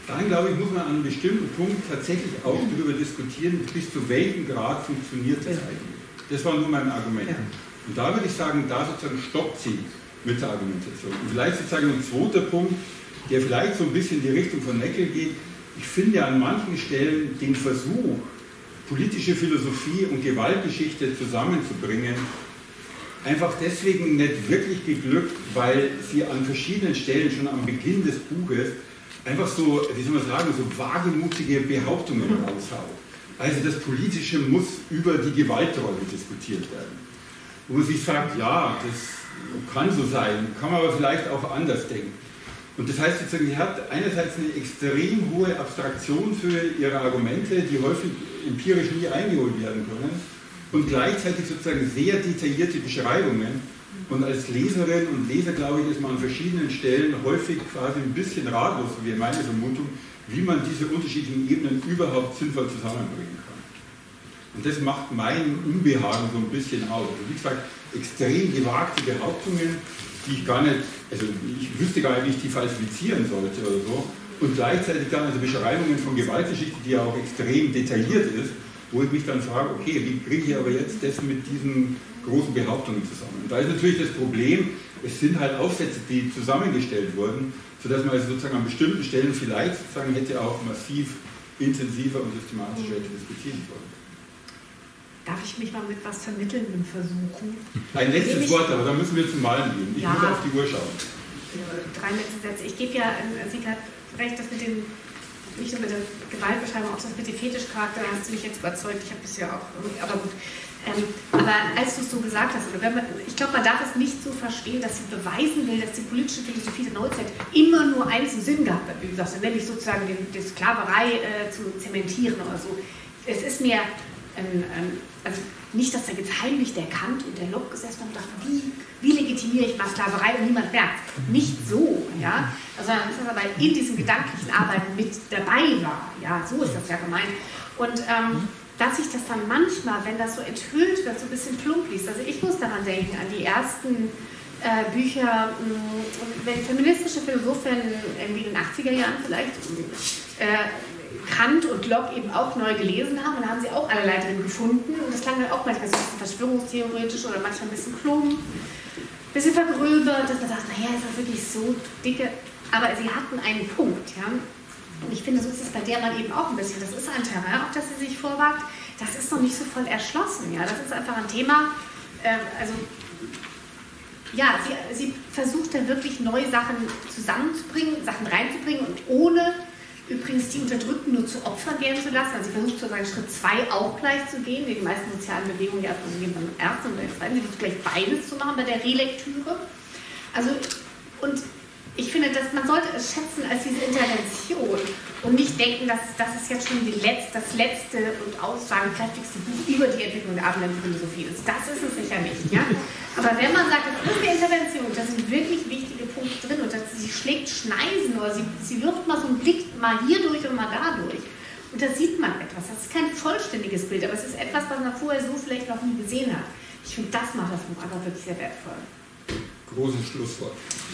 dann glaube ich, muss man an einem bestimmten Punkt tatsächlich auch darüber diskutieren, bis zu welchem Grad funktioniert das eigentlich. Das war nur mein Argument. Und da würde ich sagen, da sozusagen stoppt sie mit der Argumentation. Und vielleicht sozusagen ein zweiter Punkt, der vielleicht so ein bisschen in die Richtung von Neckel geht. Ich finde an manchen Stellen den Versuch, politische Philosophie und Gewaltgeschichte zusammenzubringen, einfach deswegen nicht wirklich geglückt, weil sie an verschiedenen Stellen schon am Beginn des Buches einfach so, wie soll man sagen, so wagemutige Behauptungen raushaut. Also das Politische muss über die Gewaltrolle diskutiert werden. Wo man sich sagt, ja, das kann so sein, kann man aber vielleicht auch anders denken. Und das heißt sozusagen, sie hat einerseits eine extrem hohe Abstraktion für ihre Argumente, die häufig empirisch nie eingeholt werden können, und gleichzeitig sozusagen sehr detaillierte Beschreibungen. Und als Leserin und Leser, glaube ich, ist man an verschiedenen Stellen häufig quasi ein bisschen ratlos, wie meine Vermutung, wie man diese unterschiedlichen Ebenen überhaupt sinnvoll zusammenbringen kann. Und das macht mein Unbehagen so ein bisschen aus. Wie gesagt, extrem gewagte Behauptungen, die ich gar nicht, also ich wüsste gar nicht, wie ich die falsifizieren sollte oder so. Und gleichzeitig dann also Beschreibungen von Gewaltgeschichte, die ja auch extrem detailliert ist, wo ich mich dann frage, okay, wie kriege ich aber jetzt das mit diesen großen Behauptungen zusammen? Und da ist natürlich das Problem, es sind halt Aufsätze, die zusammengestellt wurden, sodass man also sozusagen an bestimmten Stellen vielleicht sozusagen hätte auch massiv intensiver und systematischer diskutieren sollen. Darf ich mich mal mit was Vermittelndem versuchen? Ein letztes Wort, aber dann müssen wir zum Malen gehen. Ich ja, muss auf die Uhr schauen. Drei letzte Sätze. Ich gebe ja, Sie hat recht, das mit den nicht nur mit der Gewaltbeschreibung, auch das mit dem Fetischcharakter, da hast du mich jetzt überzeugt. Ich habe das ja auch, aber gut. Ähm, aber als du es so gesagt hast, man, ich glaube, man darf es nicht so verstehen, dass sie beweisen will, dass die politische Philosophie der Neuzeit immer nur einen Sinn gehabt hat, wie du sagst, nämlich sozusagen die, die Sklaverei äh, zu zementieren oder so. Es ist mir, ähm, ähm, also nicht, dass da jetzt heimlich der Kant und der Locke gesessen haben und dachten, wie, wie legitimiere ich mal Sklaverei und niemand merkt. Nicht so, ja, sondern dass er dabei in diesen gedanklichen Arbeiten mit dabei war. Ja, so ist das ja gemeint. Und ähm, dass ich das dann manchmal, wenn das so enthüllt wird, so ein bisschen plump liest. Also ich muss daran denken, an die ersten äh, Bücher, mh, mm, wenn feministische Philosophinnen irgendwie in den 80er Jahren vielleicht äh, Kant und Locke eben auch neu gelesen haben, dann haben sie auch allerlei drin gefunden. Und das klang dann auch manchmal so ein bisschen verschwörungstheoretisch oder manchmal ein bisschen plump, ein bisschen vergröbert, dass man sagt, naja, ist das wirklich so dicke. Aber sie hatten einen Punkt, ja. Und ich finde, so ist es bei der mal eben auch ein bisschen. Das ist ein Terrain, auf das sie sich vorwagt. Das ist noch nicht so voll erschlossen. Ja? Das ist einfach ein Thema. Äh, also, ja, sie, sie versucht da wirklich neue Sachen zusammenzubringen, Sachen reinzubringen und ohne übrigens die Unterdrückten nur zu Opfern werden zu lassen. Also sie versucht sozusagen Schritt zwei auch gleich zu gehen, wie die meisten sozialen Bewegungen ja gehen beim ersten und beim zweiten, sie versucht gleich beides zu machen bei der Relektüre. Also, und ich finde, dass man sollte es schätzen als diese Intervention und nicht denken, dass das ist jetzt schon Letz-, das letzte und aussagekräftigste Buch über die Entwicklung der abendländischen Philosophie ist. Das ist es sicher nicht. Ja? Aber wenn man sagt, das ist eine Intervention, da sind wirklich wichtige Punkte drin und dass sie schlägt Schneisen oder sie, sie wirft mal so einen Blick mal hier durch und mal da durch. Und da sieht man etwas. Das ist kein vollständiges Bild, aber es ist etwas, was man vorher so vielleicht noch nie gesehen hat. Ich finde, das macht das Buch einfach wirklich sehr wertvoll großes Schlusswort.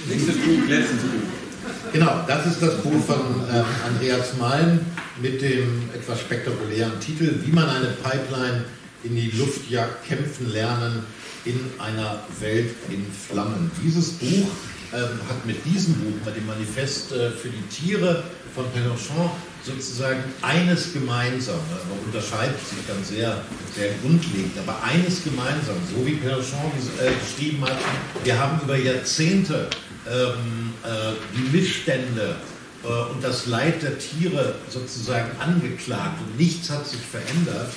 Nächstes Buch, letztes Buch. Genau, das ist das Buch von äh, Andreas Malm mit dem etwas spektakulären Titel Wie man eine Pipeline in die Luftjagd kämpfen lernen in einer Welt in Flammen. Dieses Buch ähm, hat mit diesem Buch, mit dem Manifest äh, für die Tiere von Pélenchon, sozusagen eines gemeinsam. Man unterscheidet sich dann sehr, sehr grundlegend, aber eines gemeinsam, so wie Pélenchon äh, geschrieben hat, wir haben über Jahrzehnte ähm, äh, die Missstände äh, und das Leid der Tiere sozusagen angeklagt und nichts hat sich verändert.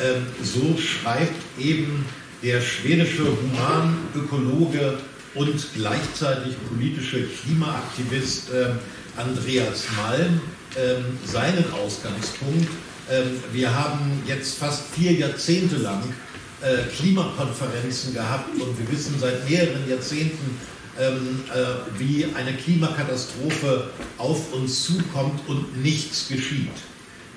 Ähm, so schreibt eben der schwedische Humanökologe und gleichzeitig politische Klimaaktivist äh, Andreas Malm ähm, seinen Ausgangspunkt. Ähm, wir haben jetzt fast vier Jahrzehnte lang äh, Klimakonferenzen gehabt und wir wissen seit mehreren Jahrzehnten, ähm, äh, wie eine Klimakatastrophe auf uns zukommt und nichts geschieht.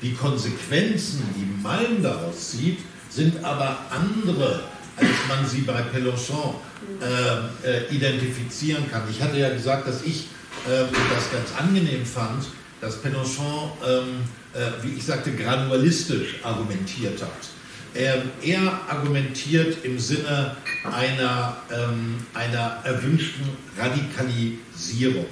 Die Konsequenzen, die Malm daraus sieht, sind aber andere, als man sie bei Pélenchon äh, äh, identifizieren kann. Ich hatte ja gesagt, dass ich äh, das ganz angenehm fand, dass Pélenchon, ähm, äh, wie ich sagte, gradualistisch argumentiert hat. Er, er argumentiert im Sinne einer, ähm, einer erwünschten Radikalisierung.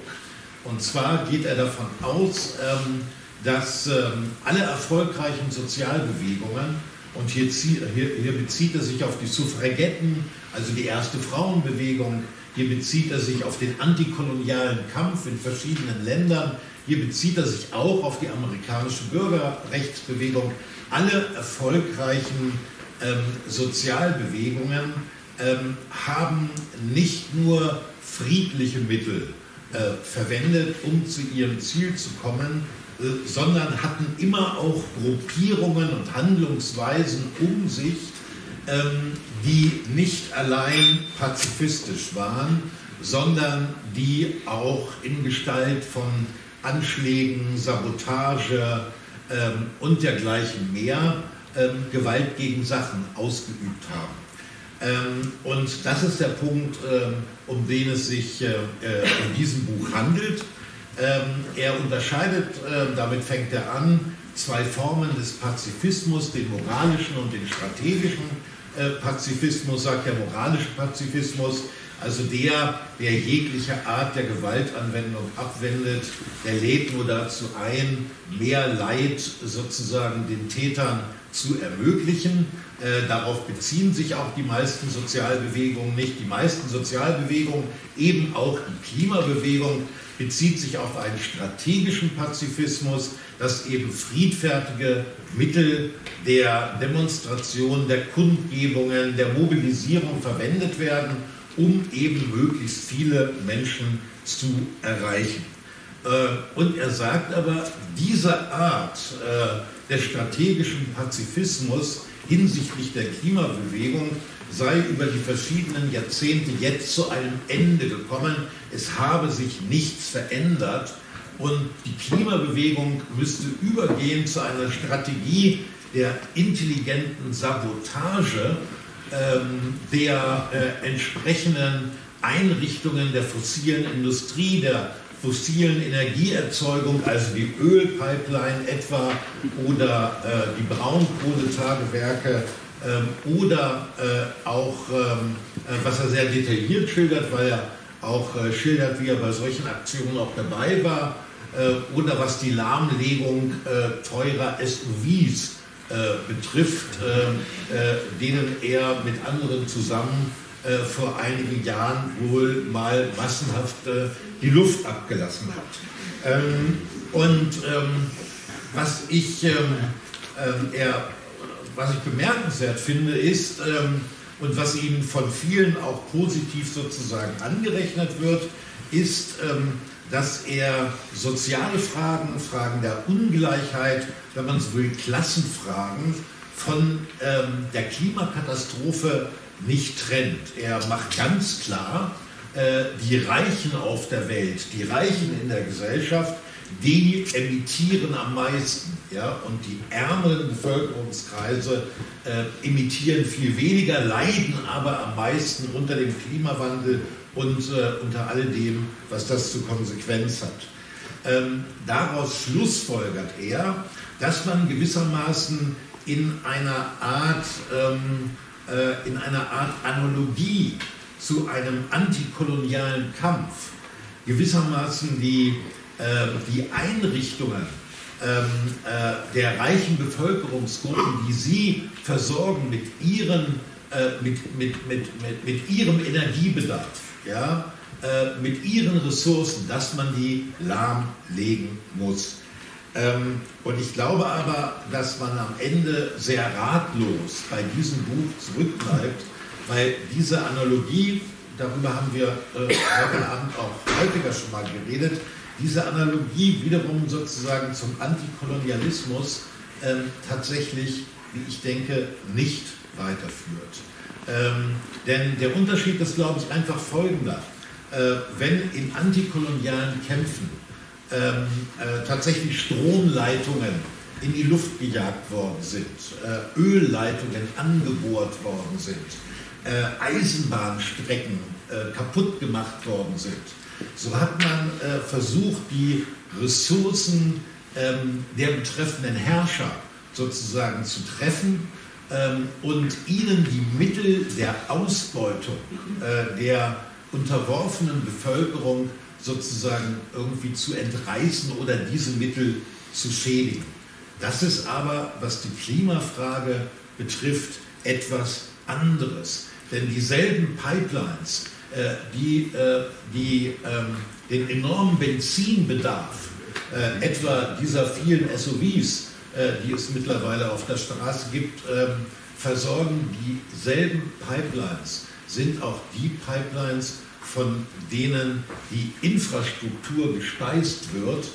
Und zwar geht er davon aus, ähm, dass ähm, alle erfolgreichen Sozialbewegungen, und hier, hier, hier bezieht er sich auf die Suffragetten, also die erste Frauenbewegung, hier bezieht er sich auf den antikolonialen Kampf in verschiedenen Ländern, hier bezieht er sich auch auf die amerikanische Bürgerrechtsbewegung. Alle erfolgreichen ähm, Sozialbewegungen ähm, haben nicht nur friedliche Mittel äh, verwendet, um zu ihrem Ziel zu kommen, sondern hatten immer auch Gruppierungen und Handlungsweisen um sich, ähm, die nicht allein pazifistisch waren, sondern die auch in Gestalt von Anschlägen, Sabotage ähm, und dergleichen mehr ähm, Gewalt gegen Sachen ausgeübt haben. Ähm, und das ist der Punkt, ähm, um den es sich äh, äh, in diesem Buch handelt. Ähm, er unterscheidet, äh, damit fängt er an, zwei Formen des Pazifismus, den moralischen und den strategischen äh, Pazifismus, sagt der moralische Pazifismus, Also der, der jegliche Art der Gewaltanwendung abwendet, der lädt nur dazu ein, mehr Leid sozusagen den Tätern zu ermöglichen. Äh, darauf beziehen sich auch die meisten Sozialbewegungen nicht. Die meisten Sozialbewegungen, eben auch die Klimabewegung, bezieht sich auf einen strategischen Pazifismus, dass eben friedfertige Mittel der Demonstration, der Kundgebungen, der Mobilisierung verwendet werden, um eben möglichst viele Menschen zu erreichen. Äh, und er sagt aber, diese Art äh, des strategischen Pazifismus hinsichtlich der Klimabewegung sei über die verschiedenen Jahrzehnte jetzt zu einem Ende gekommen. Es habe sich nichts verändert und die Klimabewegung müsste übergehen zu einer Strategie der intelligenten Sabotage ähm, der äh, entsprechenden Einrichtungen der fossilen Industrie, der fossilen Energieerzeugung, also die Ölpipeline etwa oder äh, die Braunkohletagewerke ähm, oder äh, auch, ähm, äh, was er sehr detailliert schildert, weil er auch äh, schildert, wie er bei solchen Aktionen auch dabei war, äh, oder was die Lahmlegung äh, teurer SUVs betrifft, denen er mit anderen zusammen vor einigen Jahren wohl mal massenhaft die Luft abgelassen hat. Ähm, und ähm, was ich ähm, er was ich bemerkenswert finde, ist, ähm, und was Ihnen von vielen auch positiv sozusagen angerechnet wird, ist, ähm, dass er soziale Fragen, Fragen der Ungleichheit, wenn man so will, Klassenfragen von ähm, der Klimakatastrophe nicht trennt. Er macht ganz klar, äh, die Reichen auf der Welt, die Reichen in der Gesellschaft, die emittieren am meisten. Ja? Und die ärmeren Bevölkerungskreise äh, emittieren viel weniger, leiden aber am meisten unter dem Klimawandel und äh, unter all dem, was das zur Konsequenz hat. Ähm, daraus schlussfolgert er, dass man gewissermaßen in einer Art, ähm, äh, in einer Art Analogie zu einem antikolonialen Kampf gewissermaßen die ähm, die Einrichtungen ähm, äh, der reichen Bevölkerungsgruppen, die sie versorgen mit, ihren, äh, mit, mit, mit, mit, mit ihrem Energiebedarf, ja, äh, mit ihren Ressourcen, dass man die lahmlegen muss. Ähm, und ich glaube aber, dass man am Ende sehr ratlos bei diesem Buch zurückbleibt, weil diese Analogie, darüber haben wir heute Abend auch häufiger schon mal geredet, diese Analogie wiederum sozusagen zum Antikolonialismus ähm, tatsächlich, wie ich denke, nicht weiterführt. Ähm, denn der Unterschied ist, glaube ich, einfach folgender. Äh, wenn in antikolonialen Kämpfen ähm, äh, tatsächlich Stromleitungen in die Luft gejagt worden sind, äh, Ölleitungen angebohrt worden sind, äh, Eisenbahnstrecken äh, kaputt gemacht worden sind, so hat man äh, versucht, die Ressourcen ähm, der betreffenden Herrscher sozusagen zu treffen ähm, und ihnen die Mittel der Ausbeutung äh, der unterworfenen Bevölkerung sozusagen irgendwie zu entreißen oder diese Mittel zu schädigen. Das ist aber, was die Klimafrage betrifft, etwas anderes. Denn dieselben Pipelines, äh, die, äh, die ähm, den enormen Benzinbedarf äh, etwa dieser vielen SUVs, die es mittlerweile auf der Straße gibt, ähm, versorgen. Dieselben Pipelines sind auch die Pipelines, von denen die Infrastruktur gespeist wird,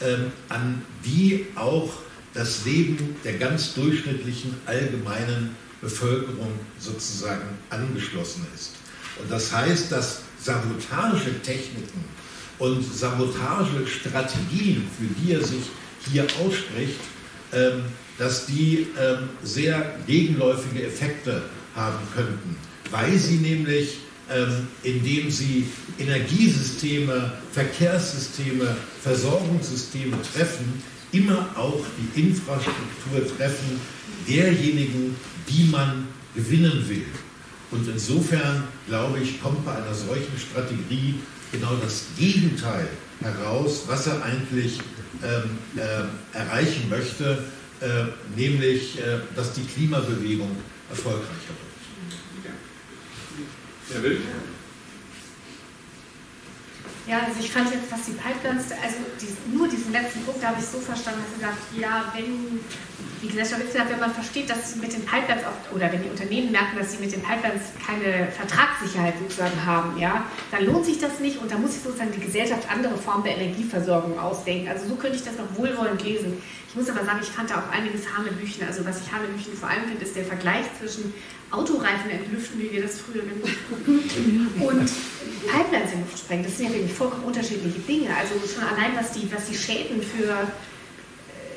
ähm, an die auch das Leben der ganz durchschnittlichen allgemeinen Bevölkerung sozusagen angeschlossen ist. Und das heißt, dass Sabotagetechniken und Sabotagestrategien, für die er sich hier ausspricht, ähm, dass die ähm, sehr gegenläufige Effekte haben könnten, weil sie nämlich, indem sie Energiesysteme, Verkehrssysteme, Versorgungssysteme treffen, immer auch die Infrastruktur treffen derjenigen, die man gewinnen will. Und insofern glaube ich, kommt bei einer solchen Strategie genau das Gegenteil heraus, was er eigentlich ähm, äh, erreichen möchte, äh, nämlich, äh, dass die Klimabewegung erfolgreicher wird. Wer will? Ja, also ich fand jetzt, was die Pipelines, also dies, nur diesen letzten Punkt, da habe ich so verstanden, dass sie sagt, ja, wenn die Gesellschaft insgesamt, wenn man versteht, dass sie mit den Pipelines oft, oder wenn die Unternehmen merken, dass sie mit den Pipelines keine Vertragssicherheit sozusagen haben, ja, dann lohnt sich das nicht und da muss sich sozusagen die Gesellschaft andere Formen der Energieversorgung ausdenken. Also so könnte ich das noch wohlwollend lesen. Ich muss aber sagen, ich fand da auch einiges Hanebüchen. Also was ich Hanebüchen vor allem finde, ist der Vergleich zwischen Autoreifen entlüften, wie wir das früher genannt und Pipelines in Luft sprengen. Das sind ja wirklich vollkommen unterschiedliche Dinge. Also schon allein, was die, was die Schäden für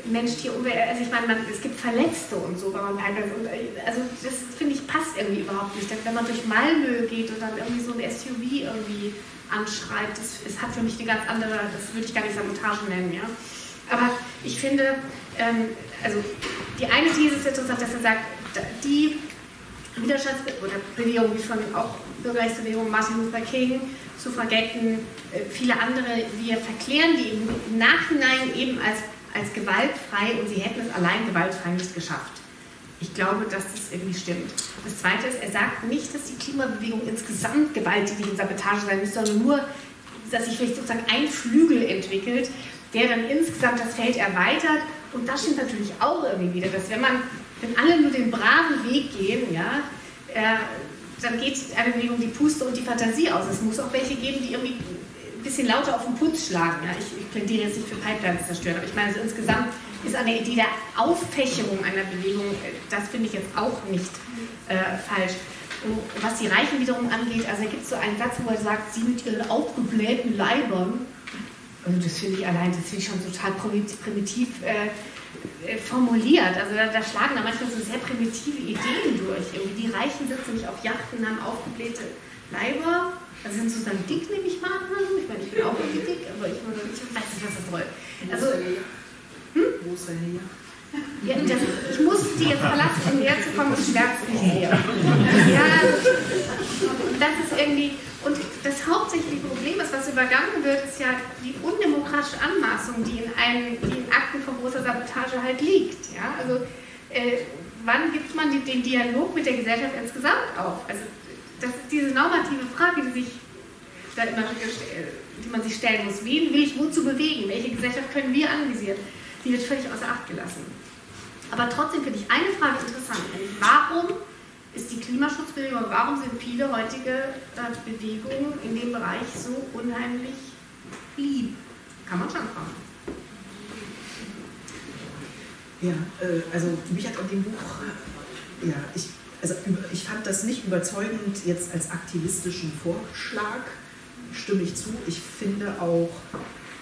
äh, Mensch, Tier, Umwelt, also ich meine, man, es gibt Verletzte und so, wenn man äh, also das finde ich passt irgendwie überhaupt nicht. Wenn man durch Malmö geht und dann irgendwie so ein SUV irgendwie anschreibt, das, das hat für mich eine ganz andere, das würde ich gar nicht Sabotage nennen, ja. Aber ich finde, ähm, also die eine These ist interessant, dass er sagt, die Widerstands- oder Bewegungen wie von auch Bürgerrechtsbewegung, Martin Luther King, Suffragetten, äh, viele andere, wir verklären die im Nachhinein eben als, als gewaltfrei und sie hätten es allein gewaltfrei nicht geschafft. Ich glaube, dass das irgendwie stimmt. Das Zweite ist, er sagt nicht, dass die Klimabewegung insgesamt gewalttätig in Sabotage sein muss, sondern nur, dass sich vielleicht sozusagen ein Flügel entwickelt, der dann insgesamt das Feld erweitert. Und das stimmt natürlich auch irgendwie wieder, dass wenn man, wenn alle nur den braven Weg gehen, ja, äh, dann geht eine Bewegung die Puste und die Fantasie aus. Es muss auch welche geben, die irgendwie bisschen lauter auf den Putz schlagen. Ja. Ich, ich plädiere jetzt nicht für Pipelines zerstören, aber ich meine, also insgesamt ist der Idee der Auffächerung einer Bewegung, äh, das finde ich jetzt auch nicht äh, falsch. Und was die Reichen wiederum angeht, also da gibt es so einen Satz, wo er sagt, sie mit ihren aufgeblähten Leibern also das finde ich allein, das finde ich schon total primitiv äh, äh, formuliert. Also da, da, schlagen da manchmal so sehr primitive Ideen durch. Irgendwie die Reichen sitzen nicht auf Yachten, haben aufgeblähte Leiber. Also sind sozusagen dick, nehme ich mal an. Ich meine, ich bin auch irgendwie dick, aber ich, ich weiß nicht, was das soll. Also, hm? Wo ist deine Yacht? Ja, das, ich muss die jetzt verlassen, um herzukommen, das schmerzt mich sehr. Ja, das ist irgendwie, und das hauptsächliche Problem ist, was übergangen wird, ist ja die undemokratische Anmaßung, die in, einem, die in Akten von großer Sabotage halt liegt. Ja? Also äh, wann gibt man den, den, Dialog mit der Gesellschaft insgesamt auf? Also das ist diese normative Frage, die sich da immer die man sich stellen muss. Wen will ich wozu bewegen? Welche Gesellschaft können wir anvisieren? Die wird völlig außer Acht gelassen. Aber trotzdem finde ich eine Frage interessant, nämlich warum ist die Klimaschutzbewegung. Warum sind viele heutige äh, Bewegungen in dem Bereich so unheimlich lieb? Kann man schon fragen. Ja, äh, also mich hat an dem Buch, ja, ich, also ich fand das nicht überzeugend jetzt als aktivistischen Vorschlag, stimme ich zu. Ich finde auch,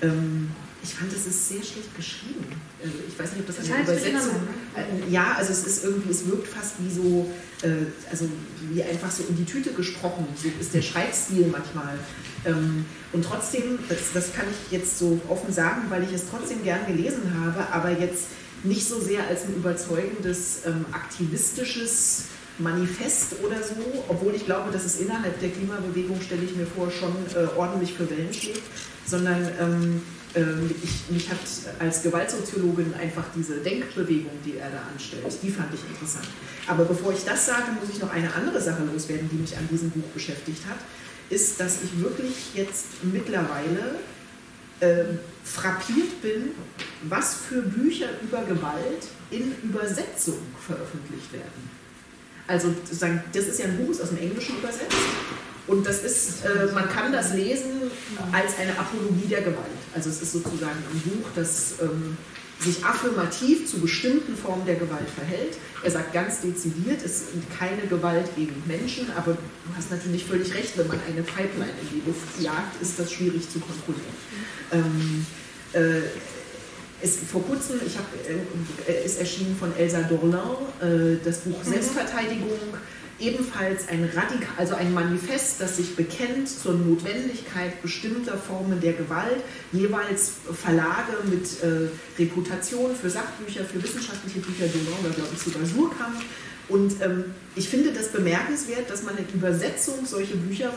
ähm, ich fand, es ist sehr schlecht geschrieben. Also ich weiß nicht, ob das eine Übersetzung. Äh, ja, also es ist irgendwie, es wirkt fast wie so, äh, also wie einfach so in die Tüte gesprochen. So ist der Schreibstil manchmal. Ähm, und trotzdem, das, das kann ich jetzt so offen sagen, weil ich es trotzdem gern gelesen habe, aber jetzt nicht so sehr als ein überzeugendes ähm, aktivistisches Manifest oder so, obwohl ich glaube, dass es innerhalb der Klimabewegung, stelle ich mir vor, schon äh, ordentlich für Wellen schlägt, sondern ähm, ähm, ich, mich hat als Gewaltsoziologin einfach diese Denkbewegung, die er da anstellt, die fand ich interessant. Aber bevor ich das sage, muss ich noch eine andere Sache loswerden, die mich an diesem Buch beschäftigt hat, ist, dass ich wirklich jetzt mittlerweile äh, frappiert bin, was für Bücher über Gewalt in Übersetzung veröffentlicht werden. Also das ist ja ein Buch, ist aus dem Englischen übersetzt und das ist, äh, man kann das lesen als eine Apologie der Gewalt. Also es ist sozusagen ein Buch, das ähm, sich affirmativ zu bestimmten Formen der Gewalt verhält. Er sagt ganz dezidiert, es ist keine Gewalt gegen Menschen, aber du hast natürlich völlig recht, wenn man eine Pipeline in die Luft jagt, ist das schwierig zu kontrollieren. Ähm, äh, es, vor kurzem, ich hab, äh, ist erschienen von Elsa Dorlin, äh, das Buch mhm. Selbstverteidigung ebenfalls ein Radikal, also ein Manifest, das sich bekennt zur Notwendigkeit bestimmter Formen der Gewalt, jeweils Verlage mit äh, Reputation für Sachbücher, für wissenschaftliche Bücher, Donau oder glaube ich sogar Surkamp, Und ähm, ich finde das bemerkenswert, dass man in Übersetzung solche Bücher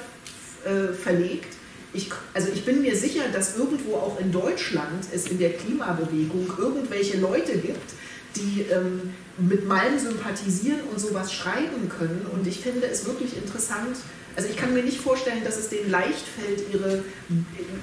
äh, verlegt. Ich, also ich bin mir sicher, dass irgendwo auch in Deutschland es in der Klimabewegung irgendwelche Leute gibt, die ähm, mit Malm sympathisieren und sowas schreiben können. Und ich finde es wirklich interessant. Also ich kann mir nicht vorstellen, dass es denen leicht fällt, ihre,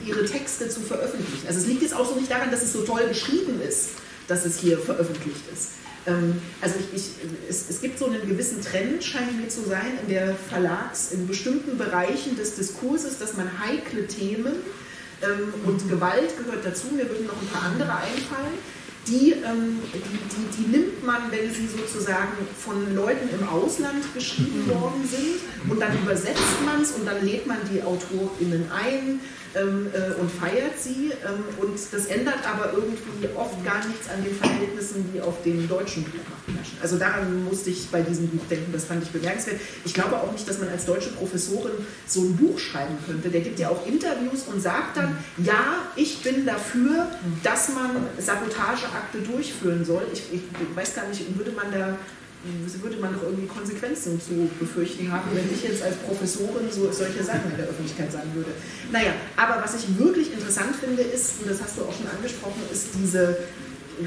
ihre Texte zu veröffentlichen. Also es liegt jetzt auch so nicht daran, dass es so toll geschrieben ist, dass es hier veröffentlicht ist. Ähm, also ich, ich, es, es, gibt so einen gewissen Trend, scheint mir zu sein, in der Verlags, in bestimmten Bereichen des Diskurses, dass man heikle Themen ähm, und Gewalt gehört dazu, mir würden noch ein paar andere einfallen, die, ähm, die, die, die, nimmt man, wenn sie sozusagen von Leuten im Ausland geschrieben worden sind und dann übersetzt man es und dann lädt man die AutorInnen ein ähm, äh, und feiert sie. Ähm, und das ändert aber irgendwie oft gar nichts an den Verhältnissen, die auf dem deutschen Buchmarkt herrschen. Also daran musste ich bei diesem Buch denken, das fand ich bemerkenswert. Ich glaube auch nicht, dass man als deutsche Professorin so ein Buch schreiben könnte. Der gibt ja auch Interviews und sagt dann, ja, ich bin dafür, dass man Sabotageakte durchführen soll. Ich, ich weiß gar nicht, würde man da würde man doch irgendwie Konsequenzen zu befürchten haben, wenn ich jetzt als Professorin so, solche Sachen in der Öffentlichkeit sagen würde. Naja, aber was ich wirklich interessant finde, ist, und das hast du auch schon angesprochen, ist diese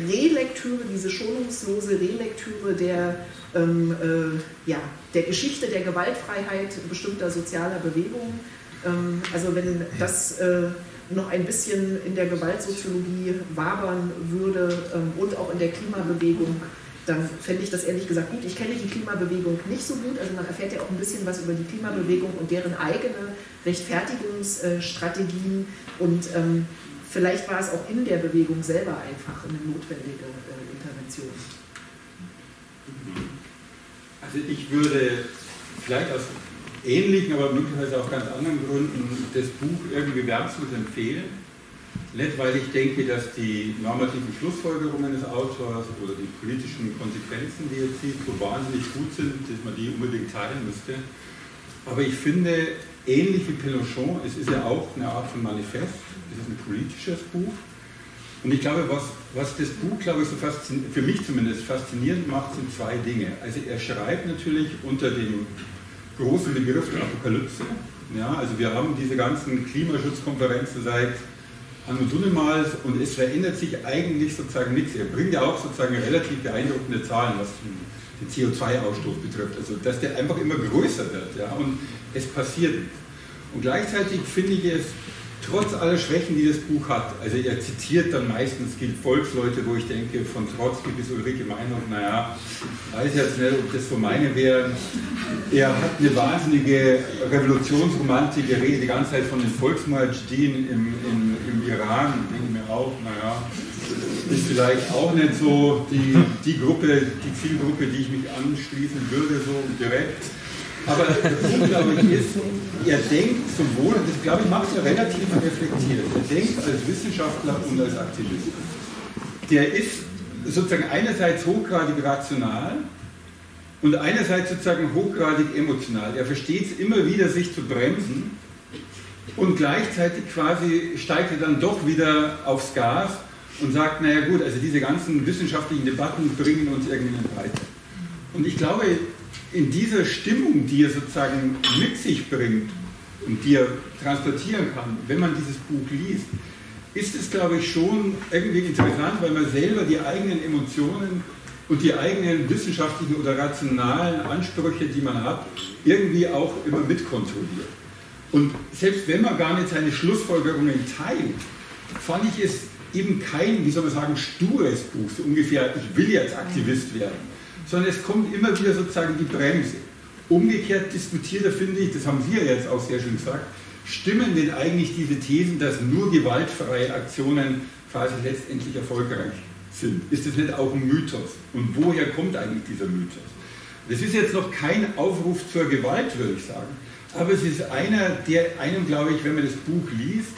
Relektüre, diese schonungslose Relektüre der, ähm, äh, ja, der Geschichte der Gewaltfreiheit bestimmter sozialer Bewegungen. Ähm, also wenn das äh, noch ein bisschen in der Gewaltsoziologie wabern würde ähm, und auch in der Klimabewegung, dann fände ich das ehrlich gesagt gut. Ich kenne die Klimabewegung nicht so gut, also man erfährt ja auch ein bisschen was über die Klimabewegung und deren eigene Rechtfertigungsstrategien und ähm, vielleicht war es auch in der Bewegung selber einfach eine notwendige äh, Intervention. Also ich würde vielleicht aus ähnlichen, aber möglicherweise auch ganz anderen Gründen das Buch irgendwie wärmstens empfehlen nicht, weil ich denke, dass die normativen Schlussfolgerungen des Autors oder die politischen Konsequenzen, die er zieht, so wahnsinnig gut sind, dass man die unbedingt teilen müsste. Aber ich finde, ähnlich wie Pelochon, es ist ja auch eine Art von Manifest, es ist ein politisches Buch. Und ich glaube, was, was das Buch, glaube ich, so für mich zumindest faszinierend macht, sind zwei Dinge. Also er schreibt natürlich unter dem großen Begriff der Apokalypse. Ja, also wir haben diese ganzen Klimaschutzkonferenzen seit Dunnemals und es verändert sich eigentlich sozusagen nichts. Er bringt ja auch sozusagen relativ beeindruckende Zahlen, was den CO2-Ausstoß betrifft. Also dass der einfach immer größer wird ja, und es passiert. Und gleichzeitig finde ich es trotz aller Schwächen, die das Buch hat, also er zitiert dann meistens Volksleute, wo ich denke, von Trotzki bis Ulrike Meinhof, naja, weiß jetzt nicht, ob das so meine wären. Er hat eine wahnsinnige Revolutionsromantik, er redet die ganze Zeit von den Volksmujahideen im, im, im Iran, denke mir auch, naja, ist vielleicht auch nicht so die, die Gruppe, die Zielgruppe, die ich mich anschließen würde, so direkt. Aber glaube ich, ist, er denkt sowohl, und das glaube ich macht er relativ reflektiert, er denkt als Wissenschaftler und als Aktivist. Der ist sozusagen einerseits hochgradig rational und einerseits sozusagen hochgradig emotional. Er versteht es immer wieder, sich zu bremsen und gleichzeitig quasi steigt er dann doch wieder aufs Gas und sagt, naja gut, also diese ganzen wissenschaftlichen Debatten bringen uns irgendwie nicht weiter. Und ich glaube, in dieser Stimmung, die er sozusagen mit sich bringt und die er transportieren kann, wenn man dieses Buch liest, ist es, glaube ich, schon irgendwie interessant, weil man selber die eigenen Emotionen und die eigenen wissenschaftlichen oder rationalen Ansprüche, die man hat, irgendwie auch immer mitkontrolliert. Und selbst wenn man gar nicht seine Schlussfolgerungen teilt, fand ich es eben kein, wie soll man sagen, stures Buch, so ungefähr, ich will jetzt Aktivist werden sondern es kommt immer wieder sozusagen die Bremse. Umgekehrt diskutiert er, finde ich, das haben Sie ja jetzt auch sehr schön gesagt, stimmen denn eigentlich diese Thesen, dass nur gewaltfreie Aktionen quasi letztendlich erfolgreich sind? Ist das nicht auch ein Mythos? Und woher kommt eigentlich dieser Mythos? Das ist jetzt noch kein Aufruf zur Gewalt, würde ich sagen, aber es ist einer, der einem, glaube ich, wenn man das Buch liest,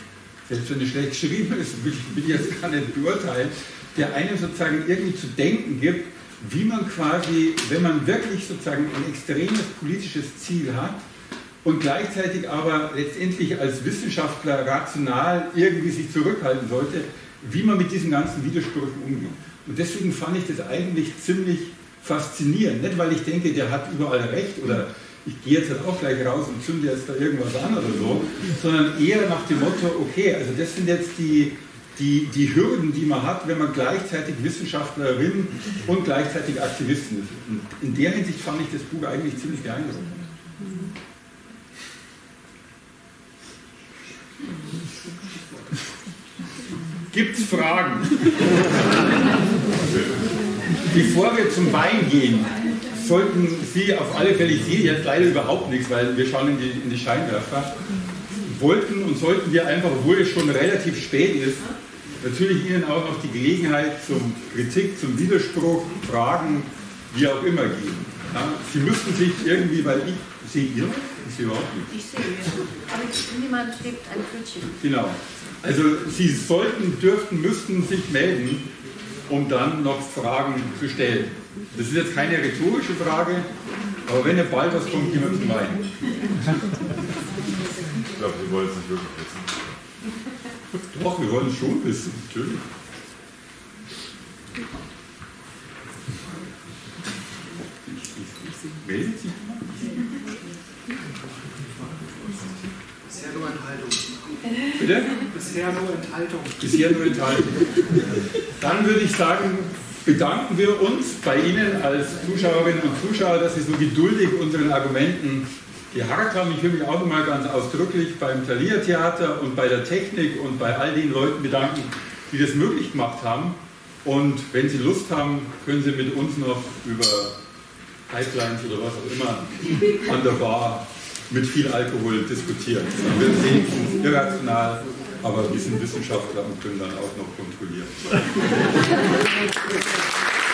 selbst wenn es schlecht geschrieben ist, will ich, will ich jetzt gar nicht beurteilen, der einem sozusagen irgendwie zu denken gibt, wie man quasi, wenn man wirklich sozusagen ein extremes politisches Ziel hat und gleichzeitig aber letztendlich als Wissenschaftler rational irgendwie sich zurückhalten sollte, wie man mit diesen ganzen Widersprüchen umgeht. Und deswegen fand ich das eigentlich ziemlich faszinierend. Nicht, weil ich denke, der hat überall recht oder ich gehe jetzt halt auch gleich raus und zünde jetzt da irgendwas an oder so, sondern eher nach dem Motto, okay, also das sind jetzt die, die, die Hürden, die man hat, wenn man gleichzeitig Wissenschaftlerin und gleichzeitig Aktivistin ist. Und in der Hinsicht fand ich das Buch eigentlich ziemlich beeindruckend. Gibt es Fragen? Bevor wir zum Wein gehen, sollten Sie auf alle Fälle, ich sehe jetzt leider überhaupt nichts, weil wir schauen in die, in die Scheinwerfer, wollten und sollten wir einfach, obwohl es schon relativ spät ist, natürlich Ihnen auch noch die Gelegenheit zum Kritik, zum Widerspruch, Fragen, wie auch immer geben. Ja, Sie müssten sich irgendwie, weil ich sehe ihr, ich sehe überhaupt nicht. Ich sehe, aber niemand hebt ein Pfötchen. Genau. Also Sie sollten, dürften, müssten sich melden, um dann noch Fragen zu stellen. Das ist jetzt keine rhetorische Frage, aber wenn ihr bald was kommt, gehen wir zum Wein. Ich glaube, Sie wollen es nicht wirklich wissen. Doch, wir wollen es schon wissen, natürlich. Meldet sich jemand? Bisher nur Enthaltung. Bitte? Bisher nur Enthaltung. Bisher nur Enthaltung. Dann würde ich sagen, bedanken wir uns bei Ihnen als Zuschauerinnen und Zuschauer, dass Sie so geduldig unseren Argumenten geharrt haben. Ich will mich auch nochmal ganz ausdrücklich beim Thalia Theater und bei der Technik und bei all den Leuten bedanken, die das möglich gemacht haben. Und wenn Sie Lust haben, können Sie mit uns noch über Pipelines oder was auch immer an der Bar mit viel Alkohol diskutieren. Wir sind irrational, aber wir sind Wissenschaftler und können dann auch noch kontrollieren.